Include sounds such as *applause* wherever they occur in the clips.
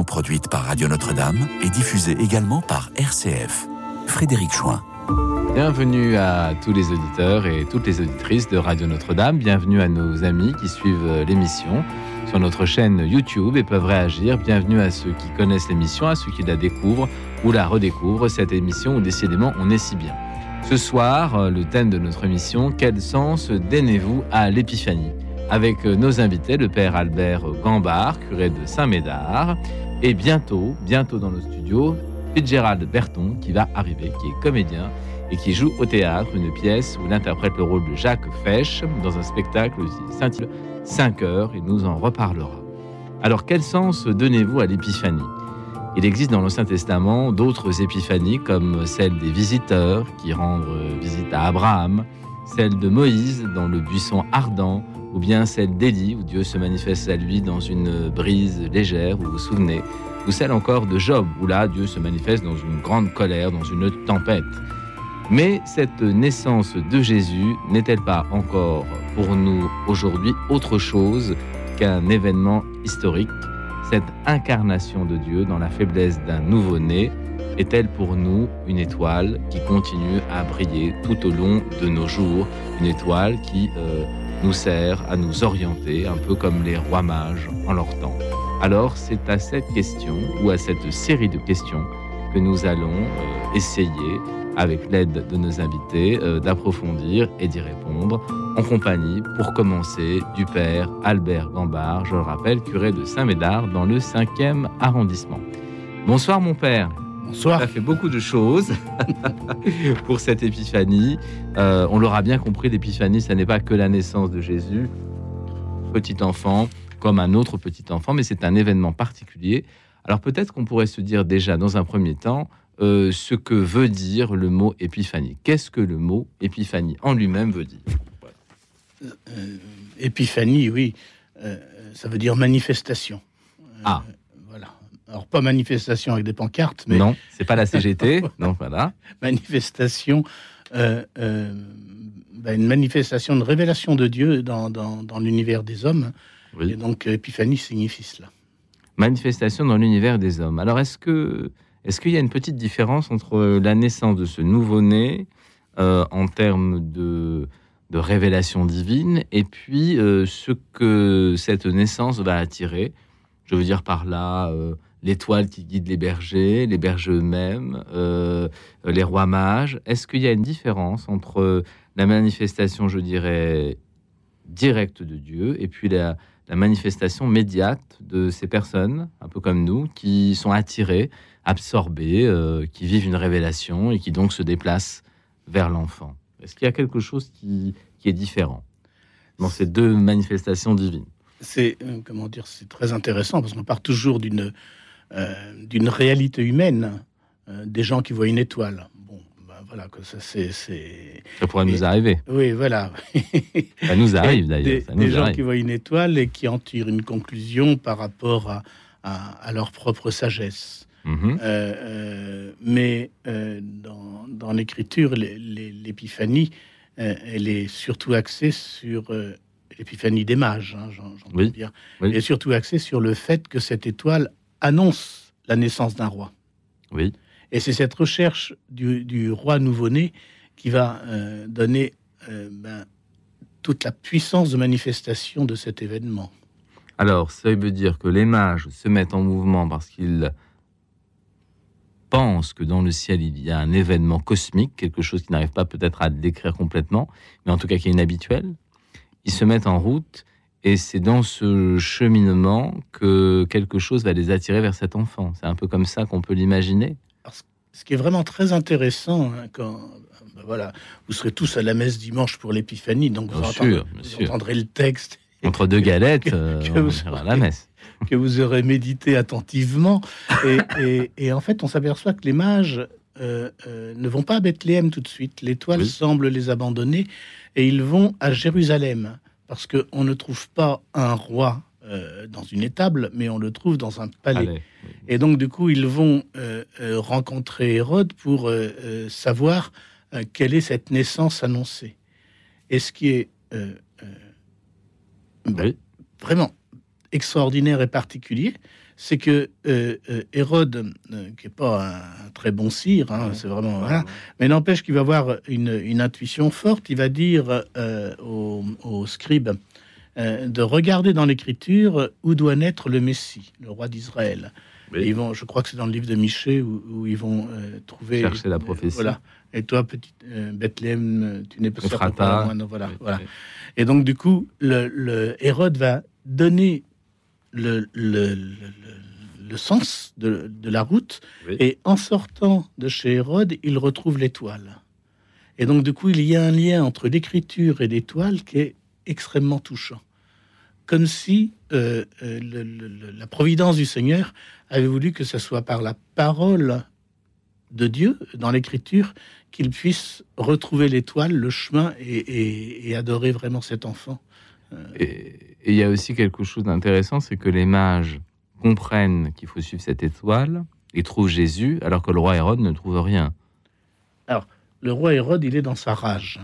produite par Radio Notre-Dame et diffusée également par RCF. Frédéric Chouin. Bienvenue à tous les auditeurs et toutes les auditrices de Radio Notre-Dame. Bienvenue à nos amis qui suivent l'émission sur notre chaîne YouTube et peuvent réagir. Bienvenue à ceux qui connaissent l'émission, à ceux qui la découvrent ou la redécouvrent, cette émission où décidément on est si bien. Ce soir, le thème de notre émission, quel sens donnez-vous à l'épiphanie? Avec euh, nos invités, le père Albert Gambard, curé de Saint-Médard, et bientôt, bientôt dans nos studios, Fitzgerald Berton qui va arriver, qui est comédien et qui joue au théâtre une pièce où il interprète le rôle de Jacques Fesch dans un spectacle aussi s'intitule 5 heures, il nous en reparlera. Alors quel sens donnez-vous à l'épiphanie? Il existe dans l'Ancien Testament d'autres épiphanies comme celle des visiteurs qui rendent visite à Abraham, celle de Moïse dans le buisson ardent, ou bien celle d'Élie, où Dieu se manifeste à lui dans une brise légère, vous vous souvenez, ou celle encore de Job, où là Dieu se manifeste dans une grande colère, dans une tempête. Mais cette naissance de Jésus n'est-elle pas encore pour nous aujourd'hui autre chose qu'un événement historique? Cette incarnation de Dieu dans la faiblesse d'un nouveau-né est-elle pour nous une étoile qui continue à briller tout au long de nos jours Une étoile qui... Euh, nous sert à nous orienter, un peu comme les rois mages en leur temps. Alors c'est à cette question ou à cette série de questions que nous allons euh, essayer, avec l'aide de nos invités, euh, d'approfondir et d'y répondre en compagnie, pour commencer, du père Albert Gambard, je le rappelle, curé de Saint-Médard dans le 5e arrondissement. Bonsoir mon père. Bonsoir. Ça fait beaucoup de choses *laughs* pour cette épiphanie. Euh, on l'aura bien compris, l'épiphanie, ça n'est pas que la naissance de Jésus, petit enfant, comme un autre petit enfant, mais c'est un événement particulier. Alors peut-être qu'on pourrait se dire déjà dans un premier temps euh, ce que veut dire le mot épiphanie. Qu'est-ce que le mot épiphanie en lui-même veut dire euh, Épiphanie, oui, ça veut dire manifestation. Ah. Alors pas manifestation avec des pancartes, mais non, c'est pas la CGT, non *laughs* voilà. Manifestation, euh, euh, ben, une manifestation de révélation de Dieu dans, dans, l'univers des hommes. Et donc épiphanie signifie cela. Manifestation dans l'univers des hommes. Alors est-ce que est-ce qu'il y a une petite différence entre la naissance de ce nouveau-né euh, en termes de, de révélation divine et puis ce que cette naissance va attirer? Je veux dire par là l'étoile qui guide les bergers, les bergers eux-mêmes, euh, les rois mages. Est-ce qu'il y a une différence entre la manifestation, je dirais, directe de Dieu et puis la, manifestation médiate de ces personnes, un peu comme nous, qui sont attirées, absorbées, euh, qui vivent une révélation et qui donc se déplacent vers l'enfant? Est-ce qu'il y a quelque chose qui, est différent dans ces deux manifestations divines? C'est euh, comment dire, c'est très intéressant parce qu'on part toujours d'une d'une réalité humaine, euh, des gens qui voient une étoile. Bon, ben voilà, que ça c'est. Ça pourrait nous arriver. Oui, voilà. *laughs* ça nous arrive d'ailleurs. Des, gens qui voient une étoile et qui en tirent une conclusion par rapport à, à, leur propre sagesse. Mhm. Euh, mais dans, dans l'écriture, l'épiphanie, elle est surtout axée sur l'épiphanie des mages, hein, j'entends oui. dire. Elle est surtout axée sur le fait que cette étoile annonce la naissance d'un roi. Oui. Et c'est cette recherche du, roi nouveau-né qui va euh, donner euh, ben, toute la puissance de manifestation de cet événement. Alors, ça veut dire que les mages se mettent en mouvement parce qu'ils pensent que dans le ciel, il y a un événement cosmique, quelque chose qui n'arrive pas peut-être à décrire complètement, mais en tout cas qui est inhabituel. Ils se mettent en route et c'est dans ce cheminement que quelque chose va les attirer vers cet enfant. C'est un peu comme ça qu'on peut l'imaginer. Ce qui est vraiment très intéressant, hein, quand ben voilà, vous serez tous à la messe dimanche pour l'Épiphanie, donc vous, entendrez, le texte. Entre deux galettes, que, euh, vous aurez, la messe. Que vous aurez médité attentivement. Et, en fait, on s'aperçoit que les mages euh, euh, ne vont pas à Bethléem tout de suite. L'étoile semble les abandonner et ils vont à Jérusalem parce qu'on ne trouve pas un roi euh, dans une étable, mais on le trouve dans un palais. Et donc, du coup, ils vont euh, euh, rencontrer Hérode pour savoir quelle est cette naissance annoncée. Et ce qui est vraiment extraordinaire et particulier, c'est que euh, euh, Hérode, qui est pas un, très bon sire, hein, c'est vraiment, mais n'empêche qu'il va avoir une, intuition forte. Il va dire aux, aux, scribes de regarder dans l'Écriture où doit naître le Messie, le roi d'Israël. Ils vont, je crois que c'est dans le livre de Michée où, ils vont trouver chercher la prophétie. voilà. Et toi, petite Bethléem, tu n'es pas certain. Voilà, voilà. Et donc du coup, le, le Hérode va donner le, le, le, sens de, de, la route. Et en sortant de chez Hérode, il retrouve l'étoile. Et donc, du coup, il y a un lien entre l'écriture et l'étoile qui est extrêmement touchant. Comme si euh, euh, la providence du Seigneur avait voulu que ce soit par la parole de Dieu dans l'écriture qu'il puisse retrouver l'étoile, le chemin et, et, adorer vraiment cet enfant. Et il y a aussi quelque chose d'intéressant, c'est que les mages comprennent qu'il faut suivre cette étoile et trouvent Jésus, alors que le roi Hérode ne trouve rien. Alors, le roi Hérode, il est dans sa rage.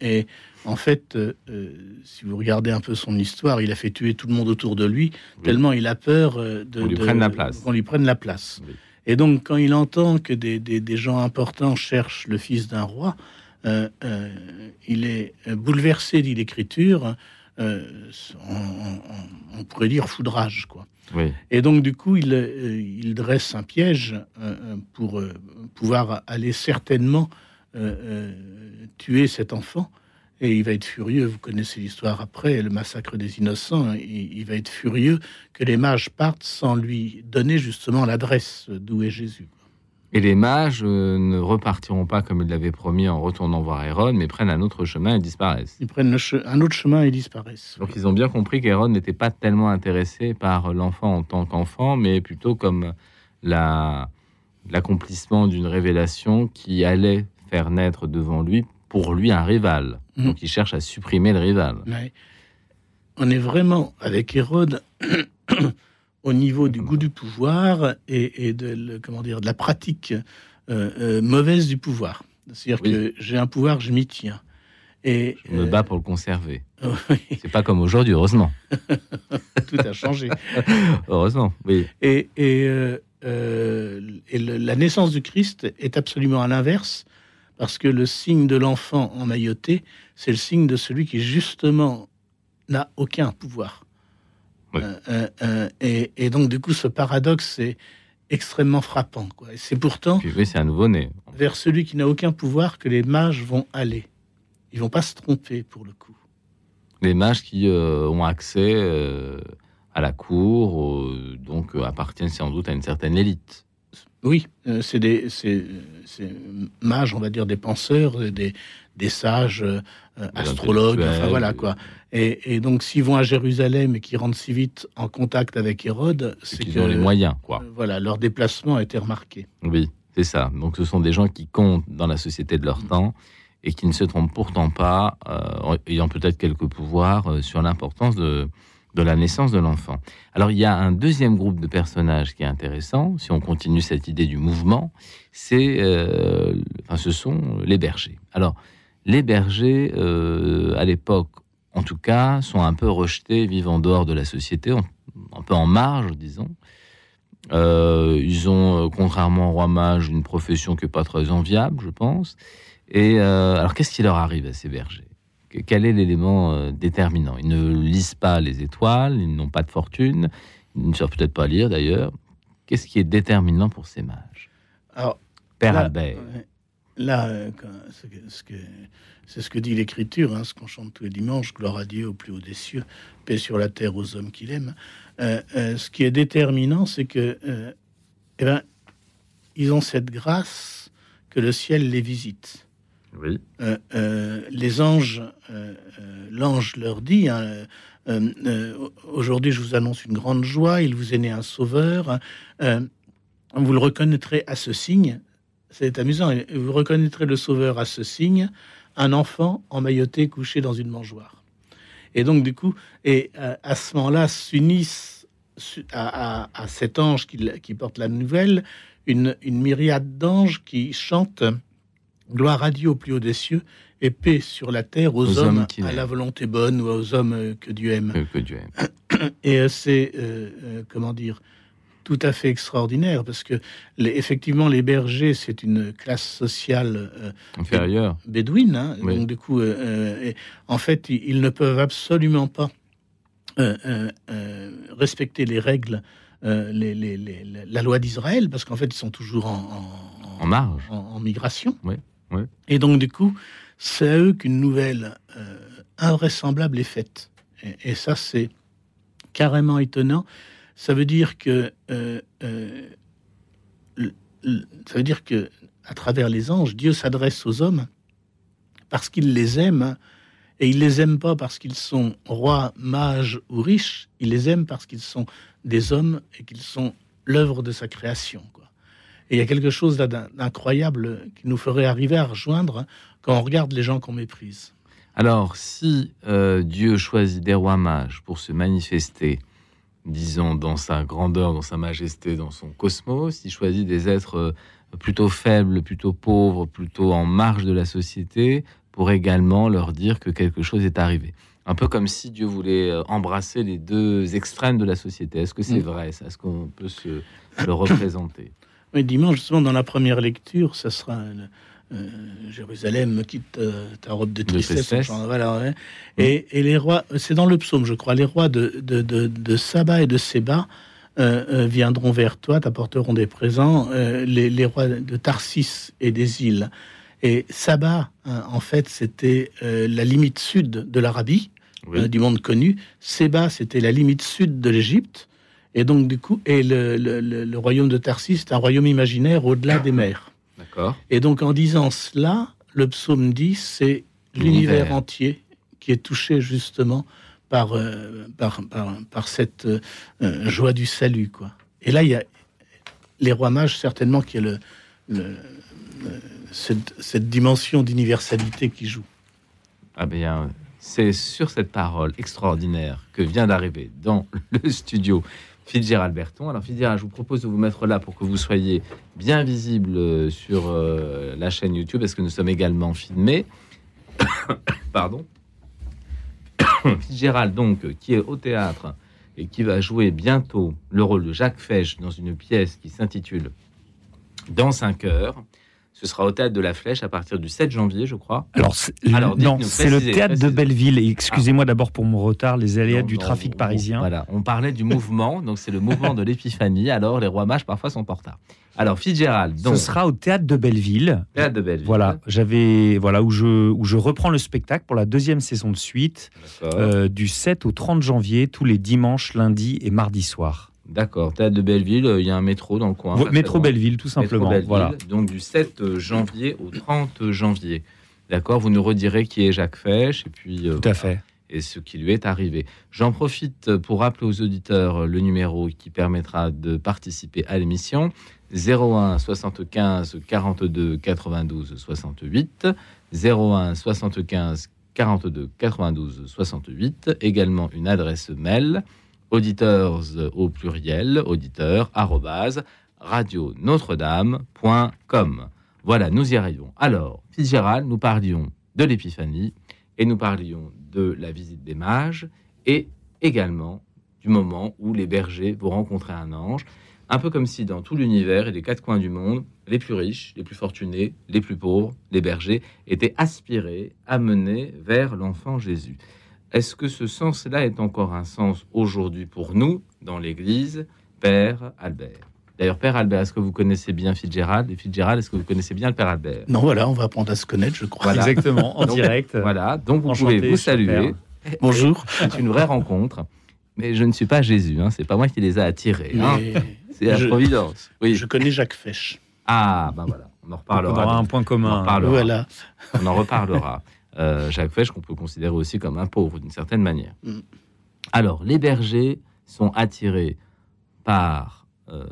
Et, en fait, euh, euh, si vous regardez un peu son histoire, il a fait tuer tout le monde autour de lui, tellement il a peur euh, de, qu'on lui prenne la place. Qu'on lui prenne la place. Et donc, quand il entend que des, des, gens importants cherchent le fils d'un roi, il est bouleversé, dit l'Écriture, euh, on, pourrait dire foudrage, quoi. Et donc du coup, il, euh, il dresse un piège euh, pour pouvoir aller certainement tuer cet enfant. Et il va être furieux, vous connaissez l'histoire après, le massacre des innocents, il, va être furieux que les mages partent sans lui donner justement l'adresse d'où est Jésus. Et les mages euh, ne repartiront pas comme ils l'avaient promis en retournant voir Hérode, mais prennent un autre chemin et disparaissent. Ils prennent un autre chemin et disparaissent. Donc ils ont bien compris qu'Hérode n'était pas tellement intéressé par l'enfant en tant qu'enfant, mais plutôt comme l'accomplissement d'une révélation qui allait faire naître devant lui, pour lui, un rival. Mmh. Donc il cherche à supprimer le rival. On est vraiment avec Hérode au niveau du goût du pouvoir et, de, comment dire, de la pratique euh, euh, mauvaise du pouvoir. C'est-à-dire que j'ai un pouvoir, je m'y tiens. Et, je me bats pour le conserver. *laughs* C'est pas comme aujourd'hui, heureusement. *laughs* Tout a changé. *laughs* heureusement, oui. Et, et, euh, la naissance du Christ est absolument à l'inverse, parce que le signe de l'enfant emmailloté, c'est le signe de celui qui justement n'a aucun pouvoir. Euh, euh, euh, et, donc, du coup, ce paradoxe est extrêmement frappant. C'est pourtant oui, c'est un nouveau-né. vers celui qui n'a aucun pouvoir que les mages vont aller. Ils vont pas se tromper, pour le coup. Les mages qui ont accès à la cour, donc appartiennent sans doute à une certaine élite. Oui, c'est des mages, on va dire, des penseurs, des, des sages astrologues, enfin voilà quoi. Et, donc, s'ils vont à Jérusalem et qu'ils rentrent si vite en contact avec Hérode, c'est qu'ils ont les moyens, quoi. Euh, voilà, leur déplacement a été remarqué. Oui, c'est ça. Donc, ce sont des gens qui comptent dans la société de leur mm. temps et qui ne se trompent pourtant pas, euh, ayant peut-être quelques pouvoirs euh, sur l'importance de, de la naissance de l'enfant. Alors, il y a un deuxième groupe de personnages qui est intéressant, si on continue cette idée du mouvement, c'est, enfin, ce sont les bergers. Alors, les bergers, à l'époque, en tout cas, sont un peu rejetés, vivent en dehors de la société, un peu en marge, disons. Euh, ils ont, euh, contrairement au roi mage, une profession qui n'est pas très enviable, je pense. Et euh, alors, qu'est-ce qui leur arrive à ces bergers Quel est l'élément déterminant? Ils ne lisent pas les étoiles, ils n'ont pas de fortune, ils ne savent peut-être pas lire d'ailleurs. Qu'est-ce qui est déterminant pour ces mages? Alors, Père Albert. Là, ce que c'est ce que dit l'Écriture, hein, ce qu'on chante tous les dimanches, gloire à Dieu au plus haut des cieux, paix sur la terre aux hommes qu'il aime. Euh, euh, ce qui est déterminant, c'est que, euh, eh ben, ils ont cette grâce que le ciel les visite. Oui. les anges, l'ange leur dit hein, aujourd'hui, je vous annonce une grande joie, il vous est né un sauveur. vous le reconnaîtrez à ce signe. C'est amusant. Vous reconnaîtrez le sauveur à ce signe un enfant emmailloté couché dans une mangeoire. Et donc, du coup, et euh, à ce moment-là, s'unissent à, cet ange qui, porte la nouvelle une, myriade d'anges qui chantent Gloire à Dieu au plus haut des cieux et paix sur la terre aux, hommes, à la volonté bonne ou aux hommes que Dieu aime. Que, Dieu aime. Et euh, c'est, euh, comment dire, tout à fait extraordinaire parce que les, effectivement les bergers c'est une classe sociale euh, inférieure. bédouine hein. donc du coup euh, en fait ils, ne peuvent absolument pas respecter les règles les, la loi d'Israël parce qu'en fait ils sont toujours en, en, marge. en, migration. Oui, et donc du coup c'est à eux qu'une nouvelle invraisemblable est faite. Et ça c'est carrément étonnant ça veut dire que euh, euh, ça veut dire que à travers les anges, Dieu s'adresse aux hommes parce qu'il les aime et il les aime pas parce qu'ils sont rois, mages ou riches. Il les aime parce qu'ils sont des hommes et qu'ils sont l'œuvre de sa création. Et il y a quelque chose d'incroyable qui nous ferait arriver à rejoindre quand on regarde les gens qu'on méprise. Alors, si euh, Dieu choisit des rois mages pour se manifester disons, dans sa grandeur, dans sa majesté, dans son cosmos. Il choisit des êtres euh, plutôt faibles, plutôt pauvres, plutôt en marge de la société, pour également leur dire que quelque chose est arrivé. Un peu comme si Dieu voulait euh, embrasser les deux extrêmes de la société. Est-ce que c'est mm. vrai Est-ce qu'on peut se le représenter? Oui, dimanche, justement, dans la première lecture, ça sera euh, Jérusalem, quitte euh, ta robe de tristesse. voilà, mm. et, les rois, c'est dans le psaume, je crois, les rois de, de, de, Saba et de Séba euh, viendront vers toi, t'apporteront des présents, les, rois de Tarsis et des îles. Et Saba, en fait, c'était la limite sud de l'Arabie, du monde connu. Séba, c'était la limite sud de l'Égypte. Et donc, du coup, et le, le royaume de Tarsis, c'est un royaume imaginaire au-delà des mers. Et donc en disant cela, le psaume 10, c'est l'univers entier qui est touché justement par, euh, par, par, cette euh, joie du salut. Quoi. Et là, il y a les rois mages, certainement, qui est le, cette, dimension d'universalité qui joue. Ah bien, c'est sur cette parole extraordinaire que vient d'arriver dans le studio Fitzgerald Berton. Alors Fitzgerald, je vous propose de vous mettre là pour que vous soyez bien visible euh, sur euh, la chaîne YouTube, parce que nous sommes également filmés. *coughs* Pardon. *coughs* Fitzgerald, donc, qui est au théâtre et qui va jouer bientôt le rôle de Jacques Fesch dans une pièce qui s'intitule Dans 5 heures. Ce sera au théâtre de la Flèche à partir du 7 janvier, je crois. Alors, non, c'est le théâtre de Belleville. Et excusez-moi d'abord pour mon retard, les aléas du trafic parisien. Voilà, on parlait du mouvement, donc c'est le mouvement de l'épiphanie. Alors, les rois mages parfois sont en retard. Alors, Fitzgerald. Donc, Ce sera au théâtre de Belleville. Théâtre de Belleville. Voilà, j'avais voilà où je où je reprends le spectacle pour la deuxième saison de suite, euh, du 7 au 30 janvier, tous les dimanches, lundis et mardis soirs. D'accord. Théâtre de Belleville, euh, il y a un métro dans le coin. métro Belleville, tout simplement. voilà. Donc du 7 euh, janvier au 30 janvier. D'accord Vous nous redirez qui est Jacques Fesch et puis. Euh, tout à fait. Et ce qui lui est arrivé. J'en profite pour rappeler aux auditeurs le numéro qui permettra de participer à l'émission 01 75 42 92 68 01 75 42 92 68 également une adresse mail auditeurs au pluriel, auditeurs, radio notre-dame.com. Voilà, nous y arrivons. Alors, Fitzgerald, nous parlions de l'épiphanie et nous parlions de la visite des mages et également du moment où les bergers vont rencontrer un ange. Un peu comme si dans tout l'univers et les quatre coins du monde, les plus riches, les plus fortunés, les plus pauvres, les bergers, étaient aspirés, amenés vers l'enfant Jésus. Est-ce que ce sens-là est encore un sens aujourd'hui pour nous dans l'Église, Père Albert D'ailleurs, Père Albert, est-ce que vous connaissez bien Fitzgerald? Et Fitzgerald, est-ce que vous connaissez bien le Père Albert? Non, voilà, on va apprendre à se connaître, je crois. Exactement, en direct. Voilà, donc vous pouvez vous saluer. Bonjour. C'est une vraie rencontre. Mais je ne suis pas Jésus, hein. c'est pas moi qui les a attirés. Hein. C'est la providence. Oui. Je connais Jacques Fesch. Ah, ben voilà, on en reparlera. On aura un point commun. On Voilà. On en reparlera. Euh, Jacques Fesch, qu'on peut considérer aussi comme un pauvre d'une certaine manière. Mm. Alors, les bergers sont attirés par euh,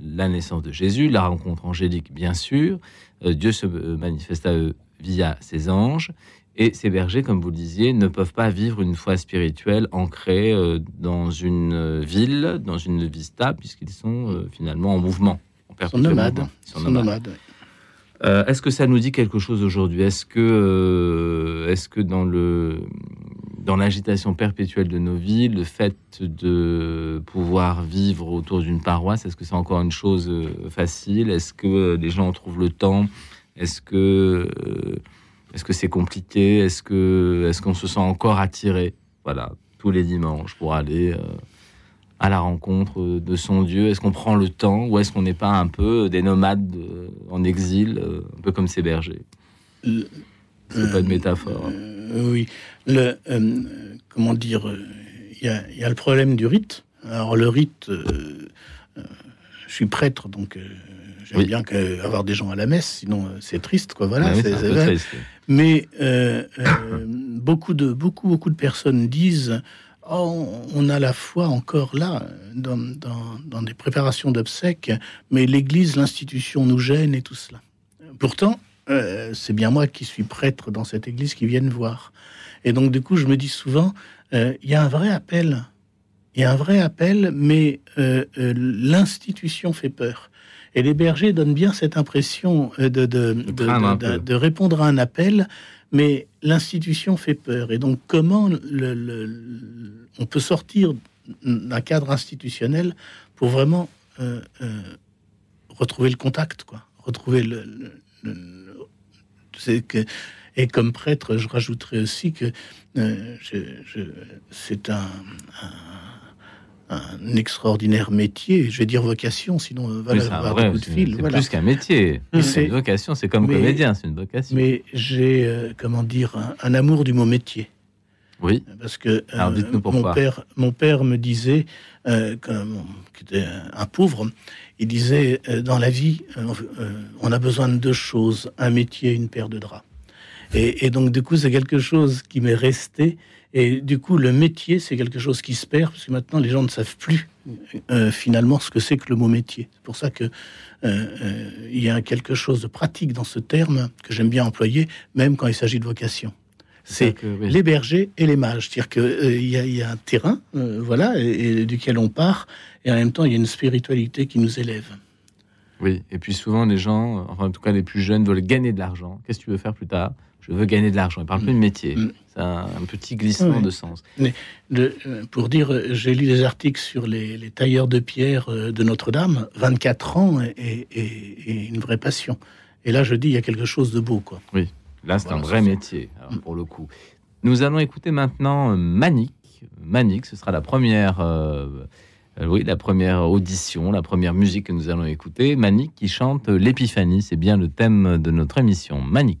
la naissance de Jésus, la rencontre angélique, bien sûr. Euh, Dieu se manifeste à eux via ses anges. Et ces bergers, comme vous le disiez, ne peuvent pas vivre une foi spirituelle ancrée dans une ville, dans une vista, puisqu'ils sont finalement en mouvement. Ils sont nomades. Ils sont nomades. Euh, est-ce que ça nous dit quelque chose aujourd'hui? Est-ce que, euh, que dans dans l'agitation perpétuelle de nos vies, le fait de pouvoir vivre autour d'une paroisse, est-ce que c'est encore une chose facile? Est-ce que les gens trouvent le temps? Est-ce que est-ce c'est compliqué? Est-ce est-ce qu'on se sent encore attiré? Voilà, tous les dimanches pour aller à la rencontre de son Dieu? Est-ce qu'on prend le temps ou est-ce qu'on n'est pas un peu des nomades euh, en exil, euh, un peu comme ces bergers? C'est pas de métaphore. Euh, oui, le, comment dire, il y, a le problème du rite. Alors le rite, je suis prêtre, donc j'aime bien avoir des gens à la messe, sinon c'est triste, quoi. Voilà. Mais beaucoup de beaucoup beaucoup de personnes disent on a la foi encore là, dans, des préparations d'obsèques, mais l'Église, l'institution nous gêne et tout cela. Pourtant, euh, c'est bien moi qui suis prêtre dans cette Église qui viennent voir. Et donc, du coup, je me dis souvent, euh, il y a un vrai appel. Il y a un vrai appel, mais euh, l'institution fait peur. Et les bergers donnent bien cette impression de, de répondre à un appel, mais l'institution fait peur. Et donc, comment on peut sortir d'un cadre institutionnel pour vraiment euh, euh, retrouver le contact, quoi, retrouver le, que, et comme prêtre, je rajouterai aussi que euh, c'est un extraordinaire métier, je vais dire vocation, sinon euh, va avoir de fil. C'est plus qu'un métier, c'est une vocation, c'est comme comédien, c'est une vocation. Mais j'ai, euh, comment dire, un, amour du mot métier. Oui. Parce que euh, mon, père, mon père me disait, qui était un pauvre, il disait, dans la vie, on a besoin de deux choses, un métier et une paire de draps. Et, et donc, du coup, c'est quelque chose qui m'est resté et du coup, le métier, c'est quelque chose qui se perd, parce que maintenant, les gens ne savent plus euh, finalement ce que c'est que le mot métier. C'est pour ça que euh, euh, il y a quelque chose de pratique dans ce terme que j'aime bien employer, même quand il s'agit de vocation. C'est les bergers et les mages. C'est-à-dire qu'il y, a un terrain, voilà, et, duquel on part, et en même temps, il y a une spiritualité qui nous élève. Oui, et puis souvent, les gens, enfin, en tout cas les plus jeunes, veulent gagner de l'argent. Qu'est-ce que tu veux faire plus tard? Je veux gagner de l'argent. Ils parlent plus de métier. Mm un, petit glissement de sens. Mais euh, pour dire, j'ai lu des articles sur les, tailleurs de pierre euh, de Notre-Dame, 24 ans et, une vraie passion. Et là, je dis, il y a quelque chose de beau, quoi. Oui, là, c'est un vrai métier, pour le coup. Nous allons écouter maintenant euh, Manic. Manic, ce sera la première, oui, la première audition, la première musique que nous allons écouter. Manic qui chante l'Épiphanie, c'est bien le thème de notre émission. Manic.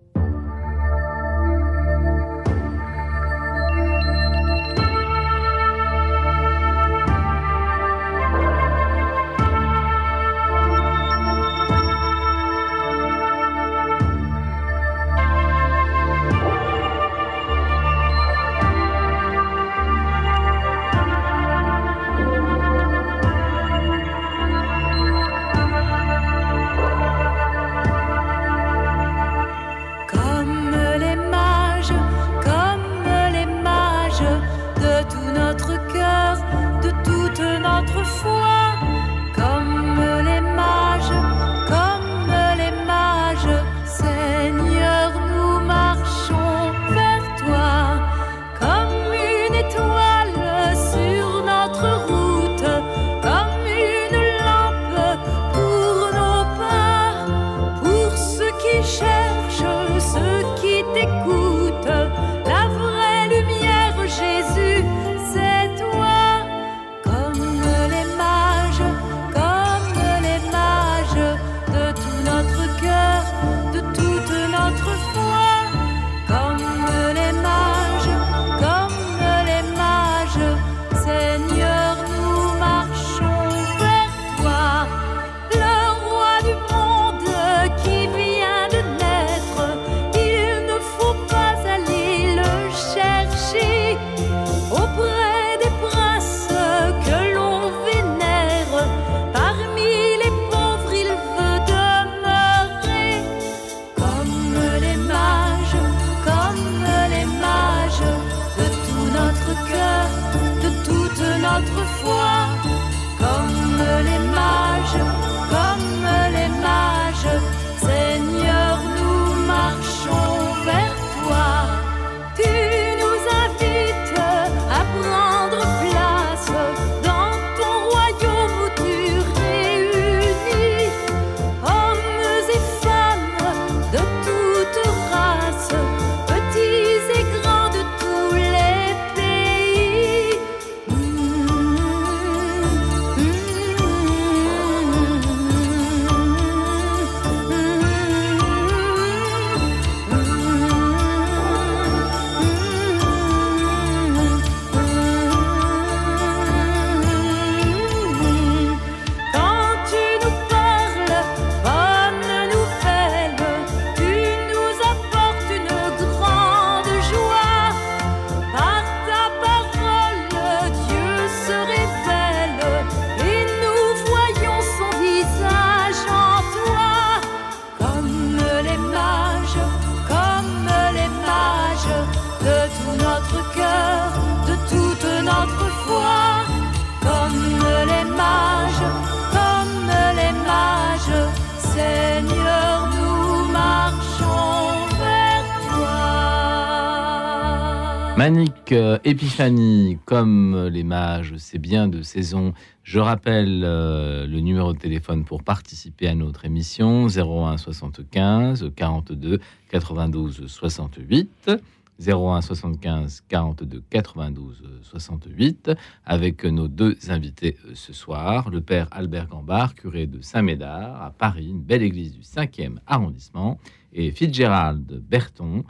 Épiphanie, comme les mages, c'est bien de saison. Je rappelle euh, le numéro de téléphone pour participer à notre émission 01 75 42 92 68. 01 75 42 92 68 avec nos deux invités euh, ce soir, le père Albert Gambard, curé de Saint-Médard à Paris, une belle église du 5e arrondissement, et Fitzgerald Berton,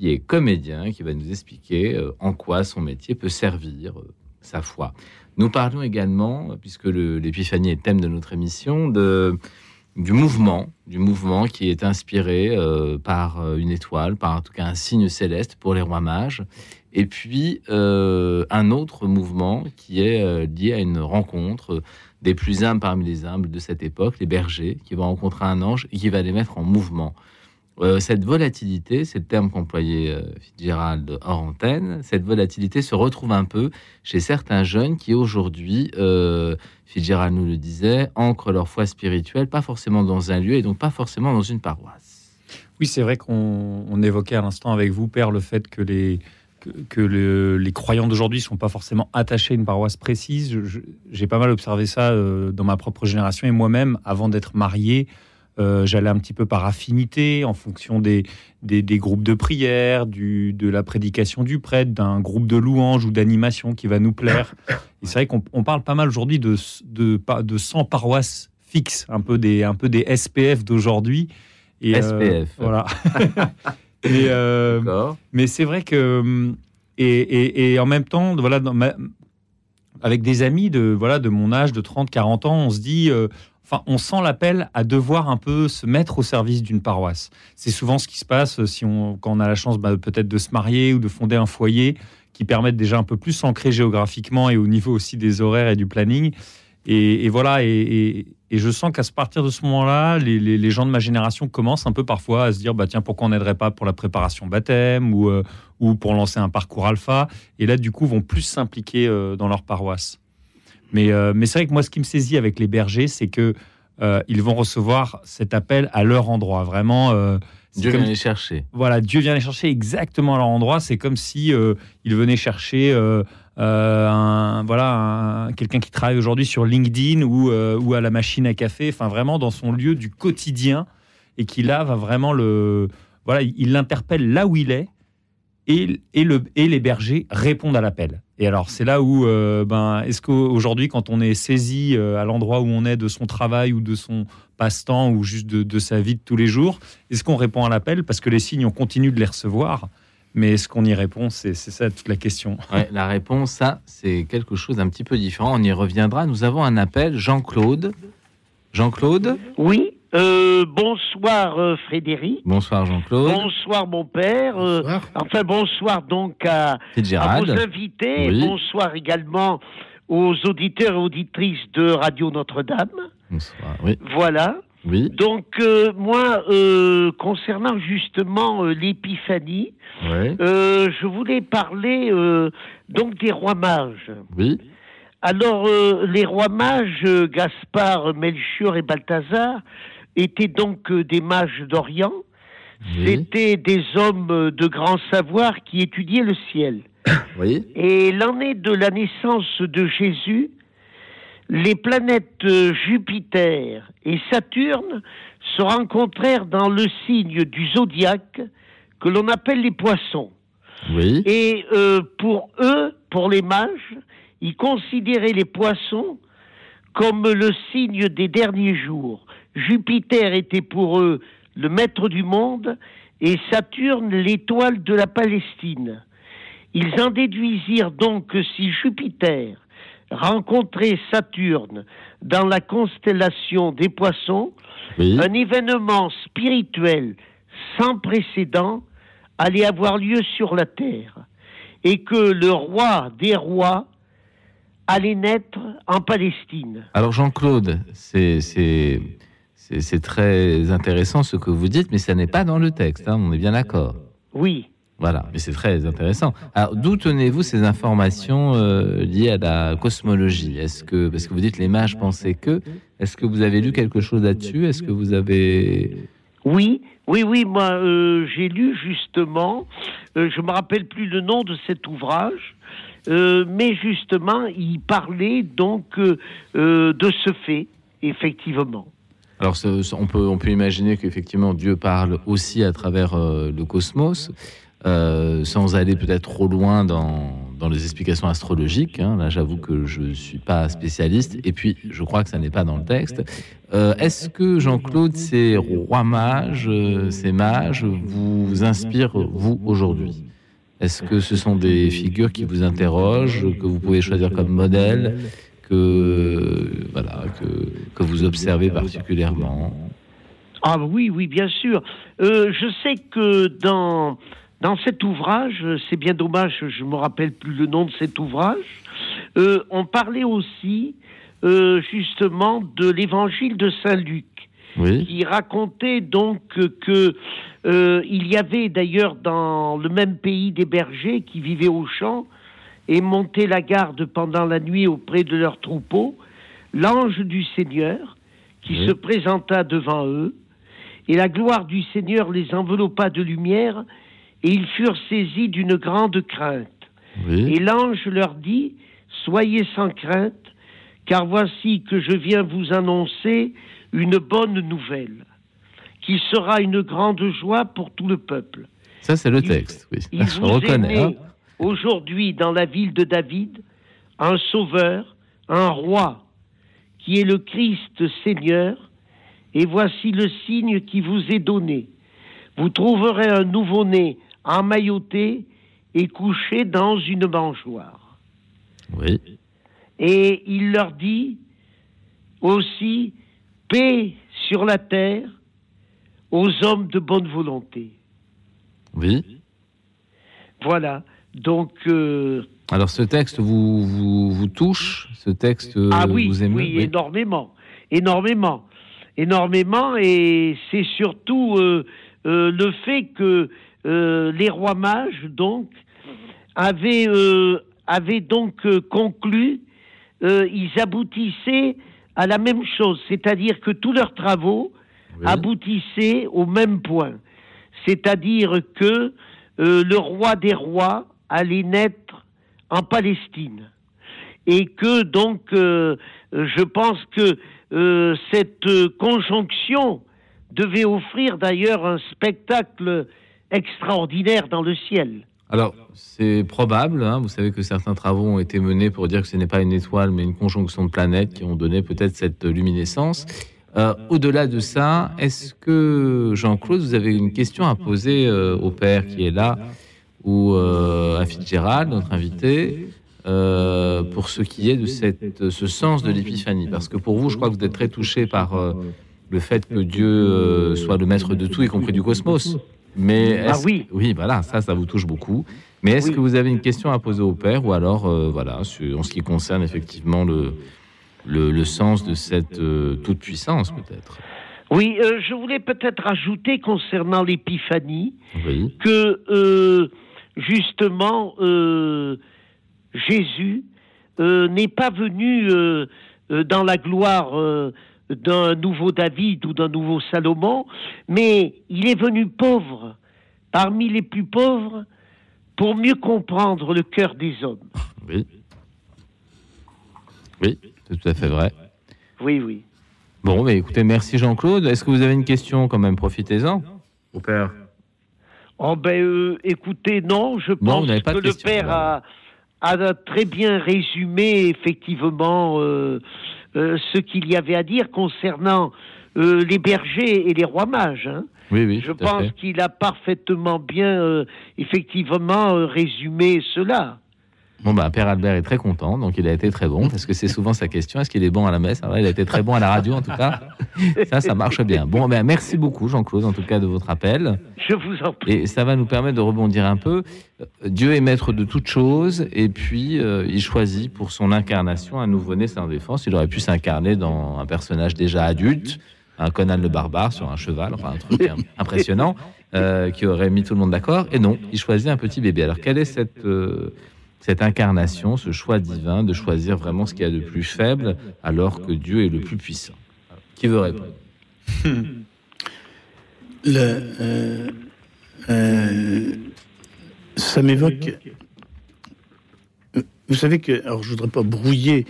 qui est comédien, qui va nous expliquer euh, en quoi son métier peut servir euh, sa foi. Nous parlons également, puisque l'épiphanie est thème de notre émission, de du mouvement, du mouvement qui est inspiré euh, par une étoile, par en tout cas un signe céleste pour les rois mages, et puis un autre mouvement qui est lié à une rencontre des plus humbles parmi les humbles de cette époque, les bergers, qui vont rencontrer un ange et qui va les mettre en mouvement. Euh, cette volatilité, c'est le terme qu'employait euh, Fitzgerald hors antenne, cette volatilité se retrouve un peu chez certains jeunes qui aujourd'hui, euh, Fitzgerald nous le disait, ancrent leur foi spirituelle, pas forcément dans un lieu et donc pas forcément dans une paroisse. Oui, c'est vrai qu'on évoquait à l'instant avec vous, Père, le fait que les, que, les croyants d'aujourd'hui ne sont pas forcément attachés à une paroisse précise. J'ai pas mal observé ça dans ma propre génération et moi-même, avant d'être marié, euh, j'allais un petit peu par affinité, en fonction des, des, groupes de prière, du, de la prédication du prêtre, d'un groupe de louanges ou d'animation qui va nous plaire. c'est vrai qu'on parle pas mal aujourd'hui de, de, de 100 paroisses fixes, un peu des, un peu des SPF d'aujourd'hui. Et, SPF. Euh, voilà. *laughs* mais, euh, mais c'est vrai que. Et, et, en même temps, voilà, avec des amis de, voilà, de mon âge, de 30, 40 ans, on se dit, Enfin, on sent l'appel à devoir un peu se mettre au service d'une paroisse. C'est souvent ce qui se passe euh, si on, quand on a la chance bah, peut-être de se marier ou de fonder un foyer qui permettent déjà un peu plus s'ancrer géographiquement et au niveau aussi des horaires et du planning. Et, voilà, et, je sens qu'à partir de ce moment-là, les, gens de ma génération commencent un peu parfois à se dire, bah tiens, pourquoi on n'aiderait pas pour la préparation baptême ou, euh, ou pour lancer un parcours alpha? Et là, du coup, vont plus s'impliquer euh, dans leur paroisse. Euh, mais, c'est vrai que moi, ce qui me saisit avec les bergers, c'est que euh, ils vont recevoir cet appel à leur endroit. Vraiment. Euh, Dieu vient les chercher. Voilà, Dieu vient les chercher exactement à leur endroit. C'est comme si il venait chercher un, voilà, quelqu'un qui travaille aujourd'hui sur LinkedIn ou, ou à la machine à café. Enfin, vraiment dans son lieu du quotidien et qui là va vraiment le, voilà, il l'interpelle là où il est et, et, le, et les bergers répondent à l'appel. Et alors, c'est là où, euh, ben, est-ce qu'aujourd'hui, quand on est saisi euh, à l'endroit où on est de son travail ou de son passe-temps ou juste de, sa vie de tous les jours, est-ce qu'on répond à l'appel Parce que les signes, on continue de les recevoir? Mais est-ce qu'on y répond? C'est ça toute la question. *laughs* la réponse, ça, c'est quelque chose d'un petit peu différent. On y reviendra. Nous avons un appel. Jean-Claude. Jean-Claude? Oui. Euh, bonsoir euh, Frédéric. Bonsoir Jean-Claude. Bonsoir mon père. Euh, enfin bonsoir donc à, vos invités. Bonsoir également aux auditeurs et auditrices de Radio Notre-Dame. Bonsoir. Oui. Voilà. Oui. Donc moi, concernant justement l'épiphanie, je voulais parler donc des rois mages. Oui. Alors, les rois mages, Gaspard, Melchior et Balthazar, étaient donc euh, des mages d'Orient. C'était des hommes euh, de grand savoir qui étudiaient le ciel. *coughs* Oui. Et l'année de la naissance de Jésus, les planètes euh, Jupiter et Saturne se rencontrèrent dans le signe du zodiaque que l'on appelle les poissons. Oui. Et pour eux, pour les mages, ils considéraient les poissons comme le signe des derniers jours. Jupiter était pour eux le maître du monde et Saturne l'étoile de la Palestine. Ils en déduisirent donc que si Jupiter rencontrait Saturne dans la constellation des poissons, un événement spirituel sans précédent allait avoir lieu sur la terre et que le roi des rois allait naître en Palestine. Alors Jean-Claude, c'est très intéressant ce que vous dites, mais ça n'est pas dans le texte, hein, on est bien d'accord. Oui. Voilà, mais c'est très intéressant. Alors, d'où tenez-vous ces informations euh, liées à la cosmologie? Est-ce que, parce que vous dites les mages pensaient que, est-ce que vous avez lu quelque chose là-dessus? Est-ce que vous avez Oui, Oui, oui, moi euh, j'ai lu justement, euh, je me rappelle plus le nom de cet ouvrage, euh, mais justement il parlait donc de ce fait, effectivement. Alors on peut, on peut imaginer qu'effectivement Dieu parle aussi à travers le cosmos. Euh, sans aller peut-être trop loin dans, les explications astrologiques. Hein. Là, j'avoue que je ne suis pas spécialiste. Et puis, je crois que ça n'est pas dans le texte. Euh, Est-ce que, Jean-Claude, ces rois mages, euh, ces mages, vous inspirent, vous, aujourd'hui? Est-ce que ce sont des figures qui vous interrogent, que vous pouvez choisir comme modèle, que, voilà, que, que vous observez particulièrement? Ah oui, oui, bien sûr. Euh, je sais que dans dans cet ouvrage, c'est bien dommage, je me rappelle plus le nom de cet ouvrage, euh, on parlait aussi euh, justement de l'évangile de Saint Qui racontait donc que euh, il y avait d'ailleurs dans le même pays des bergers qui vivaient au champ et montaient la garde pendant la nuit auprès de leurs troupeaux, l'ange du Seigneur qui se présenta devant eux, et la gloire du Seigneur les enveloppa de lumière, et ils furent saisis d'une grande crainte. Et l'ange leur dit, Soyez sans crainte, car voici que je viens vous annoncer une bonne nouvelle, qui sera une grande joie pour tout le peuple. Ça, c'est le texte, oui. Il *laughs* vous reconnais. Hein. aujourd'hui dans la ville de David un sauveur, un roi, qui est le Christ Seigneur, et voici le signe qui vous est donné. Vous trouverez un nouveau-né emmailloté et couché dans une mangeoire. Oui. Et il leur dit aussi paix sur la terre aux hommes de bonne volonté. Oui. Voilà. Donc. Euh, Alors ce texte vous, vous, touche? Ce texte ah oui, vous aimez oui, énormément. Énormément. Énormément. Et c'est surtout euh, euh, le fait que euh, les rois mages, donc, avaient, euh, donc euh, conclu, ils aboutissaient à la même chose, c'est-à-dire que tous leurs travaux aboutissaient au même point, c'est-à-dire que le roi des rois allait naître en Palestine. Et que donc je pense que cette conjonction devait offrir d'ailleurs un spectacle extraordinaire dans le ciel. Alors, c'est probable, hein. vous savez que certains travaux ont été menés pour dire que ce n'est pas une étoile, mais une conjonction de planètes qui ont donné peut-être cette luminescence. Euh, au-delà de ça, est-ce que, Jean-Claude, vous avez une question à poser euh, au père qui est là, ou euh, à Fitzgerald, notre invité, pour ce qui est de cette, ce sens de l'épiphanie? Parce que pour vous, je crois que vous êtes très touché par le fait que Dieu soit le maître de tout, y compris du cosmos. Mais ah oui, oui, voilà, ça, ça vous touche beaucoup. Mais est-ce que vous avez une question à poser au père ou alors, euh, voilà, en ce qui concerne effectivement le, le, sens de cette euh, toute puissance, peut-être? Oui, euh, je voulais peut-être ajouter concernant l'épiphanie que justement Jésus n'est pas venu dans la gloire d'un nouveau David ou d'un nouveau Salomon, mais il est venu pauvre, parmi les plus pauvres, pour mieux comprendre le cœur des hommes. Oui. Oui, c'est tout à fait vrai. Oui, oui. Bon, mais écoutez, merci Jean-Claude. Est-ce que vous avez une question quand même? Profitez-en. Au père. Oh ben, euh, écoutez, non, je pense que le père a, a, très bien résumé effectivement euh, euh, ce qu'il y avait à dire concernant euh, les bergers et les rois mages. Hein. Oui, oui, Je pense qu'il a parfaitement bien, euh, effectivement, résumé cela. Bon, bah, Père Albert est très content, donc il a été très bon, parce que c'est souvent sa question est-ce qu'il est bon à la messe? Il a été très bon à la radio, en tout cas. *laughs* Ça, ça marche bien. Bon, ben, merci beaucoup, Jean-Claude, en tout cas, de votre appel. Je vous en prie. Et ça va nous permettre de rebondir un peu. Dieu est maître de toutes choses, et puis euh, il choisit pour son incarnation un nouveau-né sans défense. Il aurait pu s'incarner dans un personnage déjà adulte, un Conan le barbare sur un cheval, enfin un truc *laughs* impressionnant, euh, qui aurait mis tout le monde d'accord. Et non, il choisit un petit bébé. Alors, quelle est cette. Euh, cette incarnation, ce choix divin de choisir vraiment ce qu'il y a de plus faible alors que Dieu est le plus puissant. Qui veut répondre? Le, ça m'évoque. Vous savez que, alors je voudrais pas brouiller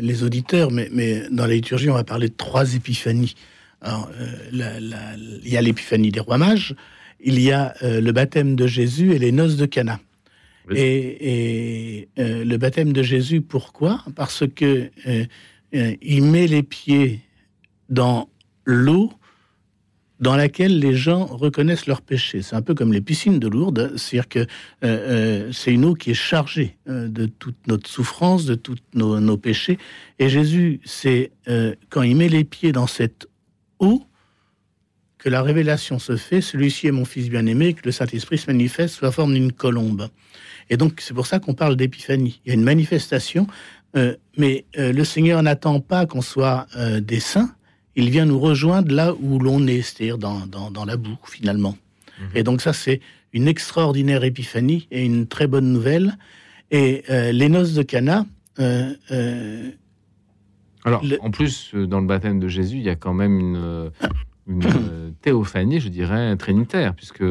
les auditeurs, mais, mais dans la liturgie, on va parler de trois épiphanies. Alors, il y a l'épiphanie des rois mages, il y a le baptême de Jésus et les noces de Cana. Et, euh, le baptême de Jésus, pourquoi? Parce que euh, euh, il met les pieds dans l'eau dans laquelle les gens reconnaissent leurs péchés. C'est un peu comme les piscines de Lourdes, c'est-à-dire que c'est une eau qui est chargée de toute notre souffrance, de tous nos, péchés. Et Jésus, c'est quand il met les pieds dans cette eau que la révélation se fait, celui-ci est mon fils bien-aimé, que le Saint-Esprit se manifeste sous la forme d'une colombe. Et donc, c'est pour ça qu'on parle d'épiphanie. Il y a une manifestation, euh, mais euh, le Seigneur n'attend pas qu'on soit euh, des saints. Il vient nous rejoindre là où l'on est, c'est-à-dire dans, dans, la boue, finalement. Mhm. Et donc, ça, c'est une extraordinaire épiphanie et une très bonne nouvelle. Et les noces de Cana. Alors, en plus, dans le baptême de Jésus, il y a quand même une, une *coughs* théophanie, je dirais, trinitaire, puisque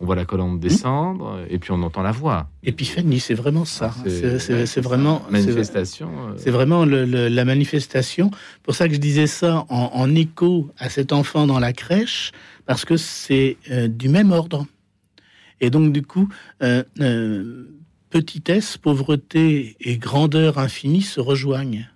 on voit la colombe descendre et puis on entend la voix. Épiphanie, c'est vraiment ça. Ah, c'est vraiment manifestation. C'est vraiment euh. la manifestation. Pour ça que je disais ça en, écho à cet enfant dans la crèche, parce que c'est euh, du même ordre. Et donc du coup, euh, petitesse, pauvreté et grandeur infinie se rejoignent.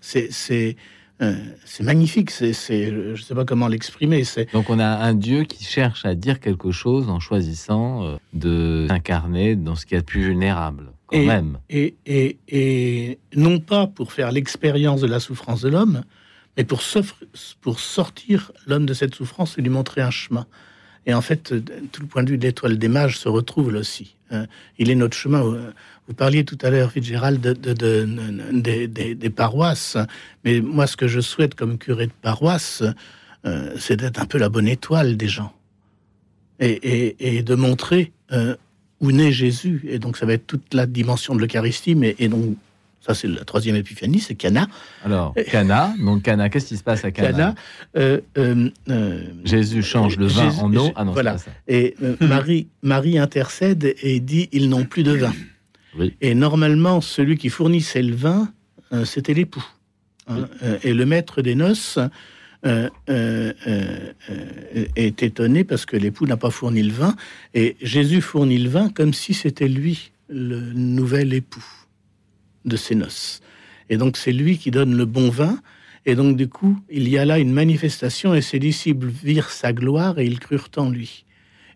C'est euh, c'est magnifique. C'est, je ne sais pas comment l'exprimer. C'est donc on a un Dieu qui cherche à dire quelque chose en choisissant euh, de s'incarner dans ce qui est le plus vulnérable, quand et, même. Et, et, et, non pas pour faire l'expérience de la souffrance de l'homme, mais pour, pour sortir l'homme de cette souffrance et lui montrer un chemin. Et en fait, tout le point de vue de l'étoile des mages se retrouve là aussi. Hein. il est notre chemin. Vous parliez tout à l'heure, Fitzgerald, de, de, des paroisses. Mais moi, ce que je souhaite comme curé de paroisse, euh, c'est d'être un peu la bonne étoile des gens. Et, de montrer euh, où naît Jésus. Et donc, ça va être toute la dimension de l'Eucharistie. Mais, et donc, ça, c'est la troisième épiphanie, c'est Cana. Alors, Cana, donc Cana, qu'est-ce qui se passe à Cana, Cana euh, euh, euh, Jésus change le vin en eau. Ah non, voilà. Ça. Et Marie, Marie intercède et dit ils n'ont plus de vin. Et normalement, celui qui fournissait le vin, c'était l'époux. Hein. et le maître des noces est étonné parce que l'époux n'a pas fourni le vin. Et Jésus fournit le vin comme si c'était lui le nouvel époux de ses noces. Et donc c'est lui qui donne le bon vin. Et donc du coup, il y a là une manifestation et ses disciples virent sa gloire et ils crurent en lui.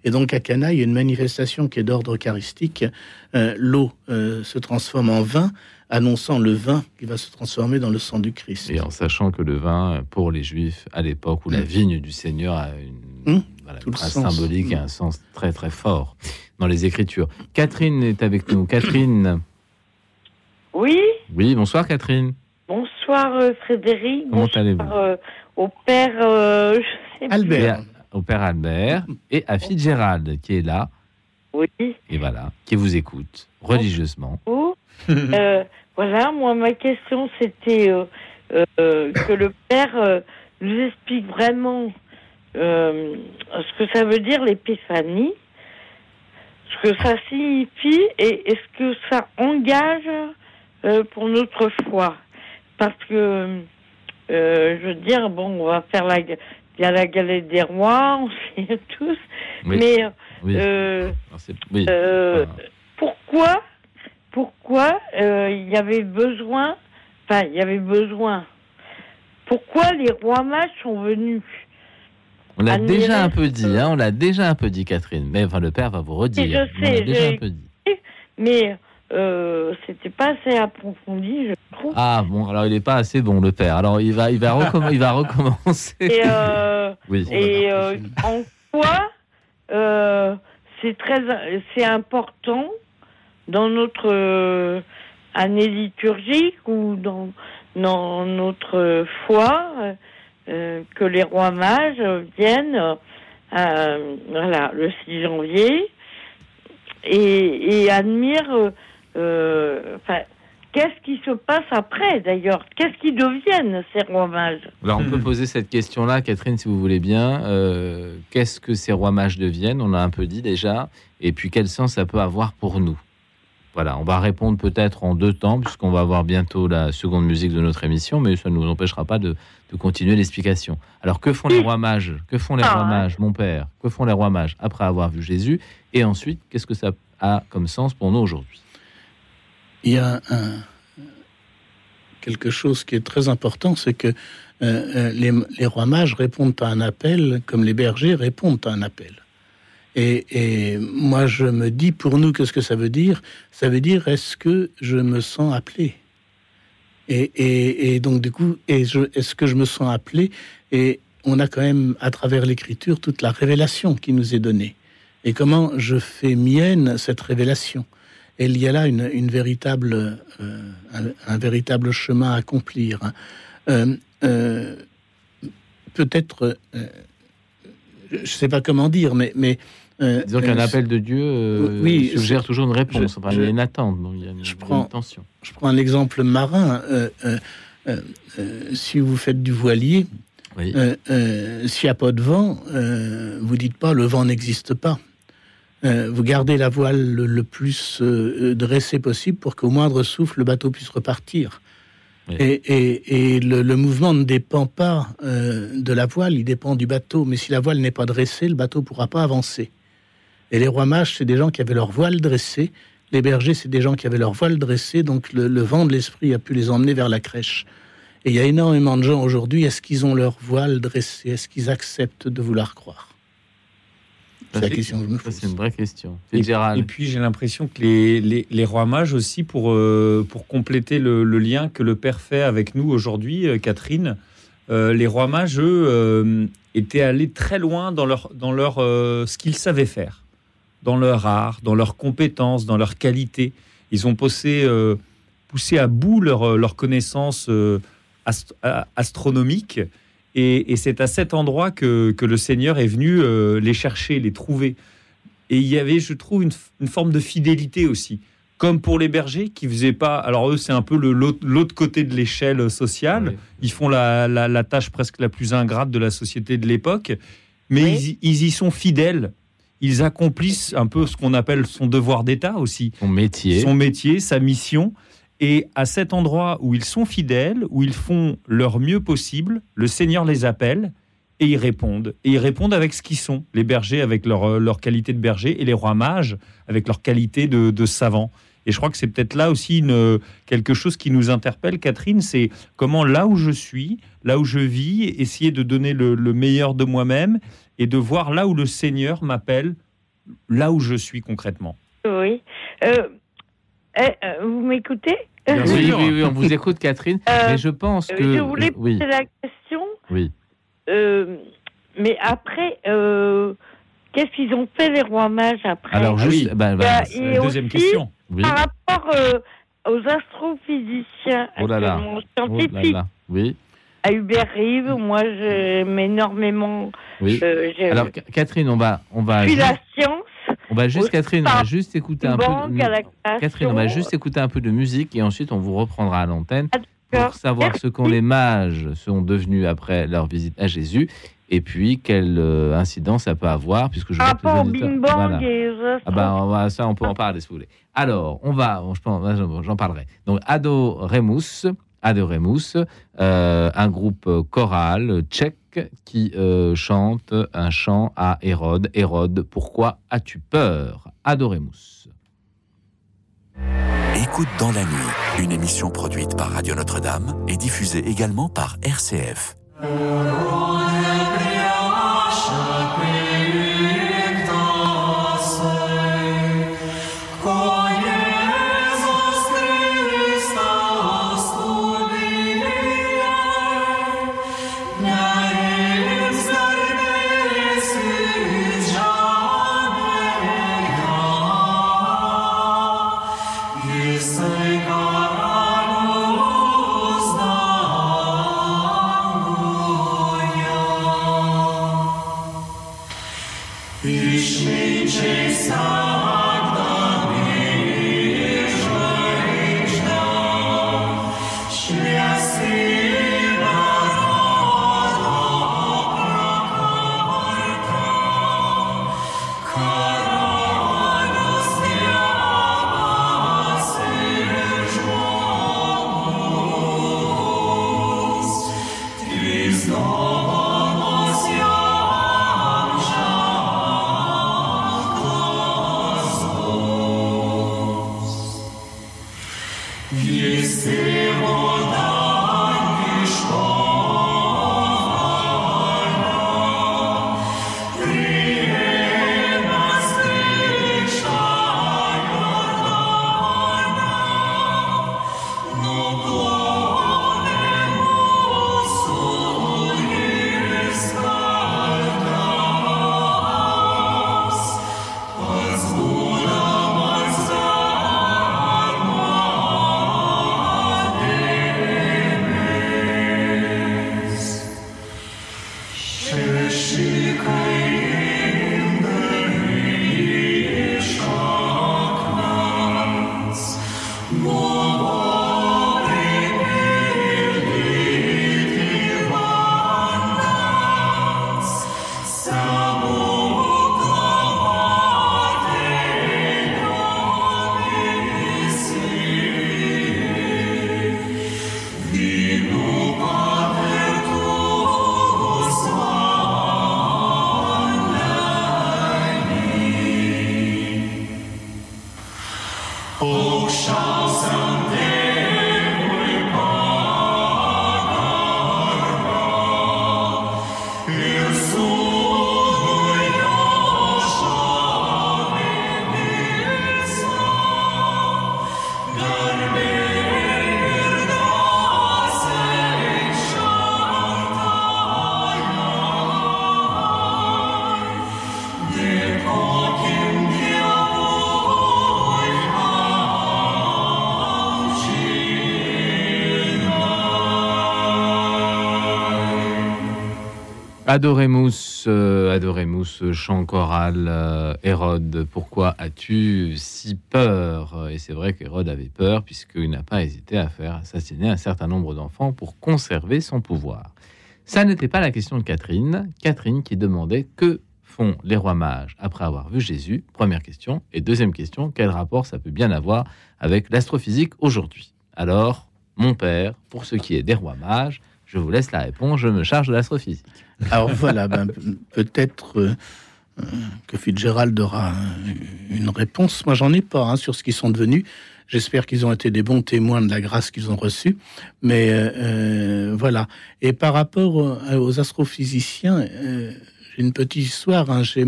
Et donc à Cana, il y a une manifestation qui est d'ordre eucharistique. Euh, l'eau euh, se transforme en vin, annonçant le vin qui va se transformer dans le sang du Christ. Et en sachant que le vin, pour les Juifs, à l'époque où la mm. vigne du Seigneur a une, mmh, symbolique et un sens très très fort dans les Écritures. Catherine est avec nous. Catherine. Oui Oui, bonsoir Catherine. Bonsoir euh, Frédéric. Comment allez-vous? euh, Au père euh, Albert. Au père Albert et à Fitzgerald qui est là. Oui. Et voilà, qui vous écoute religieusement. voilà, moi ma question c'était que le père nous explique vraiment ce que ça veut dire l'épiphanie, ce que ça signifie et est-ce que ça engage euh, pour notre foi. Parce que, euh, je veux dire, bon, on va faire la, il y a la galette des rois, on sait *laughs* tous, mais euh, euh, pourquoi, pourquoi il y avait besoin, enfin, il y avait besoin, pourquoi les rois mages sont venus? On l'a déjà un peu dit, hein, on l'a déjà un peu dit, Catherine. Mais enfin, le père va vous redire. Je sais, déjà un peu dit. Mais euh, c'était pas assez approfondi, je trouve. Ah bon, alors il n'est pas assez bon le père. Alors il va, il va, il va recommencer. Et, euh, *laughs* oui. et euh, en quoi c'est très, c'est important dans notre année liturgique ou dans, dans notre foi que les rois mages viennent, voilà, le 6 janvier et, et admirent enfin, qu'est-ce qui se passe après d'ailleurs? Qu'est-ce qui deviennent ces rois mages Alors on peut Hmm. poser cette question-là, Catherine, si vous voulez bien. Euh, Qu'est-ce que ces rois mages deviennent? On a un peu dit déjà. Et puis quel sens ça peut avoir pour nous? Voilà, on va répondre peut-être en deux temps, puisqu'on va avoir bientôt la seconde musique de notre émission, mais ça ne nous empêchera pas de, de continuer l'explication. Alors que font les rois mages Que font les Ah, rois mages, mon père? Que font les rois mages après avoir vu Jésus? Et ensuite, qu'est-ce que ça a comme sens pour nous aujourd'hui? Il y a quelque chose qui est très important, c'est que euh, euh, les, rois mages répondent à un appel comme les bergers répondent à un appel. Et, moi, je me dis, pour nous, qu'est-ce que ça veut dire? Ça veut dire, est-ce que je me sens appelé? Et, et, donc, du coup, est-ce que je me sens appelé? Et on a quand même, à travers l'écriture, toute la révélation qui nous est donnée. Et comment je fais mienne cette révélation? Et il y a là une, une véritable, euh, un, un véritable chemin à accomplir. hein. Euh, euh, Peut-être, je ne sais pas comment dire, mais... mais Disons qu'un appel de Dieu oui, suggère toujours une réponse. je- Enfin, je- il y a une attente, donc il y a une, je prends- une tension. Je prends un exemple marin. euh, si vous faites du voilier, Oui. s'il n'y a pas de vent, vous dites pas le vent n'existe pas. Euh, vous gardez la voile le, le plus euh, dressée possible pour qu'au moindre souffle, le bateau puisse repartir. Oui. Et, et- et le, le mouvement ne dépend pas euh, de la voile, il dépend du bateau. Mais si la voile n'est pas dressée, le bateau ne pourra pas avancer. Et les rois mages, c'est des gens qui avaient leur voile dressée. Les bergers, c'est des gens qui avaient leur voile dressée. Donc le, le vent de l'esprit a pu les emmener vers la crèche. Et il y a énormément de gens aujourd'hui, est-ce qu'ils ont leur voile dressé Est-ce qu'ils acceptent de vouloir croire? C'est la Ça, question que je me Ça, pose. c'est une vraie question. Et, C'est Gérald. et puis j'ai l'impression que les, les, les rois mages aussi, pour, euh, pour compléter le, le lien que le Père fait avec nous aujourd'hui, euh, Catherine, euh, les rois mages, eux, euh, étaient allés très loin dans, leur, dans leur, euh, ce qu'ils savaient faire, dans leur art, dans leurs compétences, dans leurs qualités. Ils ont poussé, euh, poussé à bout leur, leur connaissance euh, ast- a- astronomique. Et, et c'est à cet endroit que, que le Seigneur est venu euh, les chercher, les trouver. Et il y avait, je trouve, une, forme de fidélité aussi. Comme pour les bergers qui faisaient pas. Alors, eux, c'est un peu l'autre côté de l'échelle sociale. Oui. Ils font la, la- la tâche presque la plus ingrate de la société de l'époque. Mais Oui. ils, y- ils y sont fidèles. Ils accomplissent un peu ce qu'on appelle son devoir d'État aussi Son métier. son métier, sa mission. Et à cet endroit où ils sont fidèles, où ils font leur mieux possible, le Seigneur les appelle et ils répondent. Et ils répondent avec ce qu'ils sont. Les bergers avec leur, euh, leur qualité de berger et les rois mages avec leur qualité de, de savants. Et je crois que c'est peut-être là aussi une, quelque chose qui nous interpelle, Catherine, c'est comment là où je suis, là où je vis, essayer de donner le, le meilleur de moi-même et de voir là où le Seigneur m'appelle, là où je suis concrètement. Oui. Euh, eh, euh, vous m'écoutez? Bien Oui, sûr. oui, oui, on vous écoute, Catherine. Euh, mais je pense que. Je voulais oui, poser la question. oui. euh, mais après, euh, qu'est-ce qu'ils ont fait les rois mages après Alors, Ah juste. oui. bah, bah, Et deuxième aussi, question. oui. Par rapport euh, aux astrophysiciens Oh là là. Oh là scientifiques, là. Oui, à Hubert Rive, moi j'aime énormément oui. euh, Alors, Ca- Catherine, on va, on va, puis la science, on va juste, Catherine, on va juste écouter un peu. de- à la création. Catherine, on va juste écouter un peu de musique et ensuite on vous reprendra à l'antenne Ah, pour savoir ce qu'ont les mages sont devenus après leur visite à Jésus et puis quelle euh, incidence ça peut avoir puisque je rapport Bing Bang Voilà. et Ah ben, on va- ça, on peut en parler si vous voulez. Alors, on va, je pense, j'en parlerai. Donc, Ado Remus, Ado Remus, euh, un groupe choral tchèque qui euh, chante un chant à Hérode. Hérode, pourquoi as-tu peur? Ado Remus. Écoute dans la nuit, une émission produite par Radio Notre-Dame et diffusée également par RCF. Adoremus, euh, chant choral, euh, Hérode, pourquoi as-tu si peur? Et c'est vrai qu'Hérode avait peur puisqu'il n'a pas hésité à faire assassiner un certain nombre d'enfants pour conserver son pouvoir. Ça n'était pas la question de Catherine. Catherine qui demandait que font les rois mages après avoir vu Jésus? Première question. Et deuxième question, quel rapport ça peut bien avoir avec l'astrophysique aujourd'hui? Alors, mon père, pour ce qui est des rois mages, je vous laisse la réponse, je me charge de l'astrophysique. Alors voilà, ben, peut-être euh, euh, que Fitzgerald aura une réponse. Moi, j'en ai pas hein, sur ce qu'ils sont devenus. J'espère qu'ils ont été des bons témoins de la grâce qu'ils ont reçue. Mais euh, voilà. Et par rapport aux astrophysiciens, j'ai une petite histoire. Hein. J'ai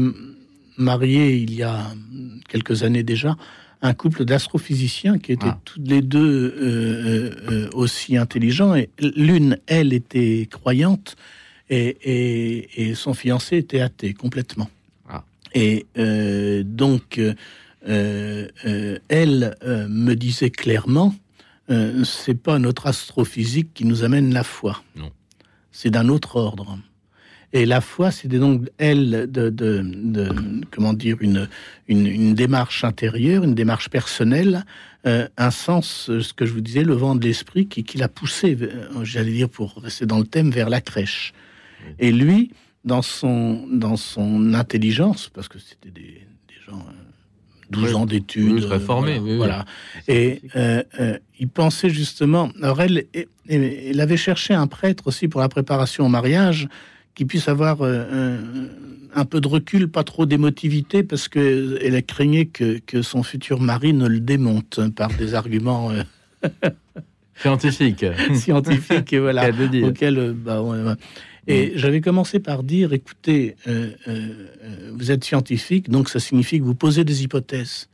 marié il y a quelques années déjà un couple d'astrophysiciens qui étaient ah. tous les deux aussi intelligents. Et l'une, elle, était croyante et, son fiancé était athée complètement. Ah. Et euh, donc, euh, euh, elle me disait clairement, c'est pas notre astrophysique qui nous amène la foi. Non. C'est d'un autre ordre. Et la foi, c'était donc elle de, comment dire une, une, démarche intérieure, une démarche personnelle, un sens, ce que je vous disais, le vent de l'esprit qui, qui l'a poussé, j'allais dire pour rester dans le thème, vers la crèche. Et lui, dans son, dans son intelligence, parce que c'était des, gens, 12 euh, ans d'études. très formés, voilà. Et euh, euh, il pensait justement. Alors, elle, elle, avait cherché un prêtre aussi pour la préparation au mariage qui puisse avoir un, peu de recul, pas trop d'émotivité, parce que elle craignait que, que, son futur mari ne le démonte par des arguments. *laughs* scientifiques. scientifiques, voilà. *laughs* Auquel, bah, et mm. j'avais commencé par dire, écoutez, euh, euh, vous êtes scientifique, donc ça signifie que vous posez des hypothèses.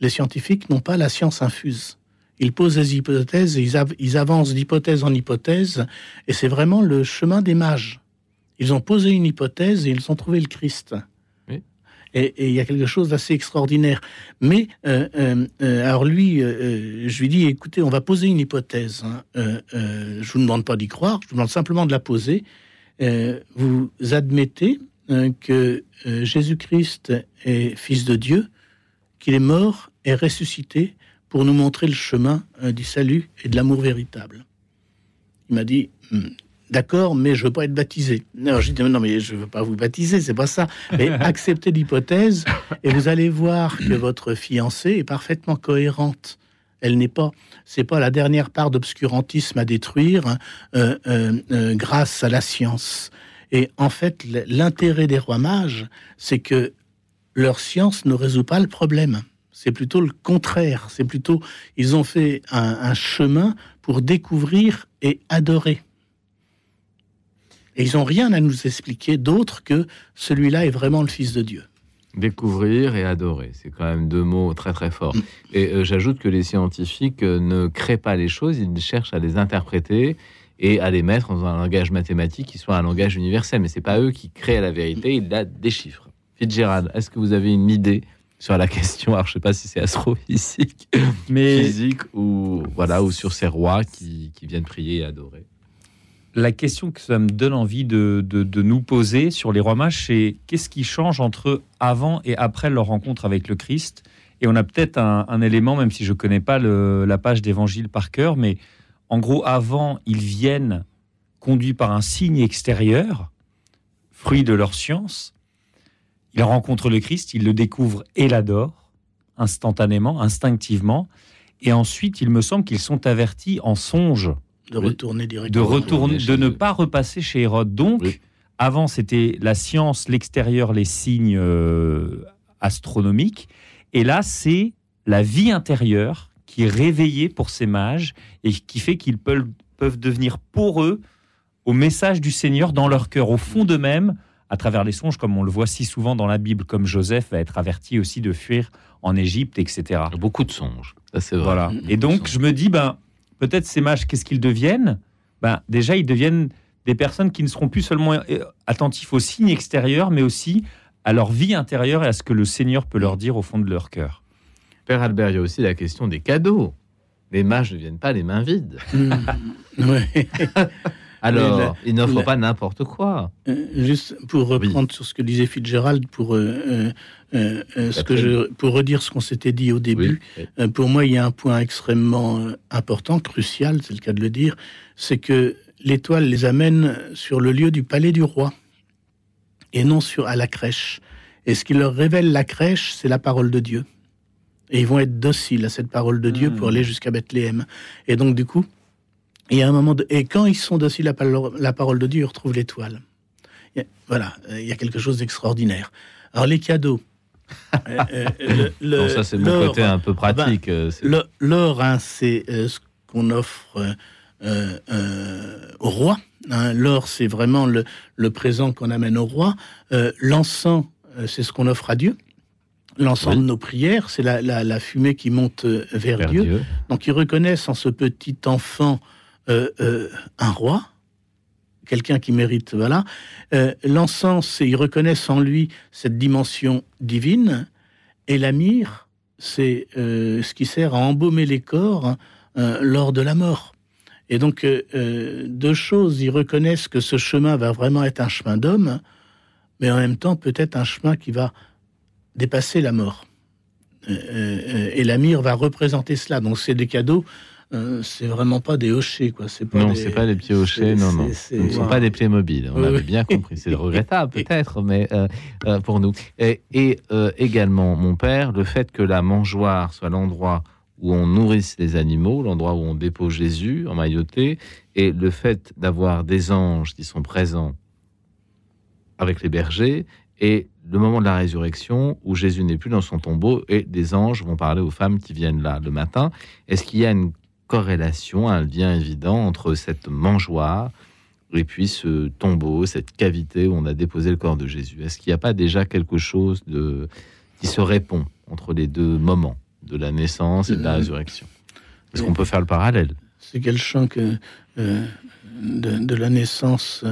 Les scientifiques n'ont pas la science infuse. Ils posent des hypothèses et ils, avancent d'hypothèse en hypothèse, et c'est vraiment le chemin des mages. Ils ont posé une hypothèse et ils ont trouvé le Christ. Et il y a quelque chose d'assez extraordinaire. Mais euh, alors lui, je lui dis, écoutez, on va poser une hypothèse. Hein. je vous demande pas d'y croire, je vous demande simplement de la poser. Euh, vous admettez euh, que euh, Jésus-Christ est fils de Dieu, qu'il est mort et ressuscité pour nous montrer le chemin du salut et de l'amour véritable. Il m'a dit, hmm, d'accord, mais je veux pas être baptisé. Alors j'ai dit, non, mais je veux pas vous baptiser, c'est pas ça. Mais *laughs* acceptez l'hypothèse et vous allez voir que votre fiancée est parfaitement cohérente elle n'est pas, c'est pas la dernière part d'obscurantisme à détruire hein, euh, euh, euh, grâce à la science. Et en fait, l'intérêt des rois mages, c'est que leur science ne résout pas le problème. c'est plutôt le contraire. C'est plutôt, ils ont fait un, chemin pour découvrir et adorer. Et ils n'ont rien à nous expliquer d'autre que celui-là est vraiment le Fils de Dieu. Découvrir et adorer, c'est quand même deux mots très très forts. Mm. Et euh, j'ajoute que les scientifiques euh, ne créent pas les choses, ils cherchent à les interpréter et à les mettre dans un langage mathématique qui soit un langage universel. Mais c'est pas eux qui créent la vérité, ils la déchiffrent. Fitzgerald, est-ce que vous avez une idée sur la question? Alors, je sais pas si c'est astrophysique, mais physique ou voilà, ou sur ces rois qui, viennent prier et adorer. La question que ça me donne envie de, nous poser sur les rois mages, c'est qu'est-ce qui change entre avant et après leur rencontre avec le Christ? Et on a peut-être un, élément, même si je connais pas la page d'évangile par cœur, mais en gros, avant, ils viennent conduits par un signe extérieur, fruit de leur science, il rencontre le Christ, il le découvre et l'adore instantanément, instinctivement. Et ensuite, il me semble qu'ils sont avertis en songe de retourner directement. De, retourner, de ne pas repasser chez Hérode. Donc, avant, c'était la science, l'extérieur, les signes euh, astronomiques. Et là, c'est la vie intérieure qui est réveillée pour ces mages et qui fait qu'ils peuvent, peuvent devenir pour eux au message du Seigneur dans leur cœur, au fond d'eux-mêmes, à travers les songes, comme on le voit si souvent dans la Bible, comme Joseph va être averti aussi de fuir en Égypte, etc. Beaucoup de songes, ça c'est vrai. Voilà. Et donc je me dis, ben, peut-être ces mages, qu'est-ce qu'ils deviennent? Ben, Déjà, ils deviennent des personnes qui ne seront plus seulement euh, attentifs aux signes extérieurs, mais aussi à leur vie intérieure et à ce que le Seigneur peut leur dire au fond de leur cœur. Père Albert, il y a aussi la question des cadeaux. Les mages ne viennent pas les mains vides. *laughs* Mmh. oui. *laughs* Alors, il n'offre pas n'importe quoi. Euh, juste pour reprendre sur ce que disait Fitzgerald, pour, euh, euh, ce que je, pour redire ce qu'on s'était dit au début, pour moi, il y a un point extrêmement important, crucial, c'est le cas de le dire, c'est que l'étoile les amène sur le lieu du palais du roi et non sur à la crèche. Et ce qui leur révèle la crèche, c'est la parole de Dieu. Et ils vont être dociles à cette parole de Dieu pour hmm. aller jusqu'à Bethléem. Et donc, du coup, et un moment et quand ils sont dociles à la parole de Dieu, ils retrouvent l'étoile. Voilà, il y a quelque chose d'extraordinaire. Alors les cadeaux. Euh, euh, *laughs* ça c'est mon côté un peu pratique. Ben, euh, l'or, hein, c'est ce qu'on offre au roi. Hein. L'or, c'est vraiment le, présent qu'on amène au roi. L'encens, c'est ce qu'on offre à Dieu. L'encens de nos prières, c'est la, fumée qui monte vers, Dieu. Donc ils reconnaissent en ce petit enfant euh, euh, un roi, quelqu'un qui mérite, voilà. Euh, l'encens, ils reconnaissent en lui cette dimension divine, et la myrrhe, c'est ce qui sert à embaumer les corps hein, lors de la mort. Et donc, deux choses, ils reconnaissent que ce chemin va vraiment être un chemin d'homme, mais en même temps peut-être un chemin qui va dépasser la mort. et la myrrhe va représenter cela. Donc, c'est des cadeaux euh, c'est vraiment pas des hochets, quoi. C'est pas non, c'est pas des pieds hochets, non, non. Ce ne sont pas des pieds mobiles. On avait bien compris. C'est regrettable, *laughs* peut-être, mais euh, euh, pour nous. Et, également, mon père, le fait que la mangeoire soit l'endroit où on nourrisse les animaux, l'endroit où on dépose Jésus en mailloté, et le fait d'avoir des anges qui sont présents avec les bergers, et le moment de la résurrection où Jésus n'est plus dans son tombeau et des anges vont parler aux femmes qui viennent là le matin. Est-ce qu'il y a une corrélation, un lien évident entre cette mangeoire et puis ce tombeau, cette cavité où on a déposé le corps de Jésus. Est-ce qu'il n'y a pas déjà quelque chose de qui se répond entre les deux moments de la naissance et de la euh, résurrection? Est-ce qu'on peut faire le parallèle? C'est quel champ que euh, de, la naissance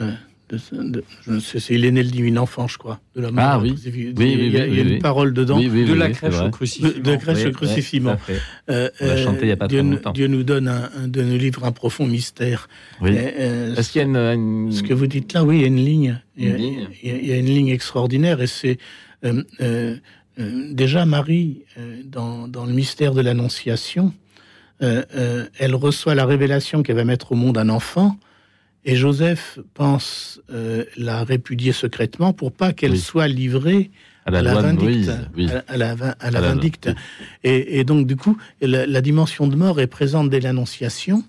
euh, il est né le divin enfant, je crois. De la ah oui. il y a, une parole dedans. de la crèche au crucifixion. De, la crèche au crucifixion. Euh, On a chanté il n'y a pas Dieu, trop longtemps. Dieu nous donne un, de nos livres un profond mystère. Oui. Euh, Est-ce qu'il y a une, Ce que vous dites là, oui, il y a une ligne. il, y a, une ligne extraordinaire et c'est euh, euh, déjà Marie dans, dans, le mystère de l'Annonciation. elle reçoit la révélation qu'elle va mettre au monde un enfant et Joseph pense euh, la répudier secrètement pour pas qu'elle soit livrée à la, vindicte, à, la, à la vindicte. Et, donc, du coup, la, dimension de mort est présente dès l'Annonciation.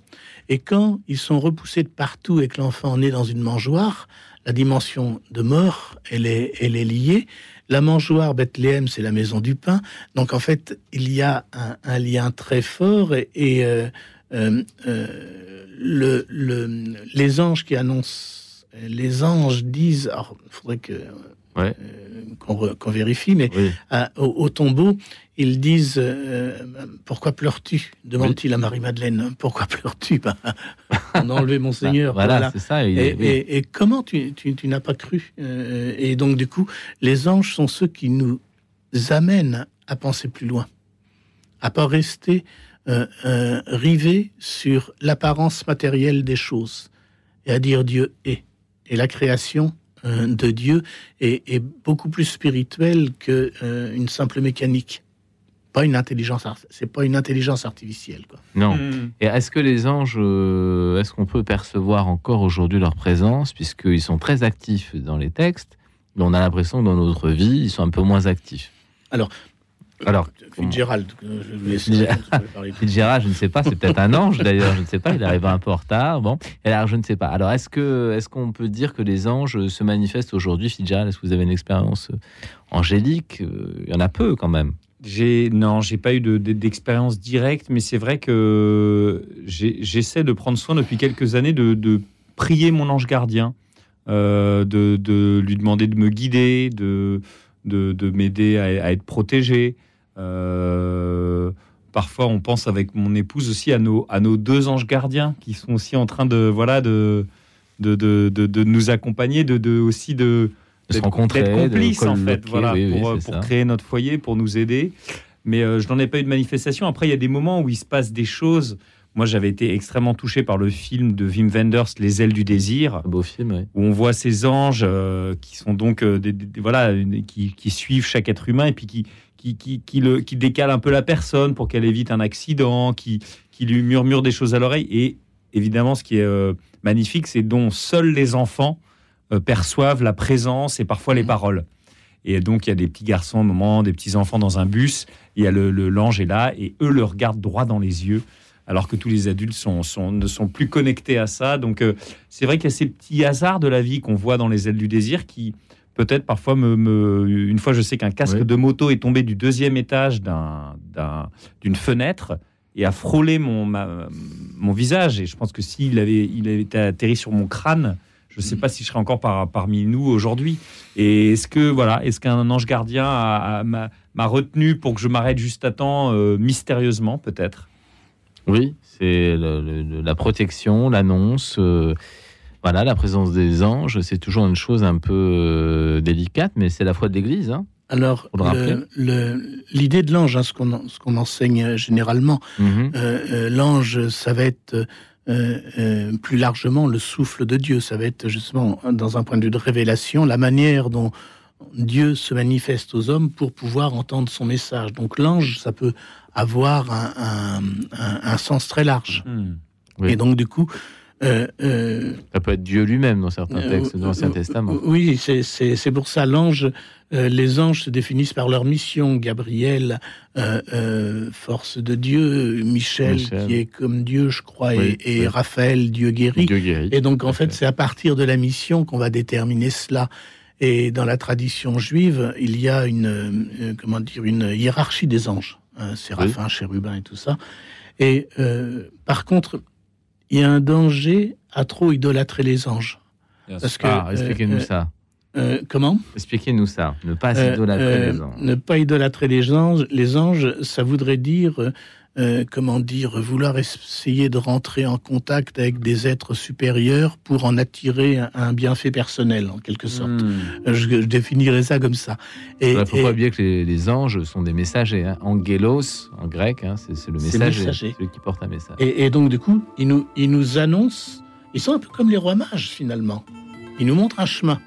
Et quand ils sont repoussés de partout et que l'enfant naît dans une mangeoire, la dimension de mort, elle est, elle est liée. La mangeoire Bethléem, c'est la maison du pain. Donc, en fait, il y a un, lien très fort. Et, euh, euh, euh, le, le, les anges qui annoncent, les anges disent, alors, il faudrait que euh, qu'on vérifie, mais au, tombeau, ils disent euh, Pourquoi pleures-tu? demande-t-il à Marie-Madeleine. Pourquoi pleures-tu? Bah, *laughs* On a enlevé *laughs* mon Seigneur. voilà, c'est ça. et, comment tu, n'as pas cru? Euh, Et donc, du coup, les anges sont ceux qui nous amènent à penser plus loin, à pas rester rivés sur l'apparence matérielle des choses et à dire Dieu est. Et la création euh, de Dieu est, beaucoup plus spirituel que euh, une simple mécanique. Pas une intelligence, c'est pas une intelligence artificielle. Quoi. Non. Hmm. Et est-ce que les anges, euh, est-ce qu'on peut percevoir encore aujourd'hui leur présence, puisqu'ils sont très actifs dans les textes, mais on a l'impression que dans notre vie, ils sont un peu moins actifs? Alors, alors, Fitzgerald, je Fitzgerald, je ne sais pas, c'est peut-être un ange d'ailleurs, je ne sais pas, il arrive un peu en retard. Bon, alors je ne sais pas. Alors, est-ce que est-ce qu'on peut dire que les anges se manifestent aujourd'hui, Fitzgerald? Est-ce que vous avez une expérience euh, angélique? Euh, Il y en a peu quand même. J'ai non, j'ai pas eu d'expérience directe, mais c'est vrai que j'essaie de prendre soin depuis quelques années de, prier mon ange gardien, euh, de, lui demander de me guider, de de, m'aider à, être protégé. Euh, parfois, on pense avec mon épouse aussi à nos, à nos deux anges gardiens qui sont aussi en train de, voilà, de, de, de, nous accompagner, de, aussi de, se rencontrer, complices en fait, voilà, pour, pour créer notre foyer, pour nous aider. Mais euh, je n'en ai pas eu de manifestation. Après, il y a des moments où il se passe des choses. Moi, j'avais été extrêmement touché par le film de Wim Wenders, Les ailes du désir. Un beau film, oui. Où on voit ces anges euh, qui sont donc des, voilà, qui, qui, suivent chaque être humain et puis qui, qui, qui, le, qui décale un peu la personne pour qu'elle évite un accident, qui, qui lui murmure des choses à l'oreille. Et évidemment, ce qui est euh, magnifique, c'est dont seuls les enfants euh, perçoivent la présence et parfois les mmh. paroles. Et donc, il y a des petits garçons au moment, des petits enfants dans un bus. Il y a le, l'ange est là et eux le regardent droit dans les yeux, alors que tous les adultes sont, sont ne sont plus connectés à ça. Donc, euh, c'est vrai qu'il y a ces petits hasards de la vie qu'on voit dans les ailes du désir qui, peut-être parfois me, une fois je sais qu'un casque de moto est tombé du deuxième étage d'une fenêtre et a frôlé mon, mon visage. Et je pense que s'il avait il avait atterri sur mon crâne je ne sais pas si je serais encore parmi nous aujourd'hui. Et est-ce que voilà est-ce qu'un ange gardien m'a retenu pour que je m'arrête juste à temps euh, mystérieusement peut-être? Oui c'est la protection l'annonce euh, voilà, la présence des anges, c'est toujours une chose un peu euh, délicate, mais c'est la foi de l'Église. Hein alors, l'idée de l'ange, hein, ce qu'on enseigne généralement, mhm. euh, euh, l'ange, ça va être plus largement le souffle de Dieu. Ça va être justement, dans un point de vue de révélation, la manière dont Dieu se manifeste aux hommes pour pouvoir entendre son message. Donc l'ange, ça peut avoir un, sens très large. Hmm. Et donc, du coup, euh, euh, ça peut être Dieu lui-même dans certains euh, textes de l'Ancien Testament. Oui, c'est pour ça l'ange. les anges se définissent par leur mission. Gabriel, force de Dieu. Michel, qui est comme Dieu, je crois, et, Raphaël, Dieu guéri. Et donc, en fait, c'est à partir de la mission qu'on va déterminer cela. Et dans la tradition juive, il y a une, comment dire, une hiérarchie des anges. Séraphin, chérubin et tout ça. Et par contre, il y a un danger à trop idolâtrer les anges. Parce que, ah, expliquez-nous euh, ça. Euh, comment? Expliquez-nous ça. Ne pas idolâtrer les anges. Ne pas idolâtrer les anges. Les anges, ça voudrait dire euh, comment dire, vouloir essayer de rentrer en contact avec des êtres supérieurs pour en attirer un, bienfait personnel, en quelque sorte. Hmm. Je, définirais ça comme ça. Il ne faut pas oublier que les, anges sont des messagers. Hein. Angelos, en grec, hein, c'est le messager, celui qui porte un message. Et, donc, du coup, ils nous, ils nous annoncent, ils sont un peu comme les rois mages, finalement. Ils nous montrent un chemin.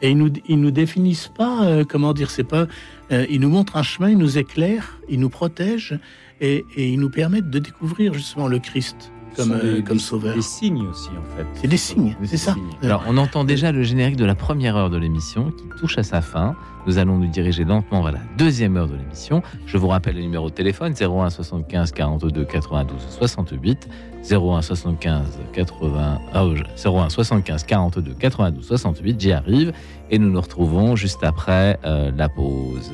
Et ils nous, ils nous définissent pas, euh, comment dire, c'est pas, euh, ils nous montrent un chemin, ils nous éclairent, ils nous protègent, et, ils nous permettent de découvrir justement le Christ. comme, comme sauveur. Des signes aussi, en fait. C'est des signes, c'est ça. Alors, on entend déjà le générique de la première heure de l'émission qui touche à sa fin. Nous allons nous diriger lentement vers la deuxième heure de l'émission. Je vous rappelle le numéro de téléphone 01 75 42 92 68 01 75 80 01 75 42 92 68. J'y arrive et nous nous retrouvons juste après euh, la pause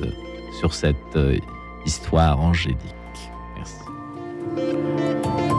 sur cette euh, histoire angélique. Thank you.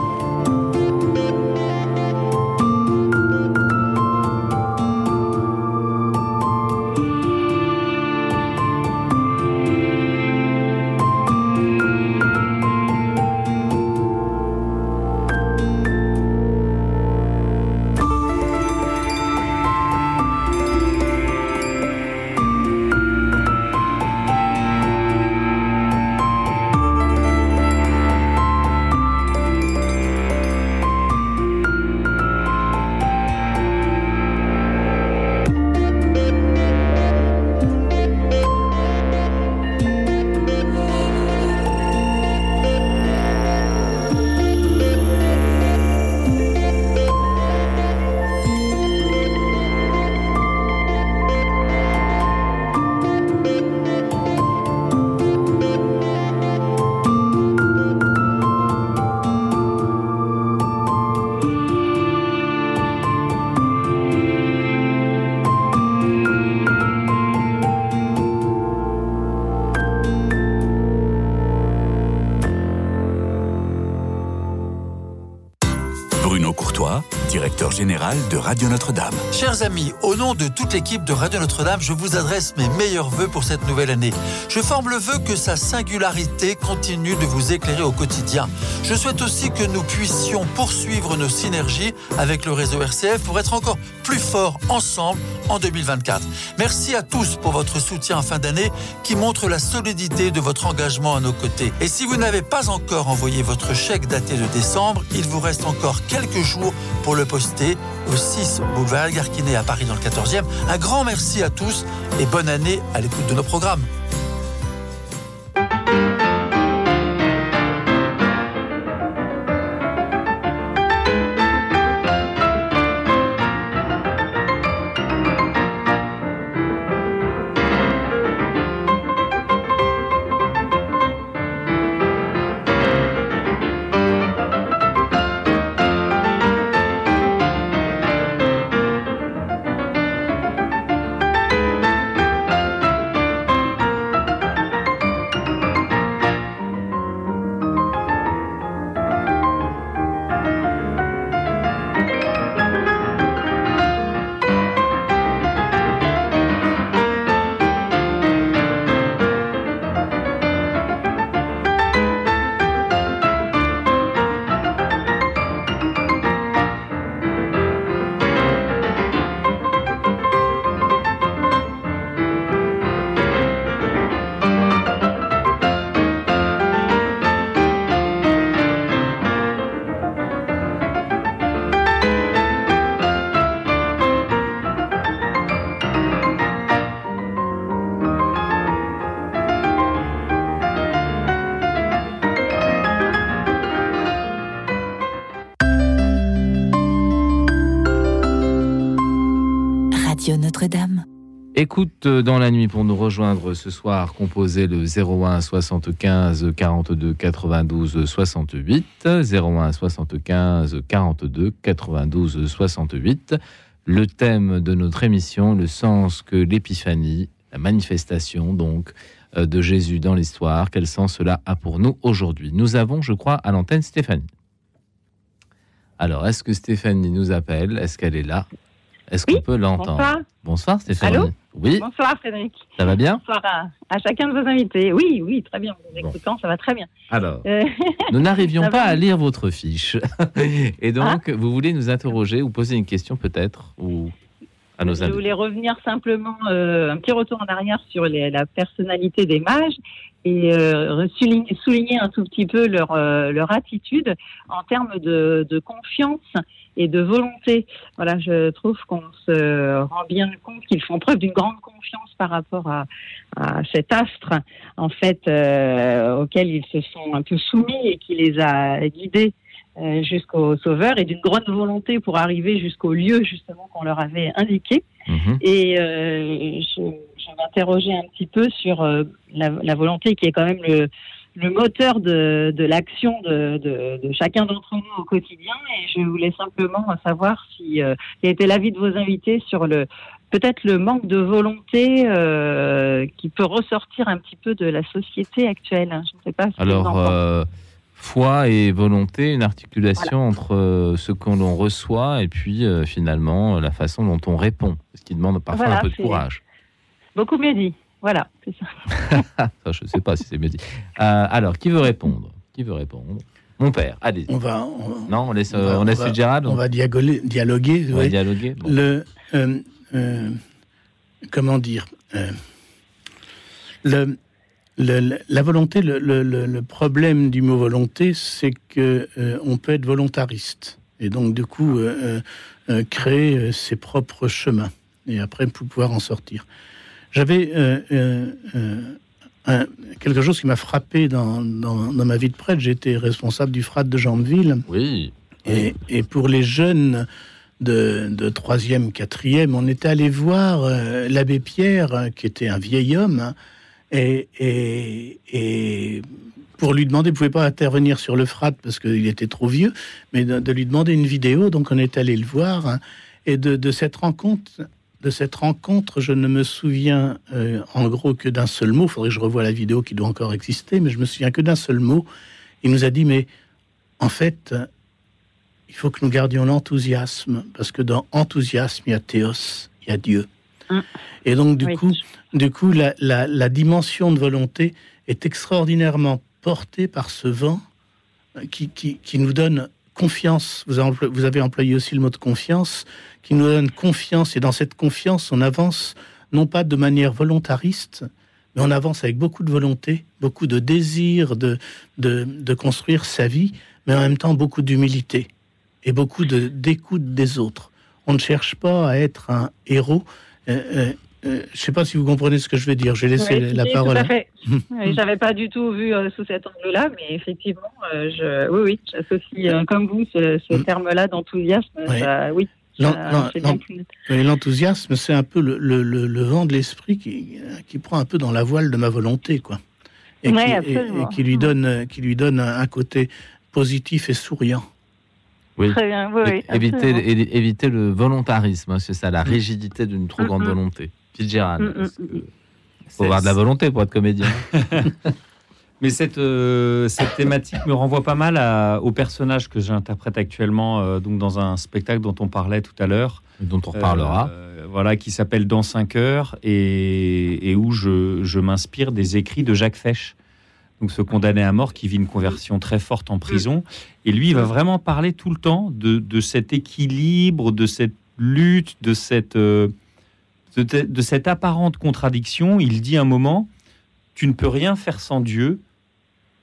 Général de Radio Notre-Dame. Chers amis, au nom de toute l'équipe de Radio Notre-Dame, je vous adresse mes meilleurs voeux pour cette nouvelle année. Je forme le vœu que sa singularité continue de vous éclairer au quotidien. Je souhaite aussi que nous puissions poursuivre nos synergies avec le réseau RCF pour être encore plus forts ensemble en 2024. Merci à tous pour votre soutien en fin d'année qui montre la solidité de votre engagement à nos côtés. Et si vous n'avez pas encore envoyé votre chèque daté de décembre, il vous reste encore quelques jours pour le poster au 6 boulevard Garquinet à Paris dans le 14e. Un grand merci à tous et bonne année à l'écoute de nos programmes. Écoute euh, dans la nuit pour nous rejoindre ce soir, composez le 01 75 42 92 68. 01 75 42 92 68. Le thème de notre émission, le sens que l'épiphanie, la manifestation donc euh, de Jésus dans l'histoire, quel sens cela a pour nous aujourd'hui? Nous avons, je crois, à l'antenne Stéphanie. Alors, est-ce que Stéphanie nous appelle? Est-ce qu'elle est là? Est-ce qu'on peut l'entendre Bonsoir. Stéphanie. Allô oui. Bonsoir Frédéric. Ça va bien Bonsoir à, chacun de vos invités. Oui, oui, très bien. Vous écoutant, ça va très bien. Alors, euh, *laughs* nous n'arrivions pas à lire votre fiche. *laughs* Et donc, ah. vous voulez nous interroger ou poser une question peut-être ou à nos Je voulais revenir simplement euh, un petit retour en arrière sur la personnalité des mages et euh, souligner, un tout petit peu leur, leur attitude en termes de, de confiance et de volonté. Voilà, je trouve qu'on se rend bien compte qu'ils font preuve d'une grande confiance par rapport à, à cet astre, en fait, euh, auquel ils se sont un peu soumis et qui les a guidés euh, jusqu'au Sauveur et d'une grande volonté pour arriver jusqu'au lieu justement qu'on leur avait indiqué. Mhm. Et euh, je, je m'interrogeais un petit peu sur la, la, volonté qui est quand même le, le moteur de, de l'action de, de, de, chacun d'entre nous au quotidien. Et je voulais simplement savoir si euh, quel était l'avis de vos invités sur le peut-être le manque de volonté euh, qui peut ressortir un petit peu de la société actuelle. Je ne sais pas. Si Alors foi et volonté, une articulation entre euh, ce que l'on reçoit et puis euh, finalement la façon dont on répond, ce qui demande parfois un peu de courage. Beaucoup mieux dit. Voilà, c'est ça. *laughs* je ne sais pas si c'est mieux dit. Euh, alors, qui veut répondre? Qui veut répondre? Mon père, allez. On va. non, on laisse, on, laisse Gérald. On va dialoguer. dialoguer. On va dialoguer. Le, comment dire le, la volonté, le, problème du mot volonté, c'est que euh, on peut être volontariste et donc du coup euh, euh, créer ses propres chemins et après pouvoir en sortir. J'avais quelque chose qui m'a frappé dans, ma vie de prêtre. J'étais responsable du frat de Jambeville. Oui. Et, pour les jeunes de, de 3e, 4e, on était allé voir l'abbé Pierre, qui était un vieil homme. Hein, et, et, pour lui demander, il ne pouvait pas intervenir sur le frat parce qu'il était trop vieux, mais de, lui demander une vidéo. Donc on est allé le voir. Hein. et de, cette rencontre, de cette rencontre, je ne me souviens euh, en gros que d'un seul mot. Il faudrait que je revoie la vidéo qui doit encore exister, mais je me souviens que d'un seul mot. Il nous a dit, mais en fait, il faut que nous gardions l'enthousiasme, parce que dans enthousiasme, il y a théos, il y a Dieu. Hum. Et donc, du coup, du coup la, dimension de volonté est extraordinairement portée par ce vent euh, qui, qui, nous donne confiance. Vous avez, employé aussi le mot de confiance, qui nous donne confiance. Et dans cette confiance, on avance non pas de manière volontariste, mais on avance avec beaucoup de volonté, beaucoup de désir de, de, de construire sa vie, mais en même temps beaucoup d'humilité et beaucoup d'écoute des autres. On ne cherche pas à être un héros, euh, euh, euh, je ne sais pas si vous comprenez ce que je veux dire. J'ai laissé la parole. Tout à *laughs* J'avais pas du tout vu sous cet angle-là, mais effectivement, je, oui, oui, j'associe comme vous ce, mm. terme-là d'enthousiasme. Oui. L'enthousiasme, c'est un peu le, le, le, vent de l'esprit qui, qui, prend un peu dans la voile de ma volonté, quoi. Et, qui, et, qui, lui donne, qui lui donne un côté positif et souriant. Oui. Très bien, oui, éviter, éviter le volontarisme, hein, c'est ça, la mm. rigidité d'une trop grande volonté. Gérald, il mm, mm, faut avoir de la volonté pour être comédien. *laughs* Mais cette, euh, cette thématique me renvoie pas mal au personnage que j'interprète actuellement euh, donc dans un spectacle dont on parlait tout à l'heure. Dont on reparlera. Euh, voilà, qui s'appelle Dans 5 heures et, et où je, je m'inspire des écrits de Jacques Fesch donc ce condamné à mort qui vit une conversion très forte en prison. Et lui, il va vraiment parler tout le temps de, cet équilibre, de cette lutte, de cette, de, cette apparente contradiction. Il dit un moment, tu ne peux rien faire sans Dieu,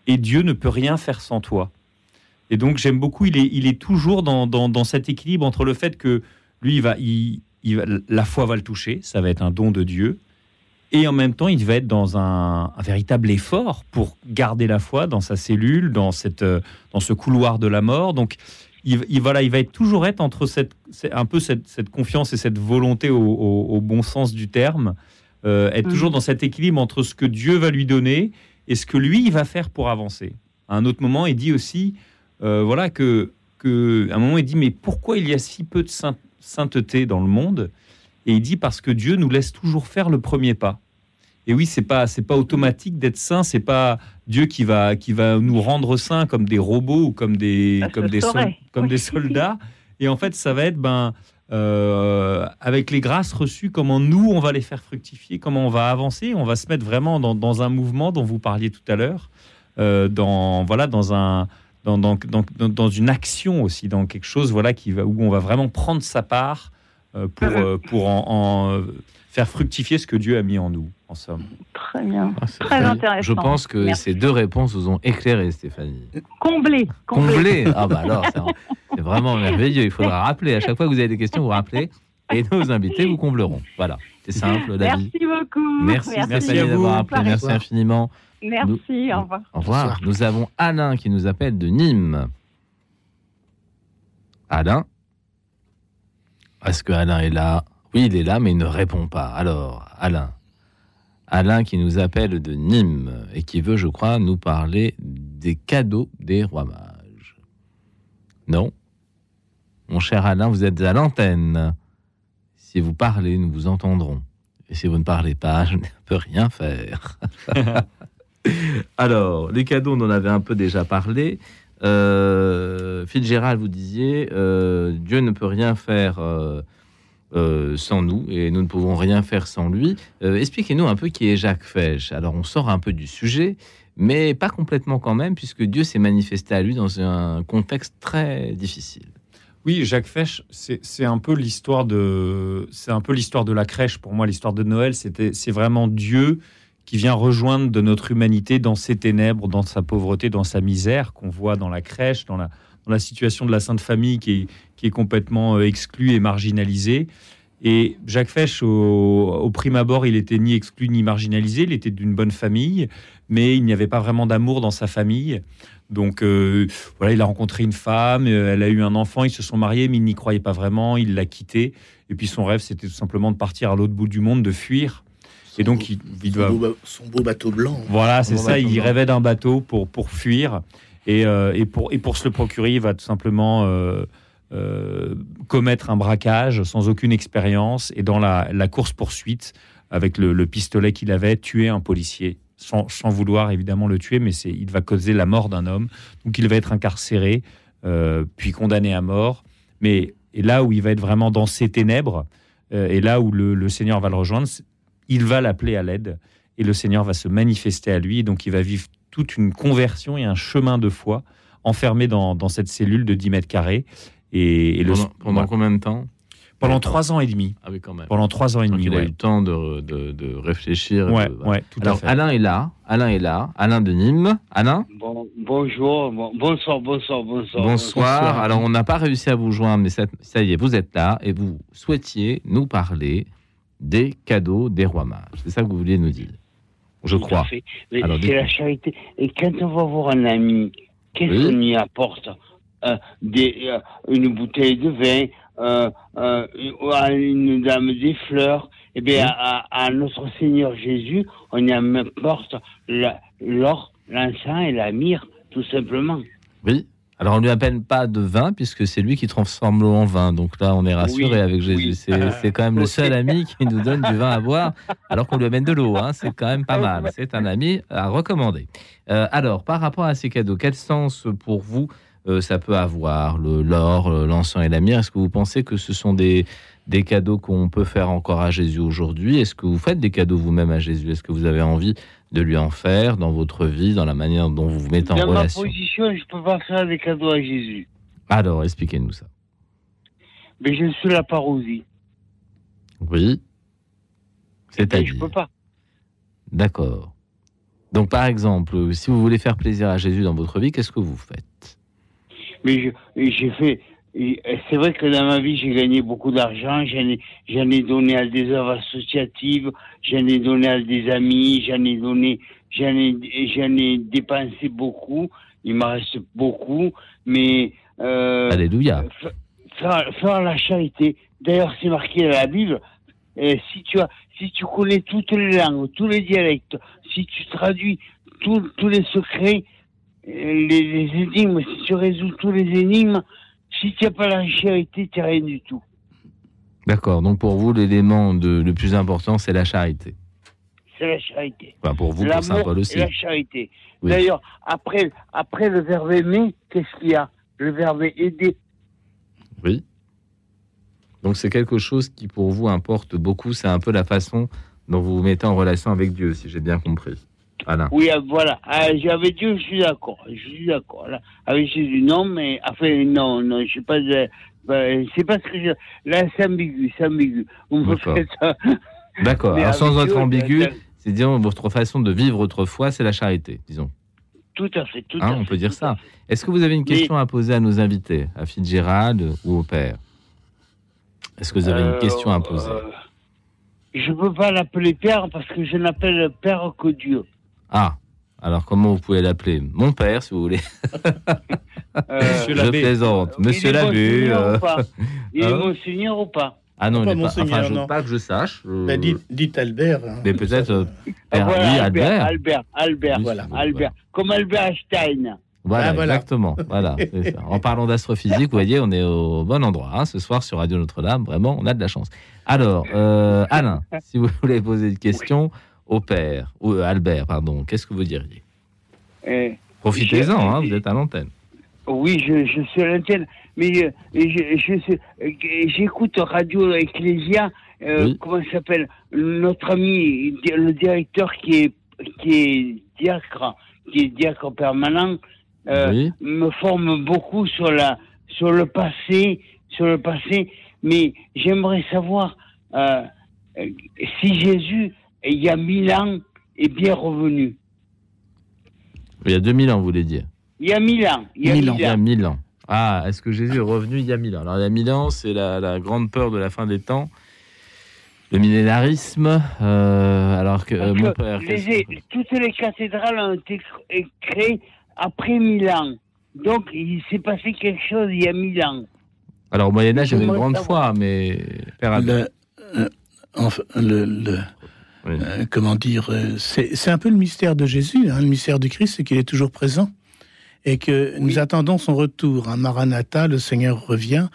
et Dieu ne peut rien faire sans toi. Et donc j'aime beaucoup, il est, toujours dans, cet équilibre entre le fait que lui, va, il, la foi va le toucher, ça va être un don de Dieu, et en même temps, il va être dans un, véritable effort pour garder la foi dans sa cellule, dans, euh, dans ce couloir de la mort. Donc, il, voilà, il va être toujours être entre cette, un peu cette, confiance et cette volonté au, bon sens du terme, euh, être toujours mm. dans cet équilibre entre ce que Dieu va lui donner et ce que lui il va faire pour avancer. À un autre moment, il dit aussi, euh, voilà que, que, à un moment, il dit mais pourquoi il y a si peu de sainteté dans le monde? Et il dit parce que Dieu nous laisse toujours faire le premier pas. Et oui, c'est pas c'est pas automatique d'être saint. C'est pas Dieu qui va qui va nous rendre saints comme des robots ou comme des comme des comme des *laughs* soldats. Et en fait, ça va être ben euh, avec les grâces reçues, comment nous on va les faire fructifier, comment on va avancer. On va se mettre vraiment dans, dans un mouvement dont vous parliez tout à l'heure, euh, dans voilà dans un dans, dans, dans, une action aussi, dans quelque chose voilà qui va où on va vraiment prendre sa part euh, pour pour en faire fructifier ce que Dieu a mis en nous, en somme. Très bien, ah, très intéressant. Je pense que ces deux réponses vous ont éclairé, Stéphanie. Comblé. Comblé. Ah bah alors, c'est vraiment merveilleux. Il faudra rappeler à chaque fois que vous avez des questions, vous rappelez, et nos invités vous combleront. Voilà, c'est simple, David. Merci beaucoup. Merci, Stéphanie d'avoir appelé. Merci infiniment. Merci, au revoir. Au revoir. Nous avons Alain qui nous appelle de Nîmes. Alain? Est-ce que Alain est là? Oui, il est là, mais il ne répond pas. Alors, Alain. Alain qui nous appelle de Nîmes et qui veut, je crois, nous parler des cadeaux des rois mages. Non? Mon cher Alain, vous êtes à l'antenne. Si vous parlez, nous vous entendrons. Et si vous ne parlez pas, je ne peux rien faire. *laughs* Alors, les cadeaux, on en avait un peu déjà parlé. Euh, Fitzgerald, vous disiez, euh, Dieu ne peut rien faire euh, euh, sans nous et nous ne pouvons rien faire sans lui. Expliquez-nous un peu qui est Jacques Fesch. Alors, on sort un peu du sujet, mais pas complètement quand même, puisque Dieu s'est manifesté à lui dans un contexte très difficile. Oui, Jacques Fesch, c'est un peu l'histoire de, c'est un peu l'histoire de la crèche pour moi. L'histoire de Noël, c'était, c'est vraiment Dieu qui vient rejoindre de notre humanité dans ses ténèbres, dans sa pauvreté, dans sa misère qu'on voit dans la crèche, dans la, dans la situation de la Sainte Famille qui est, qui est complètement euh, exclue et marginalisée. Et Jacques Fesch, au, au, prime abord, il était ni exclu ni marginalisé, il était d'une bonne famille, mais il n'y avait pas vraiment d'amour dans sa famille. Donc euh, voilà, il a rencontré une femme, euh, elle a eu un enfant, ils se sont mariés, mais il n'y croyait pas vraiment, il l'a quitté. Et puis son rêve, c'était tout simplement de partir à l'autre bout du monde, de fuir. et donc, il, il son, beau, son, beau, bateau blanc. Voilà, c'est ça. Il rêvait d'un bateau pour, pour fuir. Et, euh, et, pour, se le procurer, il va tout simplement euh, euh, commettre un braquage sans aucune expérience et dans la, course-poursuite, avec le, le pistolet qu'il avait, tuer un policier. Sans, vouloir évidemment le tuer, mais il va causer la mort d'un homme. Donc il va être incarcéré, puis condamné à mort. Mais là où il va être vraiment dans ses ténèbres, et là où le, le Seigneur va le rejoindre, il va l'appeler à l'aide et le Seigneur va se manifester à lui. Donc il va vivre toute une conversion et un chemin de foi enfermé dans, dans cette cellule de 10 mètres carrés. Et, et le, pendant, pendant combien de temps pendant trois ans et demi. Ah oui, quand même. Pendant trois ans et Donc demi. il a ouais. eu le temps de, de, de réfléchir. Ouais, de- ouais, tout Alors, à fait. Alain est là. Alain est là. Alain de Nîmes. Alain Bon, bonjour, bon- bonsoir, bonsoir, bonsoir. Bonsoir. Alors, on n'a pas réussi à vous joindre, mais ça, ça y est, vous êtes là et vous souhaitiez nous parler des cadeaux des rois mages. C'est ça que vous vouliez nous dire, je Tout crois. c'est la charité. Et quand on va voir un ami, qu'est-ce Oui. qu'on y apporte Euh, des, euh, Une bouteille de vin, euh, une dame des fleurs. Eh bien, Oui. à, à notre Seigneur Jésus, on y apporte l'or, l'encens et la myrrhe, tout simplement. Oui. Alors, on lui appelle pas de vin puisque c'est lui qui transforme l'eau en vin. Donc là, on est rassuré Oui, avec Jésus. oui. C'est quand même le *laughs* seul ami qui nous donne du vin à boire alors qu'on lui amène de l'eau. hein. C'est quand même pas mal. C'est un ami à recommander. Euh, alors, par rapport à ces cadeaux, quel sens pour vous euh, ça peut avoir? Le l'or, euh, l'encens et la myrrhe? Est-ce que vous pensez que ce sont des des cadeaux qu'on peut faire encore à Jésus aujourd'hui? Est-ce que vous faites des cadeaux vous-même à Jésus? Est-ce que vous avez envie de lui en faire dans votre vie, dans la manière dont vous vous mettez en Dans ma relation position, je peux pas faire des cadeaux à Jésus. Alors, expliquez-nous ça. Mais je suis la parousie. Oui. Et je C'est-à-dire. peux pas. D'accord. Donc, par exemple, si vous voulez faire plaisir à Jésus dans votre vie, qu'est-ce que vous faites? Mais j'ai fait. C'est vrai que dans ma vie, j'ai gagné beaucoup d'argent. J'en ai, j'en ai donné à des œuvres associatives. J'en ai donné à des amis. J'en ai donné. J'en ai, j'en ai dépensé beaucoup. Il m'en reste beaucoup. Mais. Euh, Alléluia. fa- faire, faire la charité. D'ailleurs, c'est marqué dans la Bible. euh, si tu as, si tu connais toutes les langues, tous les dialectes, si tu traduis tous tous les secrets, euh, les, les énigmes, si tu résous tous les énigmes, si tu n'as pas la charité, tu n'as rien du tout. D'accord. Donc, pour vous, l'élément le plus important, c'est la charité. C'est la charité. Enfin, pour vous, pour Saint L'amour Paul et aussi. la charité. Oui. D'ailleurs, après, après le verbe aimer, qu'est-ce qu'il y a? Le verbe aider. Oui. Donc, c'est quelque chose qui, pour vous, importe beaucoup. C'est un peu la façon dont vous vous mettez en relation avec Dieu, si j'ai bien compris. Alain. Oui, euh, voilà. Ah, Avec Dieu, je suis d'accord. Je suis d'accord. Avec Jésus, non, mais enfin, non, non, je sais pas. de- ben, c'est parce que je, là, c'est ambigu, c'est ambigu. D'accord. *laughs* Alors, sans être Dieu, ambigu, c'est disons votre façon de vivre votre foi, c'est la charité, disons. Tout à fait, tout Hein, à on fait. peut dire ça. Est-ce que vous avez une Mais- question à poser à nos invités, à Fitzgerald ou au père? Est-ce que vous avez une Euh, question à poser? euh, je peux pas l'appeler père parce que je n'appelle père que Dieu. Ah, Alors, comment vous pouvez l'appeler? Mon père, si vous voulez. Euh, Monsieur Je l'abbé. plaisante. Monsieur il est l'abbé. monseigneur euh, ou pas? Il est Hein? monseigneur ou pas? Ah non, Pas il n'est pas, enfin, monseigneur, je non. pas que je sache. euh, Ben, dites, dites Albert. hein. mais peut-être euh, Voilà, oui, Albert. Albert, Albert, Oui, voilà. Albert. Comme Albert Einstein. Voilà, Ah, voilà. exactement. Voilà. *laughs* En parlant d'astrophysique, vous voyez, on est au bon endroit. hein, ce soir sur Radio Notre-Dame, vraiment, on a de la chance. Alors, euh, Alain, si vous voulez poser une question au père, ou euh, Albert, pardon, qu'est-ce que vous diriez? Euh, Profitez-en, hein, vous êtes à l'antenne. oui, je, je suis à l'antenne, mais euh, je, je euh, j'écoute Radio Ecclesia. euh, Oui. Comment ça s'appelle? Notre ami, le directeur qui est qui est diacre, qui est diacre permanent, euh, Oui. me forme beaucoup sur la sur le passé, sur le passé. Mais j'aimerais savoir si Jésus, il y a mille ans, est bien revenu. Il y a 2000 ans, vous voulez dire Il y a mille ans. Il y a Mille mille ans. Il y a ans. 1000 ans. Ah, est-ce que Jésus est revenu il y a 1000 ans Alors, il y a 1000 ans, c'est la, la grande peur de la fin des temps. Le millénarisme, euh, alors que euh, mon que père. les- toutes les cathédrales ont été cr- créées après mille ans. Donc, il s'est passé quelque chose il y a mille ans. Alors, au Moyen-Âge, il y avait une grande foi, mais. Le, euh, enfin, le, le- Oui. euh, comment dire, euh, c'est un peu le mystère de Jésus, hein, le mystère du Christ, c'est qu'il est toujours présent et que nous attendons son retour. Un Maranatha, le Seigneur revient.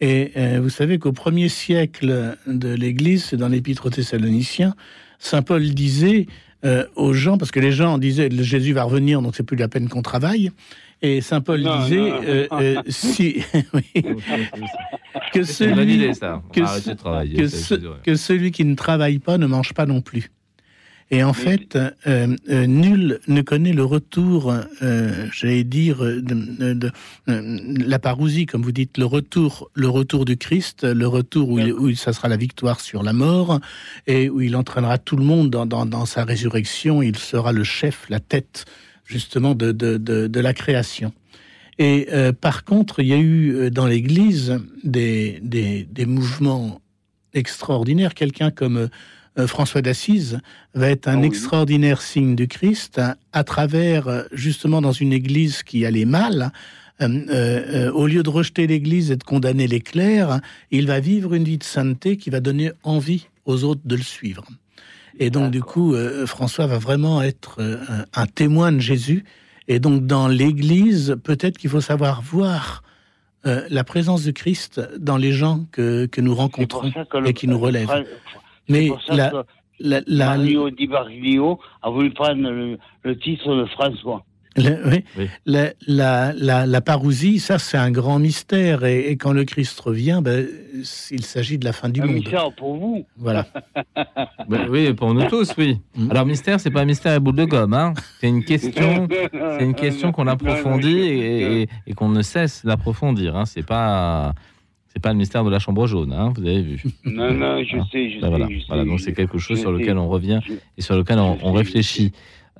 Et euh, vous savez qu'au premier siècle de l'Église, dans l'Épître aux Thessaloniciens, Saint Paul disait euh, aux gens, parce que les gens disaient Jésus va revenir, donc c'est plus la peine qu'on travaille. Et Saint Paul Non, disait non. euh, euh, si *laughs* oui, que celui idée, ça. On que ce- ce- celui qui ne travaille pas ne mange pas non plus. Et en fait, euh, nul ne connaît le retour, euh, j'allais dire, de, de- de- la parousie, comme vous dites, le retour, le retour du Christ, le retour où, il, où ça sera la victoire sur la mort, et où il entraînera tout le monde dans, dans- dans sa résurrection. Il sera le chef, la tête, justement, de, de, de- de la création. Et euh, par contre, il y a eu euh, dans l'Église des, des, des mouvements extraordinaires. Quelqu'un comme euh, François d'Assise va être un Ah oui. extraordinaire signe du Christ hein, à travers, justement, dans une Église qui allait mal. euh, au lieu de rejeter l'Église et de condamner les clercs, il va vivre une vie de sainteté qui va donner envie aux autres de le suivre. Et donc, du coup, euh, François va vraiment être euh, un, un témoin de Jésus. Et donc, dans l'Église, peut-être qu'il faut savoir voir euh, la présence de Christ dans les gens que, que nous rencontrons ça que le- et qui nous relèvent. Mais pour ça la, que la, la- Mario Di Baglio a voulu prendre le, le titre de François. La- oui, Oui. la, la, la- la parousie, ça c'est un grand mystère. Et, et quand le Christ revient, ben, il s'agit de la fin du un monde. mystère pour vous. Voilà. *laughs* Ben oui, pour nous tous, oui. Mm. Alors, mystère, c'est pas un mystère à boule de gomme. Hein. C'est une question. C'est une question qu'on approfondit et, et- et qu'on ne cesse d'approfondir. Hein. C'est pas, c'est pas le mystère de la chambre jaune. Hein, vous avez vu. Non, non, je Hein. sais, je Ben sais. voilà. je sais, Voilà, donc c'est quelque chose sur sais. lequel on revient Je- et sur lequel on, réfléchit.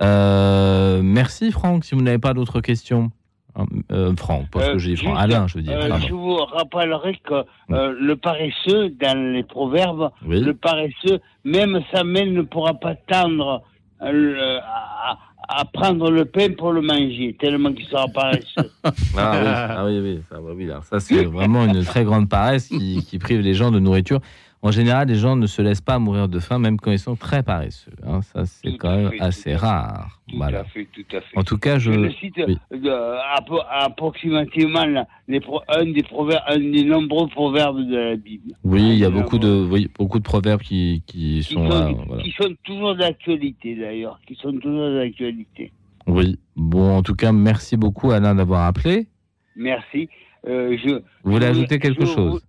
Euh, merci Franck. Si vous n'avez pas d'autres questions, Hein, euh, Franck, parce que Euh, j'ai Franck, Alain, je veux dire. Je vous rappellerai que le paresseux, dans les proverbes, Oui. le paresseux, même sa main ne pourra pas tendre le- à, à prendre le pain pour le manger, tellement qu'il sera paresseux. *laughs* Ah oui, ah oui, oui, ça, bah oui, alors ça c'est vraiment une très grande paresse qui, qui prive les gens de nourriture. En général, les gens ne se laissent pas mourir de faim, même quand ils sont très paresseux. hein. Ça, c'est quand même fait, assez rare. Tout Voilà. à fait, tout à fait. En tout cas, je. Le oui. euh, appro- approximativement là, les pro- un, des proverbes, un des nombreux proverbes de la Bible. Oui, il y a beaucoup de, oui, beaucoup de proverbes qui, qui Qui sont sont, là. voilà. qui sont toujours d'actualité d'ailleurs, qui sont toujours d'actualité. Oui. Bon, en tout cas, merci beaucoup Alain d'avoir appelé. Merci. Euh, je, Vous voulez ajouter quelque je- chose?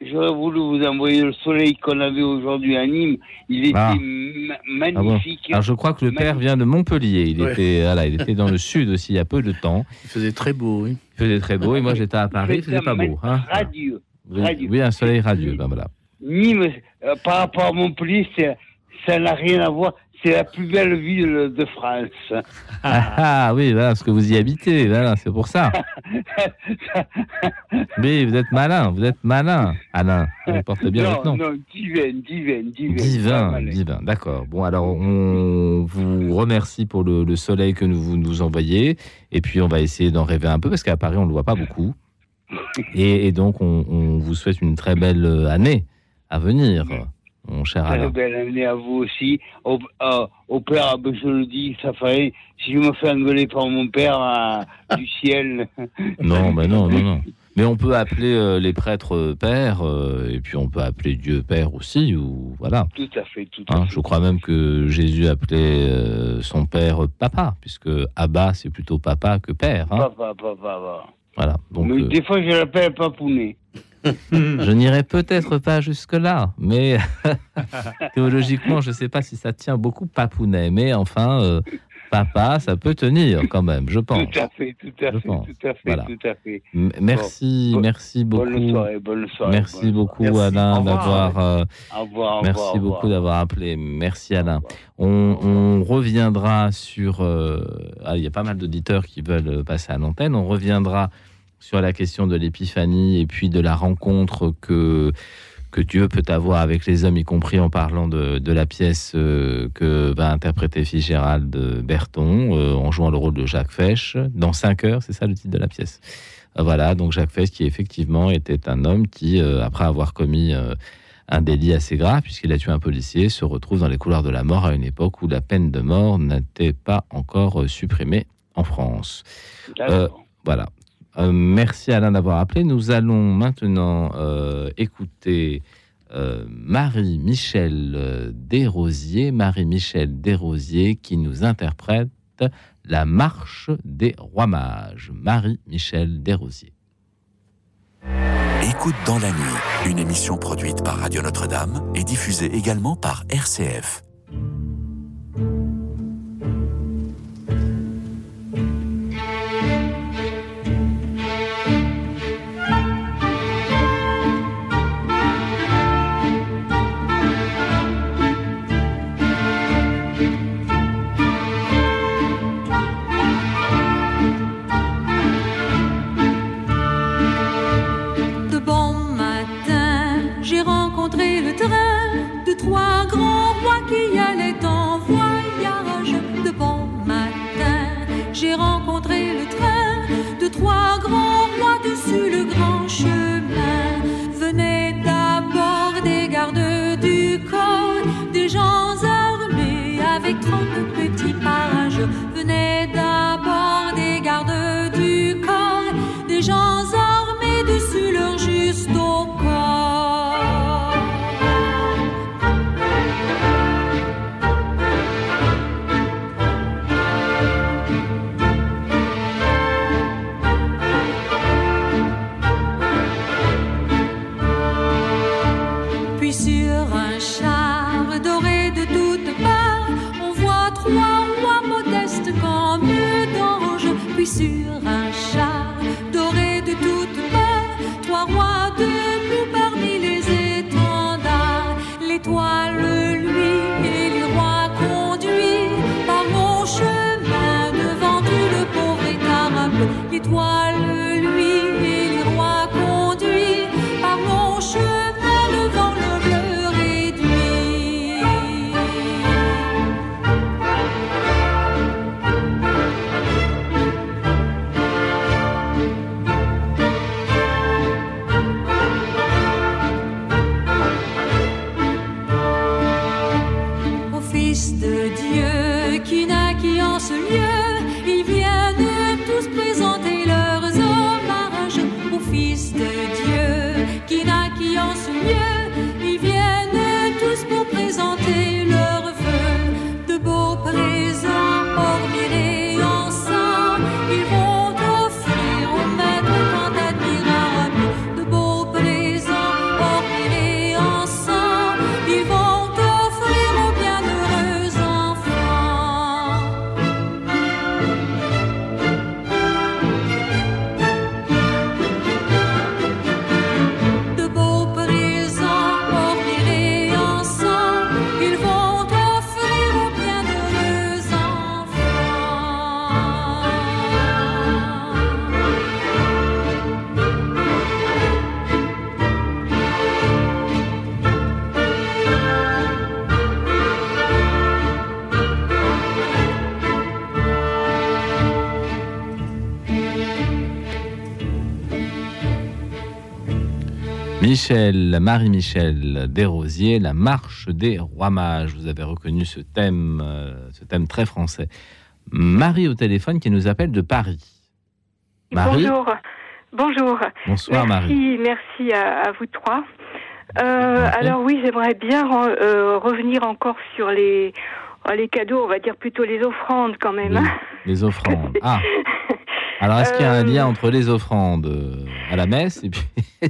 J'aurais voulu vous envoyer le soleil qu'on avait aujourd'hui à Nîmes. Il était Ah. Ah bon magnifique. Alors, je crois que le père vient de Montpellier. Il Ouais. était, voilà, il était dans le sud aussi il y a peu de temps. Il faisait très beau, oui. Il faisait très beau et moi j'étais à Paris, il faisait pas beau. Hein Radieux. oui, radieux. oui, un soleil radieux. Ben voilà. Nîmes, euh, par rapport à Montpellier, ça n'a rien à voir. C'est la plus belle ville de France. Ah, ah oui, voilà, parce que vous y habitez, voilà, c'est pour ça. *laughs* Mais vous êtes malin, vous êtes malin, Alain. Vous portez bien non, non, divin, divin, divin. Divin, divin, d'accord. Bon, alors on vous remercie pour le, soleil que vous nous envoyez, et puis on va essayer d'en rêver un peu, parce qu'à Paris, on ne le voit pas beaucoup. *laughs* Et, donc, on, vous souhaite une très belle année à venir mon cher Alain. belle année à vous aussi. Au, au père, ben, je le dis, ça. Si je me fais engueuler par mon père euh, du ciel. *laughs* Non, mais non, non, non. Mais on peut appeler euh, les prêtres euh, père, et puis on peut appeler Dieu père aussi, ou voilà. Tout à fait, tout à hein, fait. Je crois même que Jésus appelait son père papa, puisque Abba c'est plutôt papa que père. Hein. Papa, papa, papa. Voilà. Donc, mais des fois je l'appelle papounet. *laughs* je n'irai peut-être pas jusque-là, mais *laughs* théologiquement, je ne sais pas si ça tient beaucoup papounet. Mais enfin, euh, papa, ça peut tenir quand même, je pense. Tout à fait, tout à fait, tout à fait, tout à fait. merci, merci beaucoup. Bonne soirée, bonne soirée. Merci beaucoup, Alain, d'avoir. Euh, merci beaucoup d'avoir appelé. Merci, Alain. On, reviendra sur. Euh, ah, il y a pas mal d'auditeurs qui veulent passer à l'antenne. On reviendra sur la question de l'épiphanie et puis de la rencontre que, que Dieu peut avoir avec les hommes, y compris en parlant de, de la pièce euh, que va interpréter Fitzgerald Berton euh, en jouant le rôle de Jacques Fesch dans 5 heures, c'est ça le titre de la pièce. Euh, voilà, donc Jacques Fesch qui effectivement était un homme qui, après avoir commis un délit assez grave, puisqu'il a tué un policier, se retrouve dans les couloirs de la mort à une époque où la peine de mort n'était pas encore supprimée en France. voilà. Euh, merci Alain d'avoir appelé. Nous allons maintenant euh, écouter euh, Marie-Michel Desrosiers, Marie-Michel Desrosiers qui nous interprète La marche des rois mages. Marie-Michel Desrosiers. Écoute dans la nuit, une émission produite par Radio Notre-Dame et diffusée également par RCF. Michel, Marie-Michel Desrosiers, la marche des rois mages. Vous avez reconnu ce thème, euh, ce thème très français. Marie au téléphone qui nous appelle de Paris. Marie Bonjour. Bonjour. Bonsoir Marie. Merci à, vous trois. Euh, alors oui, j'aimerais bien euh, revenir encore sur les, les cadeaux, on va dire plutôt les offrandes quand même. les offrandes. Ah. *laughs* Alors, est-ce qu'il y a un lien euh, entre les offrandes euh, à la messe et puis *laughs*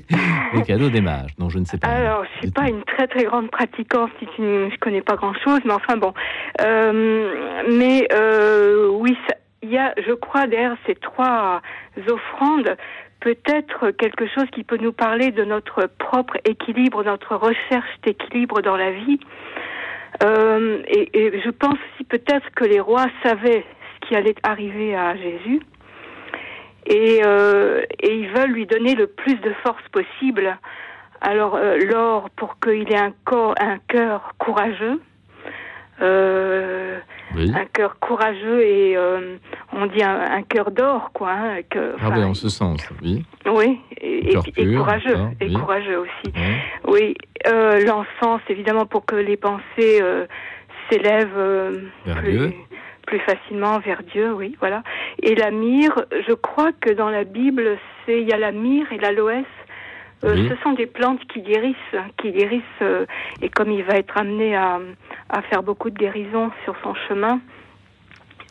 les cadeaux des mages? Non, je ne sais pas. Alors, je ne suis pas une très très grande pratiquante, si tu ne connais pas grand-chose, mais enfin bon. Euh, mais oui, il y a, je crois, derrière ces trois offrandes, peut-être quelque chose qui peut nous parler de notre propre équilibre, notre recherche d'équilibre dans la vie. Et, et je pense aussi peut-être que les rois savaient ce qui allait arriver à Jésus et, euh, ils veulent lui donner le plus de force possible. Alors euh, l'or pour qu'il ait un corps, un cœur courageux, euh, un cœur courageux et euh, on dit un, un cœur d'or quoi. Hein, que, ah oui, en ce sens, oui. Oui, et, et, courageux, et courageux aussi. Oui, euh, l'encens évidemment pour que les pensées s'élèvent plus, plus facilement vers Dieu, oui, voilà. Et la myrrhe, je crois que dans la Bible, c'est il y a la myrrhe et l'aloès. Euh, ce sont des plantes qui guérissent, qui guérissent. Euh, et comme il va être amené à, à faire beaucoup de guérisons sur son chemin,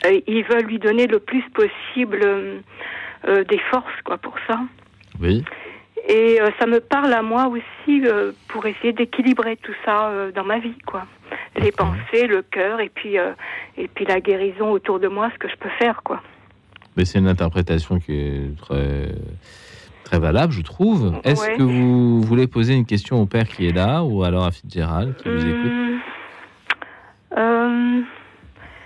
euh, il veut lui donner le plus possible des forces, quoi, pour ça. Oui. Et ça me parle à moi aussi pour essayer d'équilibrer tout ça dans ma vie, quoi les pensées, le cœur, et puis, euh, et puis la guérison autour de moi, ce que je peux faire, quoi. Mais c'est une interprétation qui est très, très valable, je trouve. Est-ce que vous voulez poser une question au père qui est là, ou alors à Fitzgerald qui vous écoute hum, euh,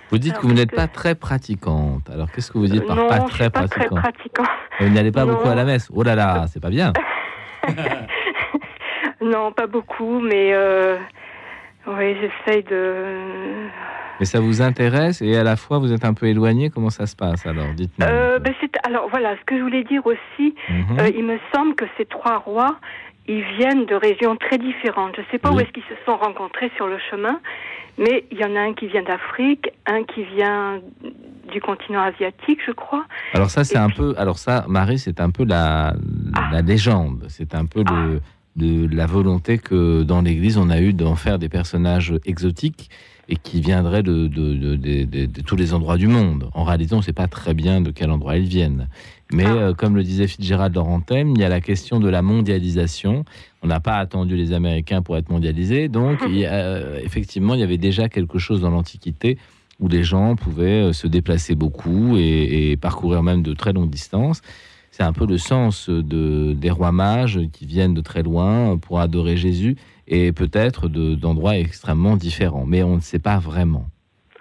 Vous dites que vous n'êtes pas très pratiquante. Alors qu'est-ce que vous dites par pas, très, pas très pratiquante Vous n'allez pas beaucoup à la messe Oh là là, c'est pas bien. *laughs* *laughs* non, pas beaucoup, mais euh, oui, j'essaye de. Mais ça vous intéresse et à la fois vous êtes un peu éloigné. Comment ça se passe alors? Dites-moi. Euh, ben alors voilà, ce que je voulais dire aussi, mhm. euh, il me semble que ces trois rois, ils viennent de régions très différentes. Je ne sais pas où est-ce qu'ils se sont rencontrés sur le chemin, mais il y en a un qui vient d'Afrique, un qui vient du continent asiatique, je crois. Alors ça, c'est un peu. Alors ça, Marie, c'est un peu la, ah. la légende. C'est un peu le ah de la volonté que dans l'Église, on a eu d'en faire des personnages exotiques et qui viendraient de, de, tous les endroits du monde. En réalité, on ne sait pas très bien de quel endroit ils viennent. Mais ah. euh, comme le disait Fitzgerald Laurenthem, il y a la question de la mondialisation. On n'a pas attendu les Américains pour être mondialisés. Donc, *laughs* euh, effectivement, il y avait déjà quelque chose dans l'Antiquité où les gens pouvaient euh, se déplacer beaucoup et parcourir même de très longues distances c'est un peu le sens de, des rois mages qui viennent de très loin pour adorer Jésus et peut-être d'endroits extrêmement différents. Mais on ne sait pas vraiment.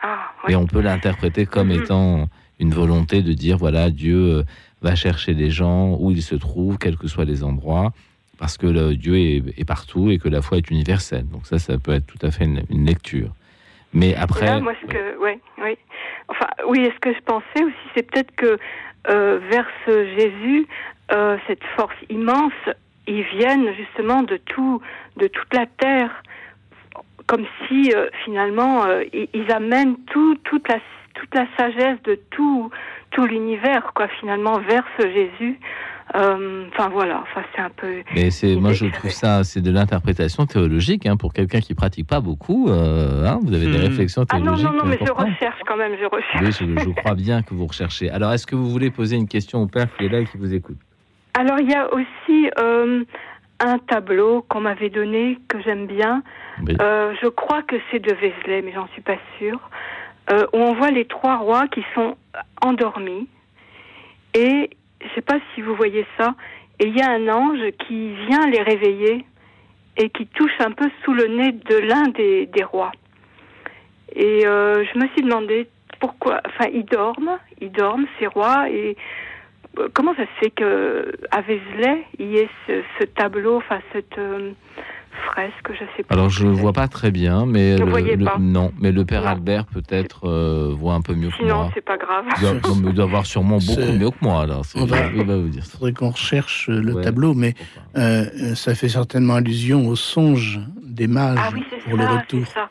Ah, Et on peut l'interpréter comme mhm. étant une volonté de dire voilà, Dieu euh, va chercher les gens où ils se trouvent, quels que soient les endroits, parce que le, Dieu est, partout et que la foi est universelle. Donc ça, ça peut être tout à fait une, lecture. Mais après, moi, ce que, oui. Enfin, oui. Ce que je pensais aussi, c'est peut-être que euh, vers ce Jésus, euh, cette force immense, ils viennent justement de tout, de toute la terre, comme si euh, finalement ils, amènent tout, toute la toute la sagesse de tout tout l'univers quoi finalement vers ce Jésus euh, enfin voilà, enfin c'est un peu. Mais c'est, moi je trouve ça, c'est de l'interprétation théologique hein, pour quelqu'un qui pratique pas beaucoup. Euh, hein, vous avez des hmm. réflexions théologiques. Ah non non non, mais je recherche quand même, je recherche. Oui, je, crois bien que vous recherchez. Alors est-ce que vous voulez poser une question au père qui est là et qui vous écoute? Alors il y a aussi euh, un tableau qu'on m'avait donné que j'aime bien. je crois que c'est de Vézelay, mais j'en suis pas sûre. où on voit les trois rois qui sont endormis et je ne sais pas si vous voyez ça, et il y a un ange qui vient les réveiller et qui touche un peu sous le nez de l'un des, des, rois. Et euh, je me suis demandé pourquoi, enfin, ils dorment, ils dorment, ces rois, et euh, comment ça se fait que à Vézelay, il y ait ce, tableau, enfin, cette, euh, fresque, je sais pas. Alors je ne vois pas très bien, mais Vous le, voyez le- pas non, mais le père Non. Albert peut-être euh, voit un peu mieux que Sinon, moi. c'est pas grave. Il doit, non, mais il doit voir sûrement beaucoup C'est- mieux que moi. Alors, c'est- On va- il va vous dire Il ça. faudrait qu'on recherche euh, le Ouais. tableau, mais euh, euh, ça fait certainement allusion au songe des mages Ah oui, c'est pour le ça, retour. c'est ça.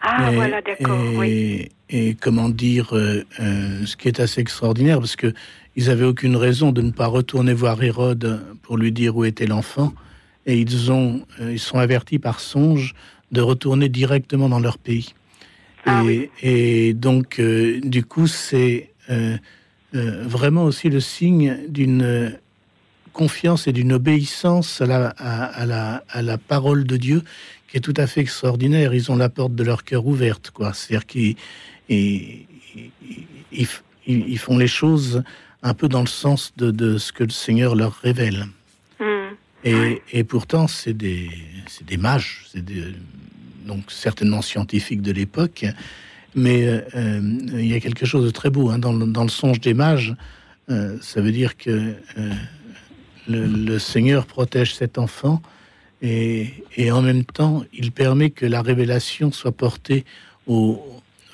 Ah, et, voilà, d'accord, et- oui. et comment dire, euh, euh, ce qui est assez extraordinaire, parce que ils avaient aucune raison de ne pas retourner voir Hérode pour lui dire où était l'enfant, et ils ont, euh, ils sont avertis par songe de retourner directement dans leur pays. Ah et, oui. et donc, euh, du coup, c'est euh, euh, vraiment aussi le signe d'une confiance et d'une obéissance à la, à, à la, à la parole de Dieu qui est tout à fait extraordinaire. Ils ont la porte de leur cœur ouverte, quoi. C'est-à-dire qu'ils ils, ils- ils- ils font les choses un peu dans le sens de, de ce que le Seigneur leur révèle. Hmm. Et, et pourtant, c'est des, mages, c'est donc certainement scientifiques de l'époque, mais euh, il y a quelque chose de très beau hein, dans, le, dans le songe des mages. euh, ça veut dire que euh, le, le Seigneur protège cet enfant et, et en même temps, il permet que la révélation soit portée au,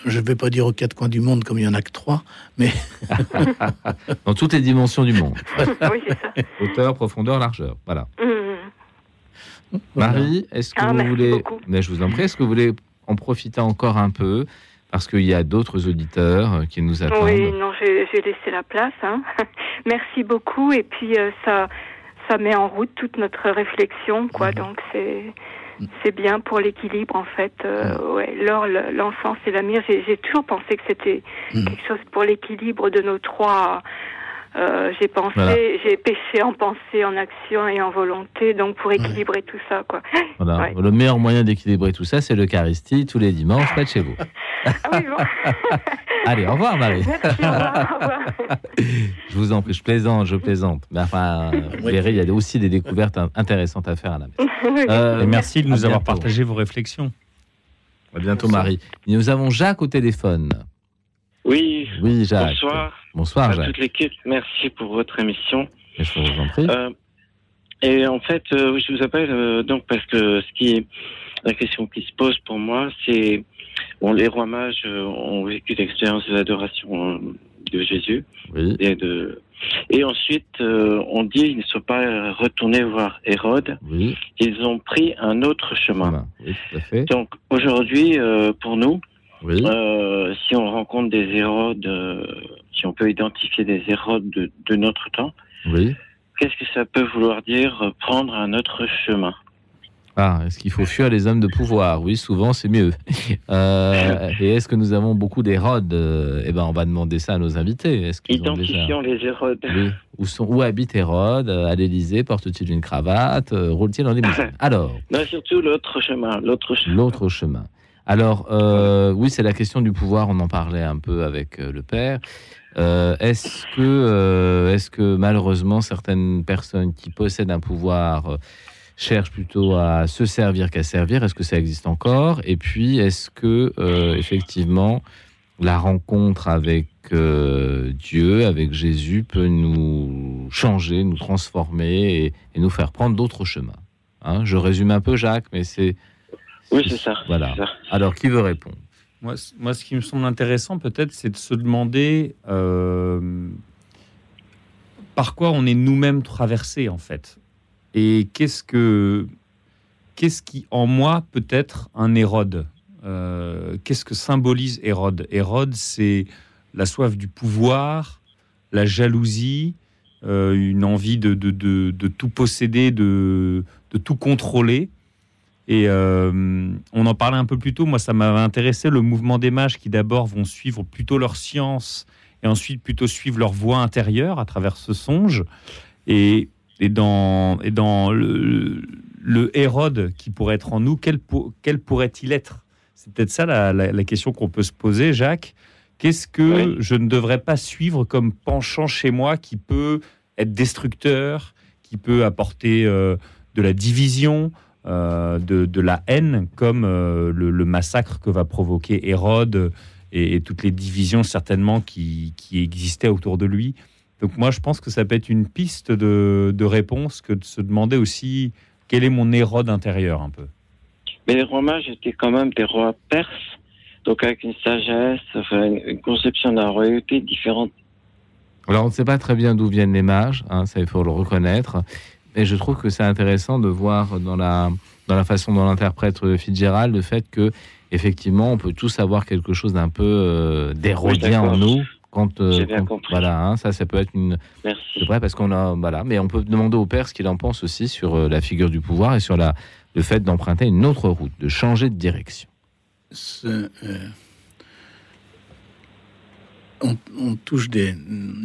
je ne vais pas dire aux quatre coins du monde comme il y en a que trois, mais *laughs* Dans toutes les dimensions du monde. *laughs* Oui, c'est ça. Hauteur, profondeur, largeur. Voilà. Hmm. Marie, est-ce que Ah, vous merci voulez. beaucoup. Mais je vous en prie, est-ce que vous voulez en profiter encore un peu Parce qu'il y a d'autres auditeurs euh, qui nous attendent. Oui, non, j'ai laissé la place. Hein. *laughs* Merci beaucoup. Et puis, euh, ça, ça met en route toute notre réflexion, quoi. Donc, c'est. C'est bien pour l'équilibre en fait. Euh, ouais, l'or, le- l'enfance et la mire. J'ai j'ai toujours pensé que c'était Mhm. quelque chose pour l'équilibre de nos trois. Euh, j'ai pensé, Voilà. j'ai péché en pensée, en action et en volonté, donc pour équilibrer tout ça, quoi. *laughs* Voilà. Ouais. Le meilleur moyen d'équilibrer tout ça, c'est l'Eucharistie tous les dimanches près de chez vous. Ah oui, bon. *laughs* Allez, au revoir, Marie. Merci, au revoir, au revoir. *laughs* Je vous en prie, je plaisante, je plaisante. Mais enfin, vous verrez, il y a aussi des découvertes in- intéressantes à faire à la messe. Euh, Et merci de nous avoir bientôt. partagé vos réflexions. À bientôt, Marie. Nous avons Jacques au téléphone. Oui, Oui, Jacques. bonsoir Bonsoir, à Jacques. toute l'équipe. Merci pour votre émission. Je vous en prie. Euh, et en fait, euh, je vous appelle euh, donc parce que ce qui est la question qui se pose pour moi, c'est bon, les rois mages ont vécu l'expérience de l'adoration de Jésus Oui, et de et ensuite euh, on dit ils ne sont pas retournés voir Hérode, oui, ils ont pris un autre chemin. voilà. oui, tout à fait. Donc aujourd'hui, euh, pour nous, Oui, Euh, si on rencontre des Hérodes, euh, si on peut identifier des Hérodes de, de notre temps, oui. qu'est-ce que ça peut vouloir dire euh, prendre un autre chemin? Ah, est-ce qu'il faut fuir les hommes de pouvoir? Oui, souvent, c'est mieux. *laughs* Euh, et est-ce que nous avons beaucoup d'Hérodes Euh, Eh ben, on va demander ça à nos invités. Est-ce qu'ils ont déjà... Identifions les Hérodes. Oui. Où, sont, où habite Hérode? À l'Élysée Porte-t-il une cravate? Roule-t-il en limousine *laughs* Alors, Non, surtout l'autre chemin, l'autre chemin. l'autre chemin. Alors, euh, oui, c'est la question du pouvoir. On en parlait un peu avec euh, le père. Euh, est-ce que, est-ce que malheureusement certaines personnes qui possèdent un pouvoir cherchent plutôt à se servir qu'à servir? Est-ce que ça existe encore? Et puis, est-ce que effectivement la rencontre avec Dieu, avec Jésus, peut nous changer, nous transformer et, et nous faire prendre d'autres chemins? Hein, Je résume un peu, Jacques, mais c'est Oui, c'est ça. Voilà. ça. alors, qui veut répondre? Moi, moi, ce qui me semble intéressant, peut-être, c'est de se demander euh, par quoi on est nous-mêmes traversés, en fait. Et qu'est-ce que qu'est-ce qui, en moi, peut être un Hérode? Euh, Qu'est-ce que symbolise Hérode? Hérode, c'est la soif du pouvoir, la jalousie, euh, une envie de, de, de- de tout posséder, de, de tout contrôler. Et euh, on en parlait un peu plus tôt. Moi, ça m'avait intéressé le mouvement des mages qui d'abord vont suivre plutôt leur science et ensuite plutôt suivre leur voie intérieure à travers ce songe. Et, et dans, et dans le, le Hérode qui pourrait être en nous, quel, pour- quel pourrait-il être? C'est peut-être ça la, la- la question qu'on peut se poser, Jacques. Qu'est-ce que Oui. je ne devrais pas suivre comme penchant chez moi qui peut être destructeur, qui peut apporter euh, de la division, euh, de, de la haine, comme euh, le, le massacre que va provoquer Hérode et, et toutes les divisions certainement qui, qui existaient autour de lui. Donc moi, je pense que ça peut être une piste de, de réponse que de se demander aussi quel est mon Hérode intérieur un peu. Mais les rois mages étaient quand même des rois perses, donc avec une sagesse, enfin, une conception de la royauté différente. Alors on ne sait pas très bien d'où viennent les mages, hein, ça il faut le reconnaître, mais je trouve que c'est intéressant de voir dans la, dans la façon dont l'interprète Fitzgerald le fait que effectivement on peut tous avoir quelque chose d'un peu euh, d'érodien en nous quand, euh, voilà, hein, ça, ça peut être une. C'est vrai parce qu'on a, voilà, mais on peut demander au père ce qu'il en pense aussi sur euh, la figure du pouvoir et sur la, le fait d'emprunter une autre route, de changer de direction. Euh, on, touche des,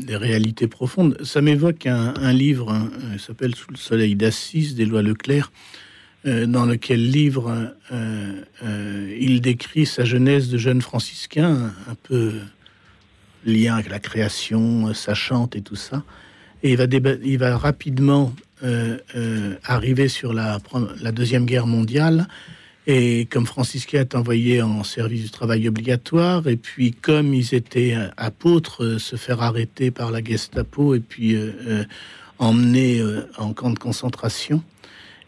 réalités profondes. Ça m'évoque un, livre, il s'appelle Sous le soleil d'Assise d'Éloi Leclerc, dans lequel livre il décrit sa jeunesse de jeune franciscain, un peu lien avec la création, euh, sa chante et tout ça. Et il va, il va rapidement euh, euh, arriver sur la, Deuxième Guerre mondiale. Et comme franciscain est envoyé en service du travail obligatoire, et puis comme ils étaient apôtres, se faire arrêter par la Gestapo et puis emmener en camp de concentration.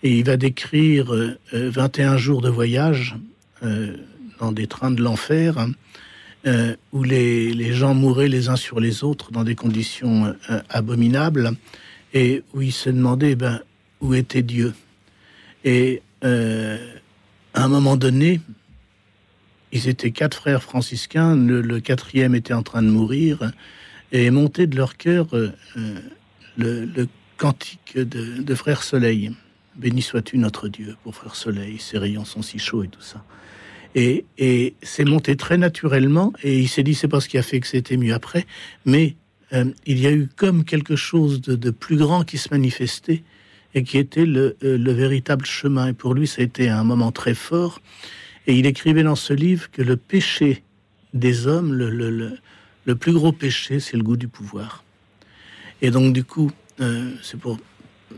Et il va décrire 21 jours de voyage dans des trains de l'enfer. Hein, euh, où les, gens mouraient les uns sur les autres dans des conditions euh, abominables, et où il se demandait ben, où était Dieu? Et euh, à un moment donné, ils étaient quatre frères franciscains, le, quatrième était en train de mourir, et montait de leur cœur le, cantique de, de Frère Soleil. Béni sois-tu notre Dieu pour Frère Soleil, ses rayons sont si chauds et tout ça. Et, c'est monté très naturellement. Et il s'est dit, c'est pas ce qui a fait que c'était mieux après. Mais euh, il y a eu comme quelque chose de, plus grand qui se manifestait et qui était le, euh, le, véritable chemin. Et pour lui, ça a été un moment très fort. Et il écrivait dans ce livre que le péché des hommes, le plus gros péché, c'est le goût du pouvoir. Et donc, du coup, euh, c'est pour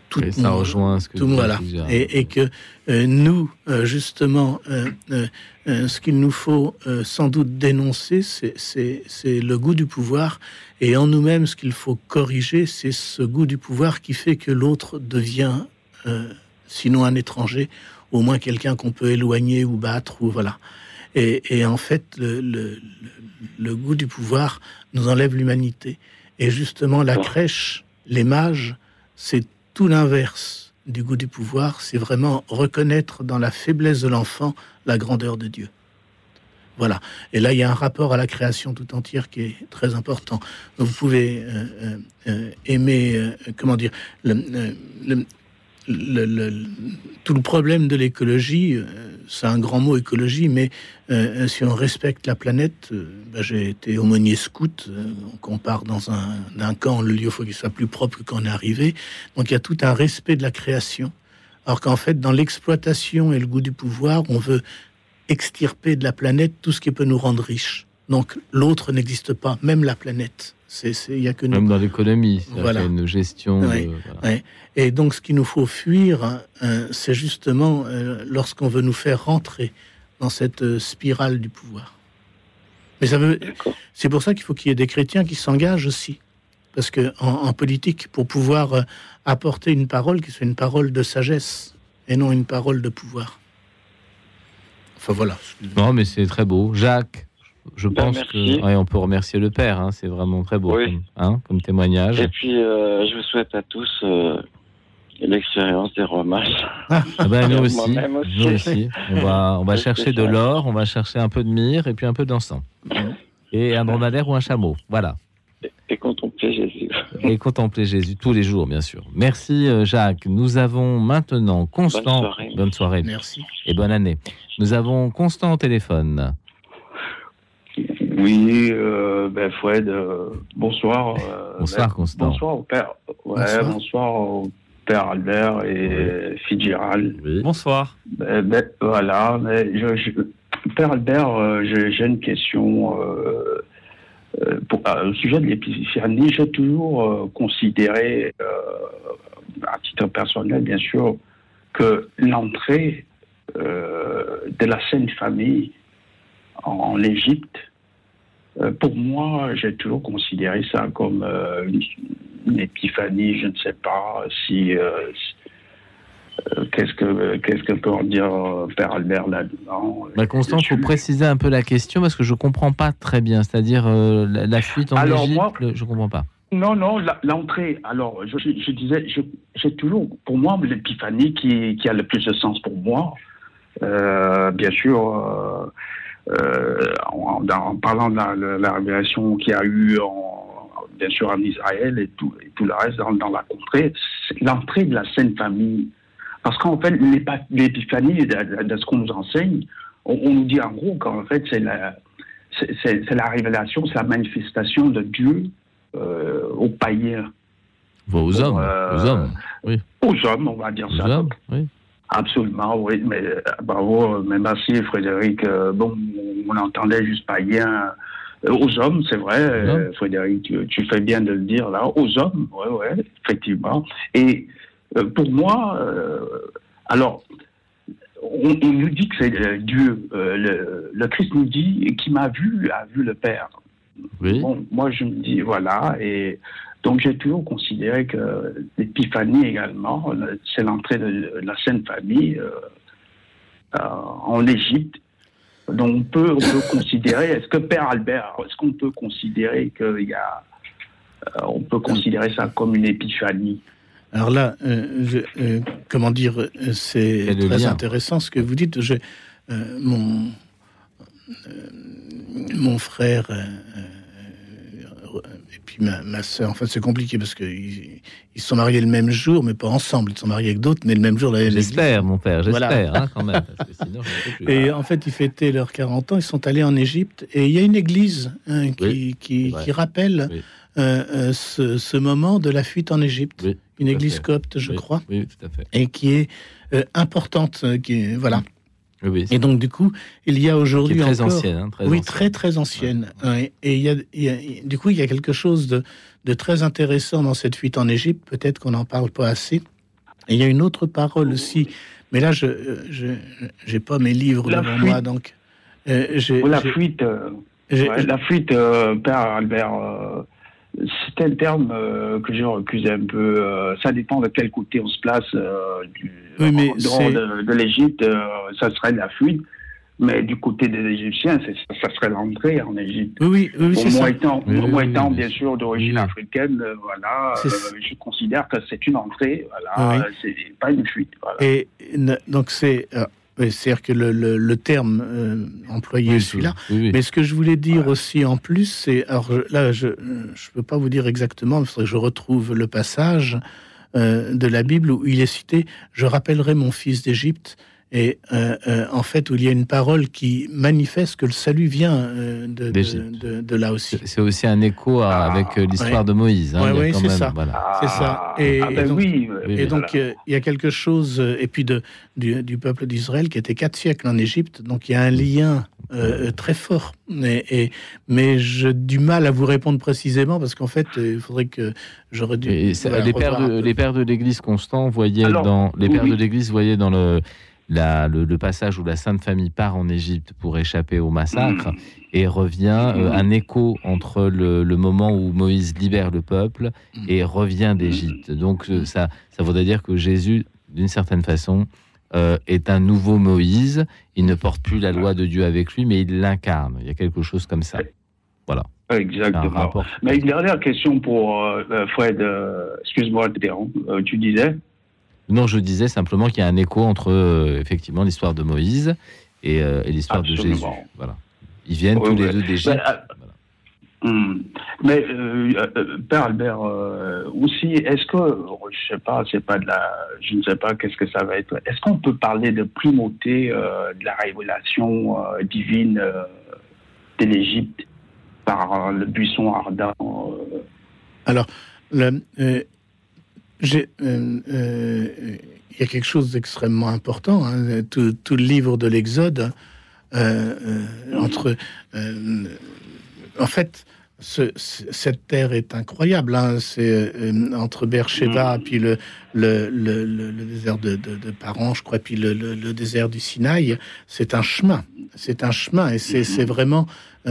tout et ça rejoint ce que tout, voilà. Et, et, que euh, nous, euh, justement, euh, ce qu'il nous faut sans doute dénoncer, c'est le goût du pouvoir. Et en nous-mêmes, ce qu'il faut corriger, c'est ce goût du pouvoir qui fait que l'autre devient, sinon un étranger, au moins quelqu'un qu'on peut éloigner ou battre. Ou voilà. Et, et en fait, le, le, le, goût du pouvoir nous enlève l'humanité. Et justement, la crèche, les mages, c'est tout l'inverse du goût du pouvoir, c'est vraiment reconnaître dans la faiblesse de l'enfant la grandeur de Dieu. Voilà. Et là, il y a un rapport à la création tout entière qui est très important. vous pouvez euh, euh, euh, aimer, comment dire, tout le problème de l'écologie, c'est un grand mot écologie, mais euh, si on respecte la planète, euh, bah, j'ai été aumônier scout, on part dans un, camp, le lieu faut qu'il soit plus propre que quand on est arrivé. Donc il y a tout un respect de la création. Alors qu'en fait, dans l'exploitation et le goût du pouvoir, on veut extirper de la planète tout ce qui peut nous rendre riches. Donc l'autre n'existe pas, même la planète. Il y a que Même dans l'économie, voilà. y a une gestion. Et donc, ce qu'il nous faut fuir, hein, euh, c'est justement euh, lorsqu'on veut nous faire rentrer dans cette euh, spirale du pouvoir. Mais ça veut. C'est pour ça qu'il faut qu'il y ait des chrétiens qui s'engagent aussi, parce que en, politique, pour pouvoir apporter une parole qui soit une parole de sagesse et non une parole de pouvoir. Enfin voilà. Non, mais c'est très beau, Jacques. Je ben, pense qu'on on peut remercier le Père, hein, c'est vraiment très beau comme, hein, comme, témoignage. Et puis, euh, je vous souhaite à tous euh, l'expérience des rois Ah, ben, nous, aussi, nous aussi. On va, on va chercher de l'or, on va chercher un peu de myrrhe et puis un peu d'encens. Et un dromadaire ou un chameau, voilà. Et, contempler Jésus. *laughs* et contempler Jésus tous les jours, bien sûr. Merci euh, Jacques. Nous avons maintenant Constant. Bonne soirée. Bonne soirée. Merci. Et bonne année. Nous avons Constant au téléphone. Oui, euh, ben Fred, euh, bonsoir. Euh, bonsoir, ben, Constant. Bonsoir au père. Ouais, bonsoir. au père Albert et Fitzgerald. Bonsoir. Ben, ben, voilà, mais je, père Albert, j'ai une question. Pour, au sujet de l'épiphanie, j'ai toujours considéré, à titre personnel bien sûr, que l'entrée de la Sainte Famille en Égypte euh, pour moi, j'ai toujours considéré ça comme euh, une, épiphanie. Je ne sais pas si, euh, qu'est-ce que qu'est-ce que peut en dire Père Albert là-dedans bah, Constant, il faut préciser un peu la question parce que je comprends pas très bien. C'est-à-dire la, fuite en alors, Égypte, moi, je comprends pas. Non, non, l'entrée. Alors, je, disais, j'ai toujours, pour moi, l'épiphanie qui, qui, a le plus de sens pour moi. bien sûr, en, parlant de la, révélation qu'il y a eu, en, bien sûr, en Israël et tout, et tout le reste dans, dans la contrée, l'entrée de la Sainte Famille. Parce qu'en fait, l'épiphanie, de, ce qu'on nous enseigne, on, nous dit en gros qu'en fait, c'est la, c'est la révélation, c'est la manifestation de Dieu euh, aux païens. aux hommes, euh, aux hommes, oui. Aux hommes, on va dire aux ça. Hommes, oui. Absolument, oui. Mais euh, bravo, mais merci Frédéric. bon, on entendait juste païens aux hommes, c'est vrai, Frédéric, tu, fais bien de le dire là, aux hommes, oui, oui, effectivement. Et pour moi, alors, on, nous dit que c'est Dieu, le, le, Christ nous dit, qui m'a vu, a vu le Père. Bon, moi, je me dis, voilà, et donc j'ai toujours considéré que l'épiphanie également, c'est l'entrée de la Sainte Famille euh, euh, en Égypte. Donc on peut, on peut considérer, est-ce que Père Albert, est-ce qu'on peut considérer qu'il y a, euh, on peut considérer ça comme une épiphanie? Alors là, comment dire, c'est très intéressant ce que vous dites. Je, mon, mon frère euh, euh, puis ma, ma soeur, en fait, c'est compliqué parce qu'ils ils sont mariés le même jour, mais pas ensemble. Ils sont mariés avec d'autres, mais le même jour. J'espère, mon père, j'espère, hein, quand même. *laughs* et en fait, ils fêtaient leurs 40 ans, ils sont allés en Égypte, et il y a une église hein, qui, qui, rappelle euh, ce, moment de la fuite en Égypte. une église copte, je crois. Oui, tout à fait. Et qui est importante, qui voilà. Et donc, du coup, il y a aujourd'hui très ancienne, hein, oui, très très ancienne. Et il y, a, du coup, il y a quelque chose de, de très intéressant dans cette fuite en Égypte. Peut-être qu'on n'en parle pas assez. Et il y a une autre parole aussi, mais là, je n'ai pas mes livres devant moi, donc. Euh, la fuite, euh, la fuite, euh, Père Albert c'est un terme euh, que j'ai recusé un peu. Euh, ça dépend de quel côté on se place euh, du, oui, mais de, de l'Égypte. ça serait la fuite. Mais du côté des Égyptiens, ça serait l'entrée en Égypte. Oui, oui, c'est moi étant, moi étant bien sûr d'origine africaine, voilà, je considère que c'est une entrée, voilà, c'est pas une fuite. Voilà. Et donc c'est c'est-à-dire que le, le, terme euh, employé est celui-là. Mais ce que je voulais dire aussi en plus, c'est. Alors là, je ne peux pas vous dire exactement, faudrait que je retrouve le passage euh, de la Bible où il est cité Je rappellerai mon fils d'Égypte et euh, euh, en fait où il y a une parole qui manifeste que le salut vient euh, de, de, là aussi. C'est aussi un écho avec l'histoire de Moïse. Hein, oui, c'est ça. C'est ça. Et, ah, ben donc, oui, et donc il y a quelque chose, et puis de, du, peuple d'Israël qui était quatre siècles en Égypte, donc il y a un lien très fort. Et, mais j'ai du mal à vous répondre précisément parce qu'en fait, il faudrait que j'aurais dû. les, pères de, les pères de l'Église Constant voyaient dans les pères de l'Église voyaient dans le le, passage où la Sainte Famille part en Égypte pour échapper au massacre mm. et revient euh, un écho entre le, moment où Moïse libère le peuple mm. et revient d'Égypte. Donc euh, ça, ça voudrait dire que Jésus, d'une certaine façon, euh, est un nouveau Moïse. Il ne porte plus la loi de Dieu avec lui, mais il l'incarne. Il y a quelque chose comme ça. Voilà. Exactement. Mais une dernière question pour Fred. Excuse-moi, tu disais non, je disais simplement qu'il y a un écho entre euh, effectivement l'histoire de Moïse et, euh, l'histoire de Jésus. Voilà. Ils viennent tous les deux d'Égypte. Mais, hmm. Père Albert, aussi, est-ce que, je sais pas, c'est pas de la, je ne sais pas qu'est-ce que ça va être. Est-ce qu'on peut parler de primauté de la révélation divine de l'Égypte par le buisson ardent Alors, le, euh, euh, il y a quelque chose d'extrêmement important. Hein, tout, le livre de l'Exode, euh, entre, en en cette terre est incroyable. Hein. C'est entre Beersheba, mm. puis le, le, le, désert de, de, Paran, je crois, puis le, désert du Sinaï. C'est un chemin. C'est un chemin. Et c'est mm-hmm. vraiment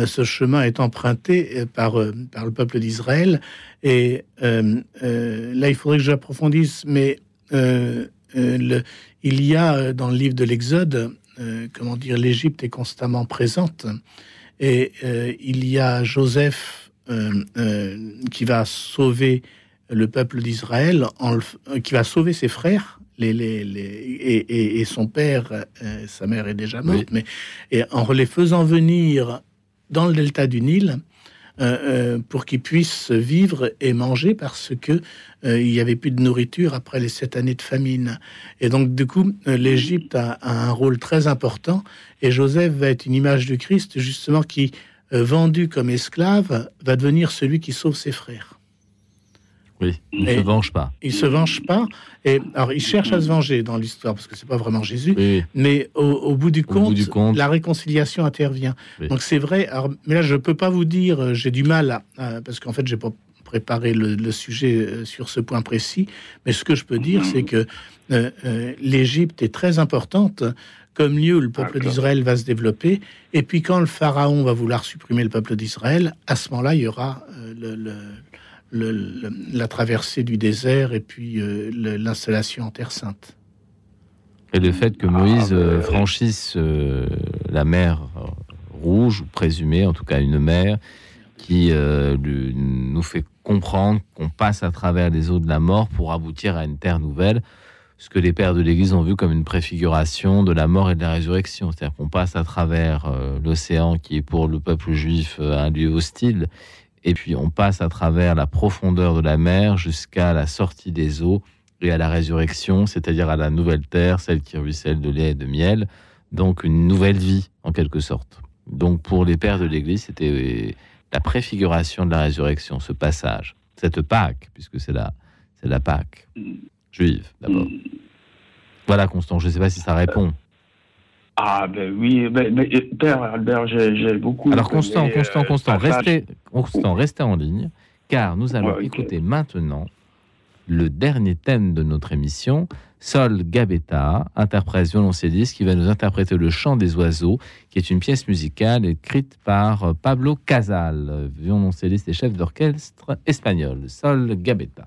ce chemin est emprunté par, par le peuple d'Israël. Et euh, euh, là, il faudrait que j'approfondisse, mais euh, il y a dans le livre de l'Exode, comment dire, l'Égypte est constamment présente. Et il y a Joseph qui va sauver le peuple d'Israël, qui va sauver ses frères les, les, et, son père, sa mère est déjà morte, mais et en les faisant venir dans le delta du Nil, euh, euh, pour qu'ils puissent vivre et manger parce que euh, il y avait plus de nourriture après les sept années de famine. Et donc du coup, l'Égypte a, un rôle très important et Joseph va être une image du Christ justement qui, vendu comme esclave, va devenir celui qui sauve ses frères. Oui, il ne se venge pas. Il se venge pas. Et alors, il cherche à se venger dans l'histoire parce que c'est pas vraiment Jésus. Mais au, bout du, compte, la réconciliation intervient. Donc c'est vrai. mais là, je peux pas vous dire. Euh, j'ai du mal à, parce qu'en fait, j'ai pas préparé le, sujet euh, sur ce point précis. Mais ce que je peux dire, c'est que euh, l'Égypte est très importante comme lieu où le peuple d'Israël va se développer. Et puis quand le pharaon va vouloir supprimer le peuple d'Israël, à ce moment-là, il y aura le la traversée du désert et puis euh, l'installation en Terre Sainte. Et le fait que Moïse ah, euh, franchisse euh, la mer rouge, ou présumée en tout cas une mer, qui nous fait comprendre qu'on passe à travers les eaux de la mort pour aboutir à une terre nouvelle, ce que les pères de l'Église ont vu comme une préfiguration de la mort et de la résurrection. C'est-à-dire qu'on passe à travers l'océan qui est pour le peuple juif un lieu hostile et puis on passe à travers la profondeur de la mer jusqu'à la sortie des eaux et à la résurrection, c'est-à-dire à la nouvelle terre, celle qui ruisselle de lait et de miel, donc une nouvelle vie en quelque sorte. Donc pour les pères de l'Église, c'était la préfiguration de la résurrection, ce passage, cette Pâque, puisque c'est la, c'est la Pâque juive d'abord. Voilà, Constant, je ne sais pas si ça répond. Ah ben oui, ben, ben, Père Albert, j'ai beaucoup. Alors Constant, Constant, euh, Constant, restez, Constant, restez en ligne, car nous allons écouter maintenant le dernier thème de notre émission. Sol Gabetta, interprète violoncelliste, qui va nous interpréter le chant des oiseaux, qui est une pièce musicale écrite par Pablo Casal, violoncelliste et chef d'orchestre espagnol. Sol Gabetta.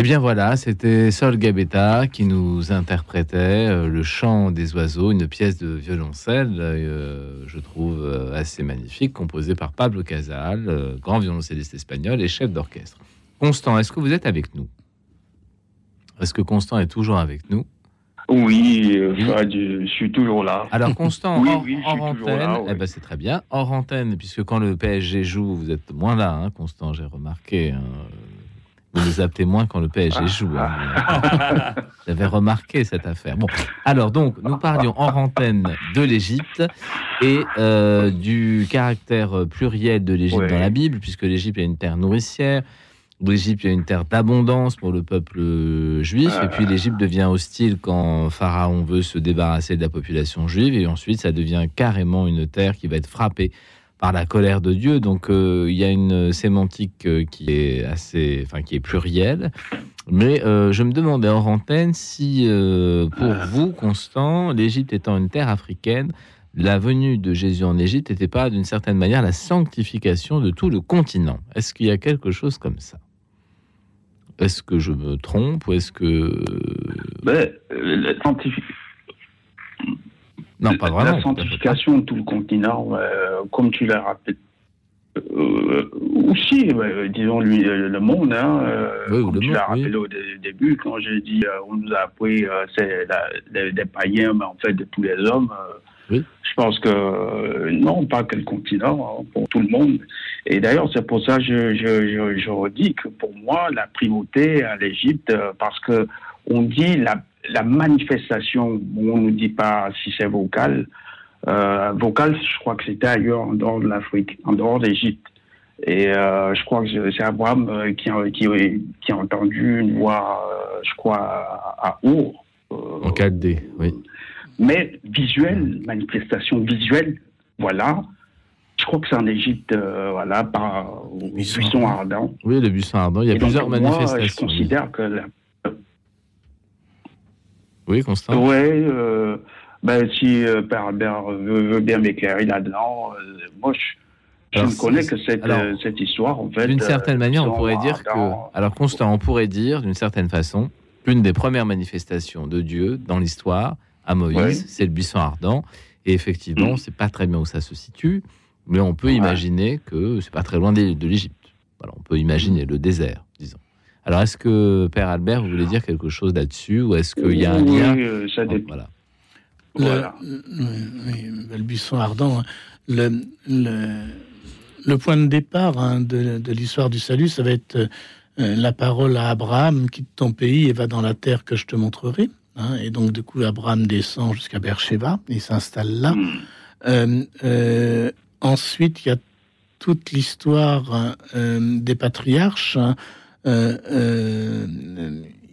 Eh bien voilà, c'était Sol Gabetta qui nous interprétait euh, Le chant des oiseaux, une pièce de violoncelle, euh, je trouve euh, assez magnifique, composée par Pablo Casal, grand violoncelliste espagnol et chef d'orchestre. Constant, est-ce que vous êtes avec nous? Est-ce que Constant est toujours avec nous? Oui, je suis toujours là. Alors Constant, *laughs* oui, hors, antenne, eh ben, c'est très bien. Hors antenne, puisque quand le PSG joue, vous êtes moins là, hein, Constant, j'ai remarqué. Hein, vous nous appelez moins quand le PSG joue. Hein. *laughs* J'avais remarqué cette affaire. Bon, alors donc, nous parlions en antenne de l'Égypte et euh, du caractère pluriel de l'Égypte dans la Bible, puisque l'Égypte est une terre nourricière. L'Égypte est une terre d'abondance pour le peuple juif, et puis l'Égypte devient hostile quand Pharaon veut se débarrasser de la population juive, et ensuite ça devient carrément une terre qui va être frappée par la colère de Dieu. Donc euh, il y a une sémantique euh, qui est assez, enfin qui est plurielle. Mais euh, je me demandais en antenne si, pour vous, Constant, l'Égypte étant une terre africaine, la venue de Jésus en Égypte n'était pas d'une certaine manière la sanctification de tout le continent. Est-ce qu'il y a quelque chose comme ça? Est-ce que je me trompe ou est-ce que... La, non, pas vraiment. La sanctification de tout le continent, euh, comme tu l'as rappelé. Euh, aussi, disons lui, le monde, hein, euh, comme tu l'as rappelé au début, quand j'ai dit on nous a appris c'est des, païens, mais en fait de tous les hommes. Je pense que non, pas que le continent, hein, pour tout le monde. Et d'ailleurs, c'est pour ça que je, je, je, redis que pour moi, la primauté à l'Égypte, parce que on dit la la manifestation, on ne nous dit pas si c'est vocal. Euh, vocal, je crois que c'était ailleurs, en dehors de l'Afrique, en dehors d'Égypte. Et euh, je crois que c'est Abraham euh, qui, a, qui, qui, a entendu une voix, je crois, à, haut. en 4D, oui. Mais visuelle, manifestation visuelle, voilà. Je crois que c'est en Égypte, voilà, par buisson ardent. Oui, le buisson ardent. Il y a plusieurs manifestations. Moi, je considère que la oui, Constant. Oui, euh, ben, si euh, Père Albert veut, bien m'éclairer là-dedans, euh, moi, je, ne connais que cette, cette histoire, en fait. D'une certaine manière, on pourrait dire que. Alors, Constant, on pourrait dire, d'une certaine façon, l'une des premières manifestations de Dieu dans l'histoire à Moïse, c'est le buisson ardent. Et effectivement, on mm. ne sait pas très bien où ça se situe, mais on peut imaginer que c'est pas très loin de, l'Égypte. Voilà, on peut imaginer le désert. Alors, est-ce que Père Albert, vous voulez dire quelque chose là-dessus ou est-ce qu'il y a un lien euh, ça dépend. voilà. Le, buisson ardent, hein. le, le, point de départ hein, de, l'histoire du salut, ça va être euh, la parole à Abraham quitte ton pays et va dans la terre que je te montrerai. Hein. et donc, du coup, Abraham descend jusqu'à Beersheba et s'installe là. Hmm. Euh, ensuite, il y a toute l'histoire des patriarches. Euh, euh,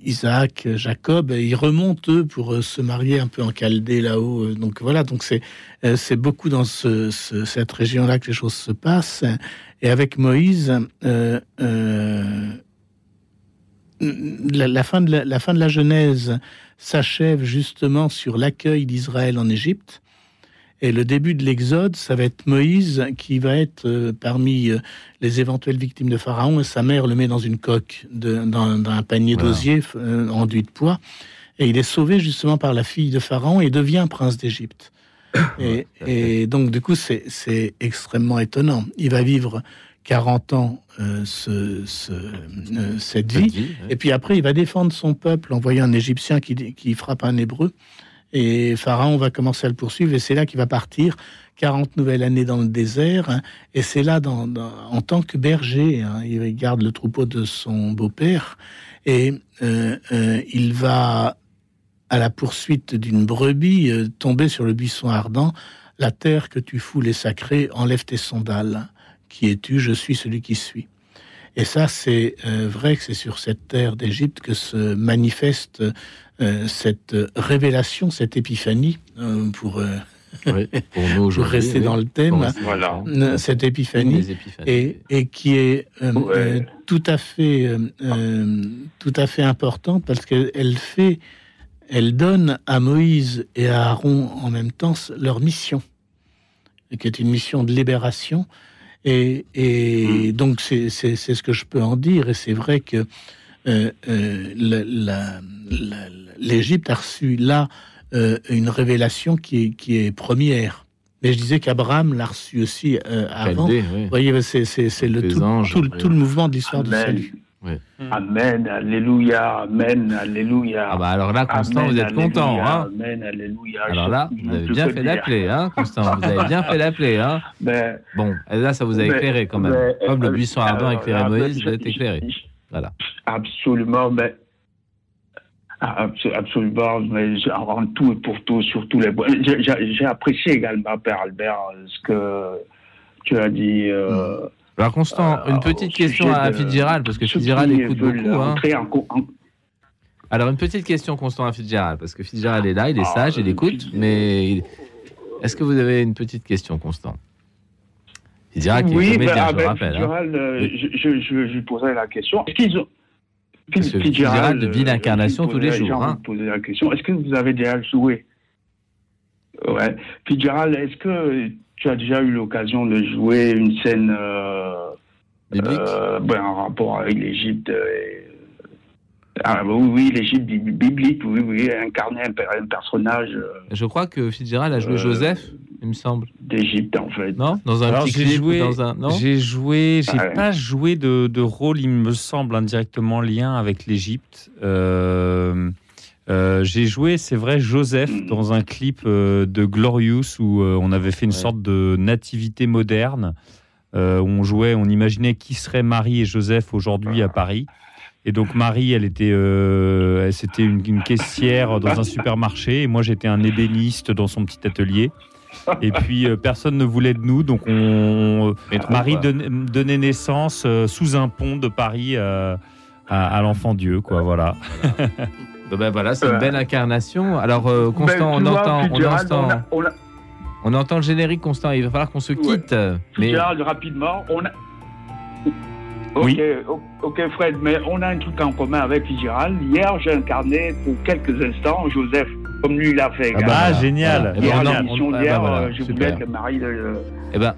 Isaac, Jacob, ils remontent eux pour euh, se marier un peu en Chaldée là-haut. Donc voilà, donc c'est beaucoup dans ce, cette région-là que les choses se passent. Et avec Moïse, la, fin de la, fin de la Genèse s'achève justement sur l'accueil d'Israël en Égypte. Et le début de l'Exode, ça va être Moïse qui va être euh, parmi euh, les éventuelles victimes de Pharaon. Et sa mère le met dans une coque, de, dans, un panier d'osier euh, enduit de poids. Et il est sauvé justement par la fille de Pharaon et devient prince d'Égypte. *coughs* Et, donc, du coup, c'est extrêmement étonnant. Il va vivre 40 ans ce, cette vie. Et puis après, il va défendre son peuple en voyant un Égyptien qui, qui frappe un Hébreu. Et Pharaon va commencer à le poursuivre et c'est là qu'il va partir 40 nouvelles années dans le désert. Hein. et c'est là, en tant que berger, hein, il garde le troupeau de son beau-père et euh, euh, il va à la poursuite d'une brebis euh, tomber sur le buisson ardent. La terre que tu foules est sacrée, enlève tes sandales. Qui es-tu? Je suis celui qui suis. Et ça, c'est vrai que c'est sur cette terre d'Égypte que se manifeste euh, cette révélation, cette épiphanie, euh, pour, euh, *laughs* *laughs* pour, rester dans le thème, voilà. cette épiphanie, et, et, qui est tout à fait, tout à fait importante parce qu'elle fait, elle donne à Moïse et à Aaron en même temps leur mission, qui est une mission de libération. Et, et hmm. donc c'est ce que je peux en dire. Et c'est vrai que l'Égypte a reçu là une révélation qui est, qui est première. Mais je disais qu'Abraham l'a reçu aussi avant. Vous voyez, c'est le tout, tout, le mouvement de l'histoire du salut. Amen, Alléluia, Amen, Alléluia. Ah bah alors là, Constant, vous êtes content, hein Amen, Alléluia. Alors là, vous avez bien fait l'appeler, hein, Constant. Vous avez bien fait l'appeler, hein. *laughs* Bon, là, ça vous a éclairé quand même. Comme le buisson ardent éclairé Moïse, vous êtes éclairé. Voilà. Absolument, mais Absolument, mais en tout et pour tout, sur tous les. J'ai apprécié également, Père Albert, ce que tu as dit. Euh, hmm. Alors Constant, euh, une petite question à Fitzgerald, parce que Fitzgerald écoute beaucoup. Hein. Alors une petite question, Constant, à Fitzgerald, parce que Fitzgerald est là, il est ah, sage, il écoute, mais est-ce que vous avez une petite question, Constant? Fitzgerald qui est oui, ben, je ben, rappelle. Hein. Fitzgerald, euh, je, je, je, poserai la question. Est-ce qu'ils ont... Fitzgerald vit l'incarnation tous les jours. Hein. poser la question. Est-ce que vous avez déjà joué? Ouais. Fitzgerald, est-ce que tu as déjà eu l'occasion de jouer une scène euh, euh, ben, en rapport avec l'Égypte ah, oui, oui l'Égypte biblique, oui, oui, incarner un, personnage. Euh, Je crois que Fitzgerald a joué Joseph, il me semble. D'Égypte, en fait. Non Dans un petit clip joué, dans un... J'ai joué, j'ai ah pas joué de, de, rôle, il me semble, indirectement lien avec l'Égypte. Euh, euh, j'ai joué, c'est vrai, Joseph mm. dans un clip euh, de Glorious où euh, on avait fait une sorte de nativité moderne. où on jouait, on imaginait qui serait Marie et Joseph aujourd'hui à Paris. Et donc Marie, elle était, c'était une, une, caissière dans un *laughs* supermarché, et moi j'étais un ébéniste dans son petit atelier. *laughs* Et puis personne ne voulait de nous, donc on, Marie donnait, naissance sous un pont de Paris à, à l'enfant Dieu, quoi. Voilà. Ben voilà, c'est une belle incarnation. Alors, euh, Constant, ben, on, entend, on, entend, on, entend le générique, Constant. Il va falloir qu'on se quitte. Mais... rapidement, on a... Ok, oui. ok, Fred, mais on a un truc en commun avec Fitzgerald. Hier, j'ai incarné pour quelques instants Joseph, comme lui l'a fait. Ah, bah, génial. On, on, d'hier, euh, je voulais être le mari de. Eh ben,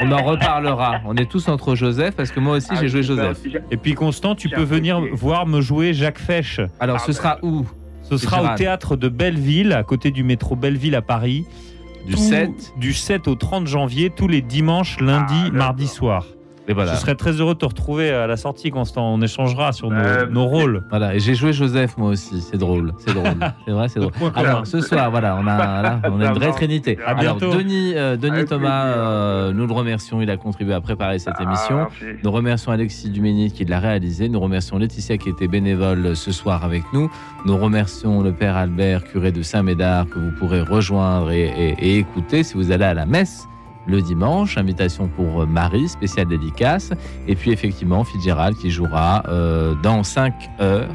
on en, reparlera. On est tous entre Joseph, parce que moi aussi, j'ai ah, joué Joseph. Et puis, Constant, tu peux venir voir me jouer Jacques Fesch. Alors, ce sera où? Ce sera au théâtre de Belleville, à côté du métro Belleville à Paris. Du 7 Du 7 au 30 janvier, tous les dimanches, lundi, ah, mardi soir. Et voilà. Je serais très heureux de te retrouver à la sortie, Constant. On échangera sur nos, euh, rôles. Voilà, et j'ai joué Joseph moi aussi. C'est drôle, c'est drôle. *laughs* c'est vrai, c'est drôle. Alors, ce soir, voilà, on a, on a une vraie trinité. Alors, Denis, euh, Denis Thomas, euh, nous le remercions. Il a contribué à préparer cette ah, émission. Nous remercions Alexis Duménil qui l'a réalisé. Nous remercions Laetitia qui était bénévole ce soir avec nous. Nous remercions le Père Albert, curé de Saint-Médard, que vous pourrez rejoindre et, et écouter si vous allez à la messe le dimanche. Invitation pour Marie, spéciale dédicace. Et puis effectivement, Fitzgerald qui jouera euh, dans 5 heures,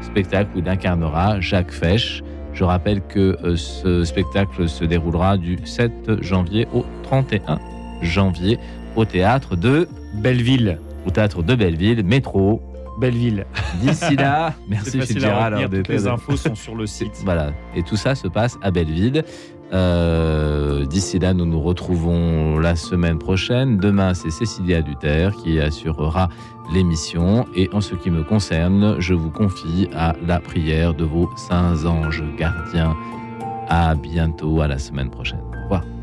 spectacle où il incarnera Jacques Fesch. Je rappelle que euh, ce spectacle se déroulera du 7 janvier au 31 janvier au théâtre de Belleville. Au théâtre de Belleville, métro. Belleville. D'ici là, *laughs* merci Fitzgerald. Toutes les infos sont sur le site. Voilà, et tout ça se passe à Belleville. Euh, d'ici là, nous nous retrouvons la semaine prochaine. Demain, c'est Cécilia Duterre qui assurera l'émission. Et en ce qui me concerne, je vous confie à la prière de vos saints anges gardiens. À bientôt, à la semaine prochaine. Au revoir.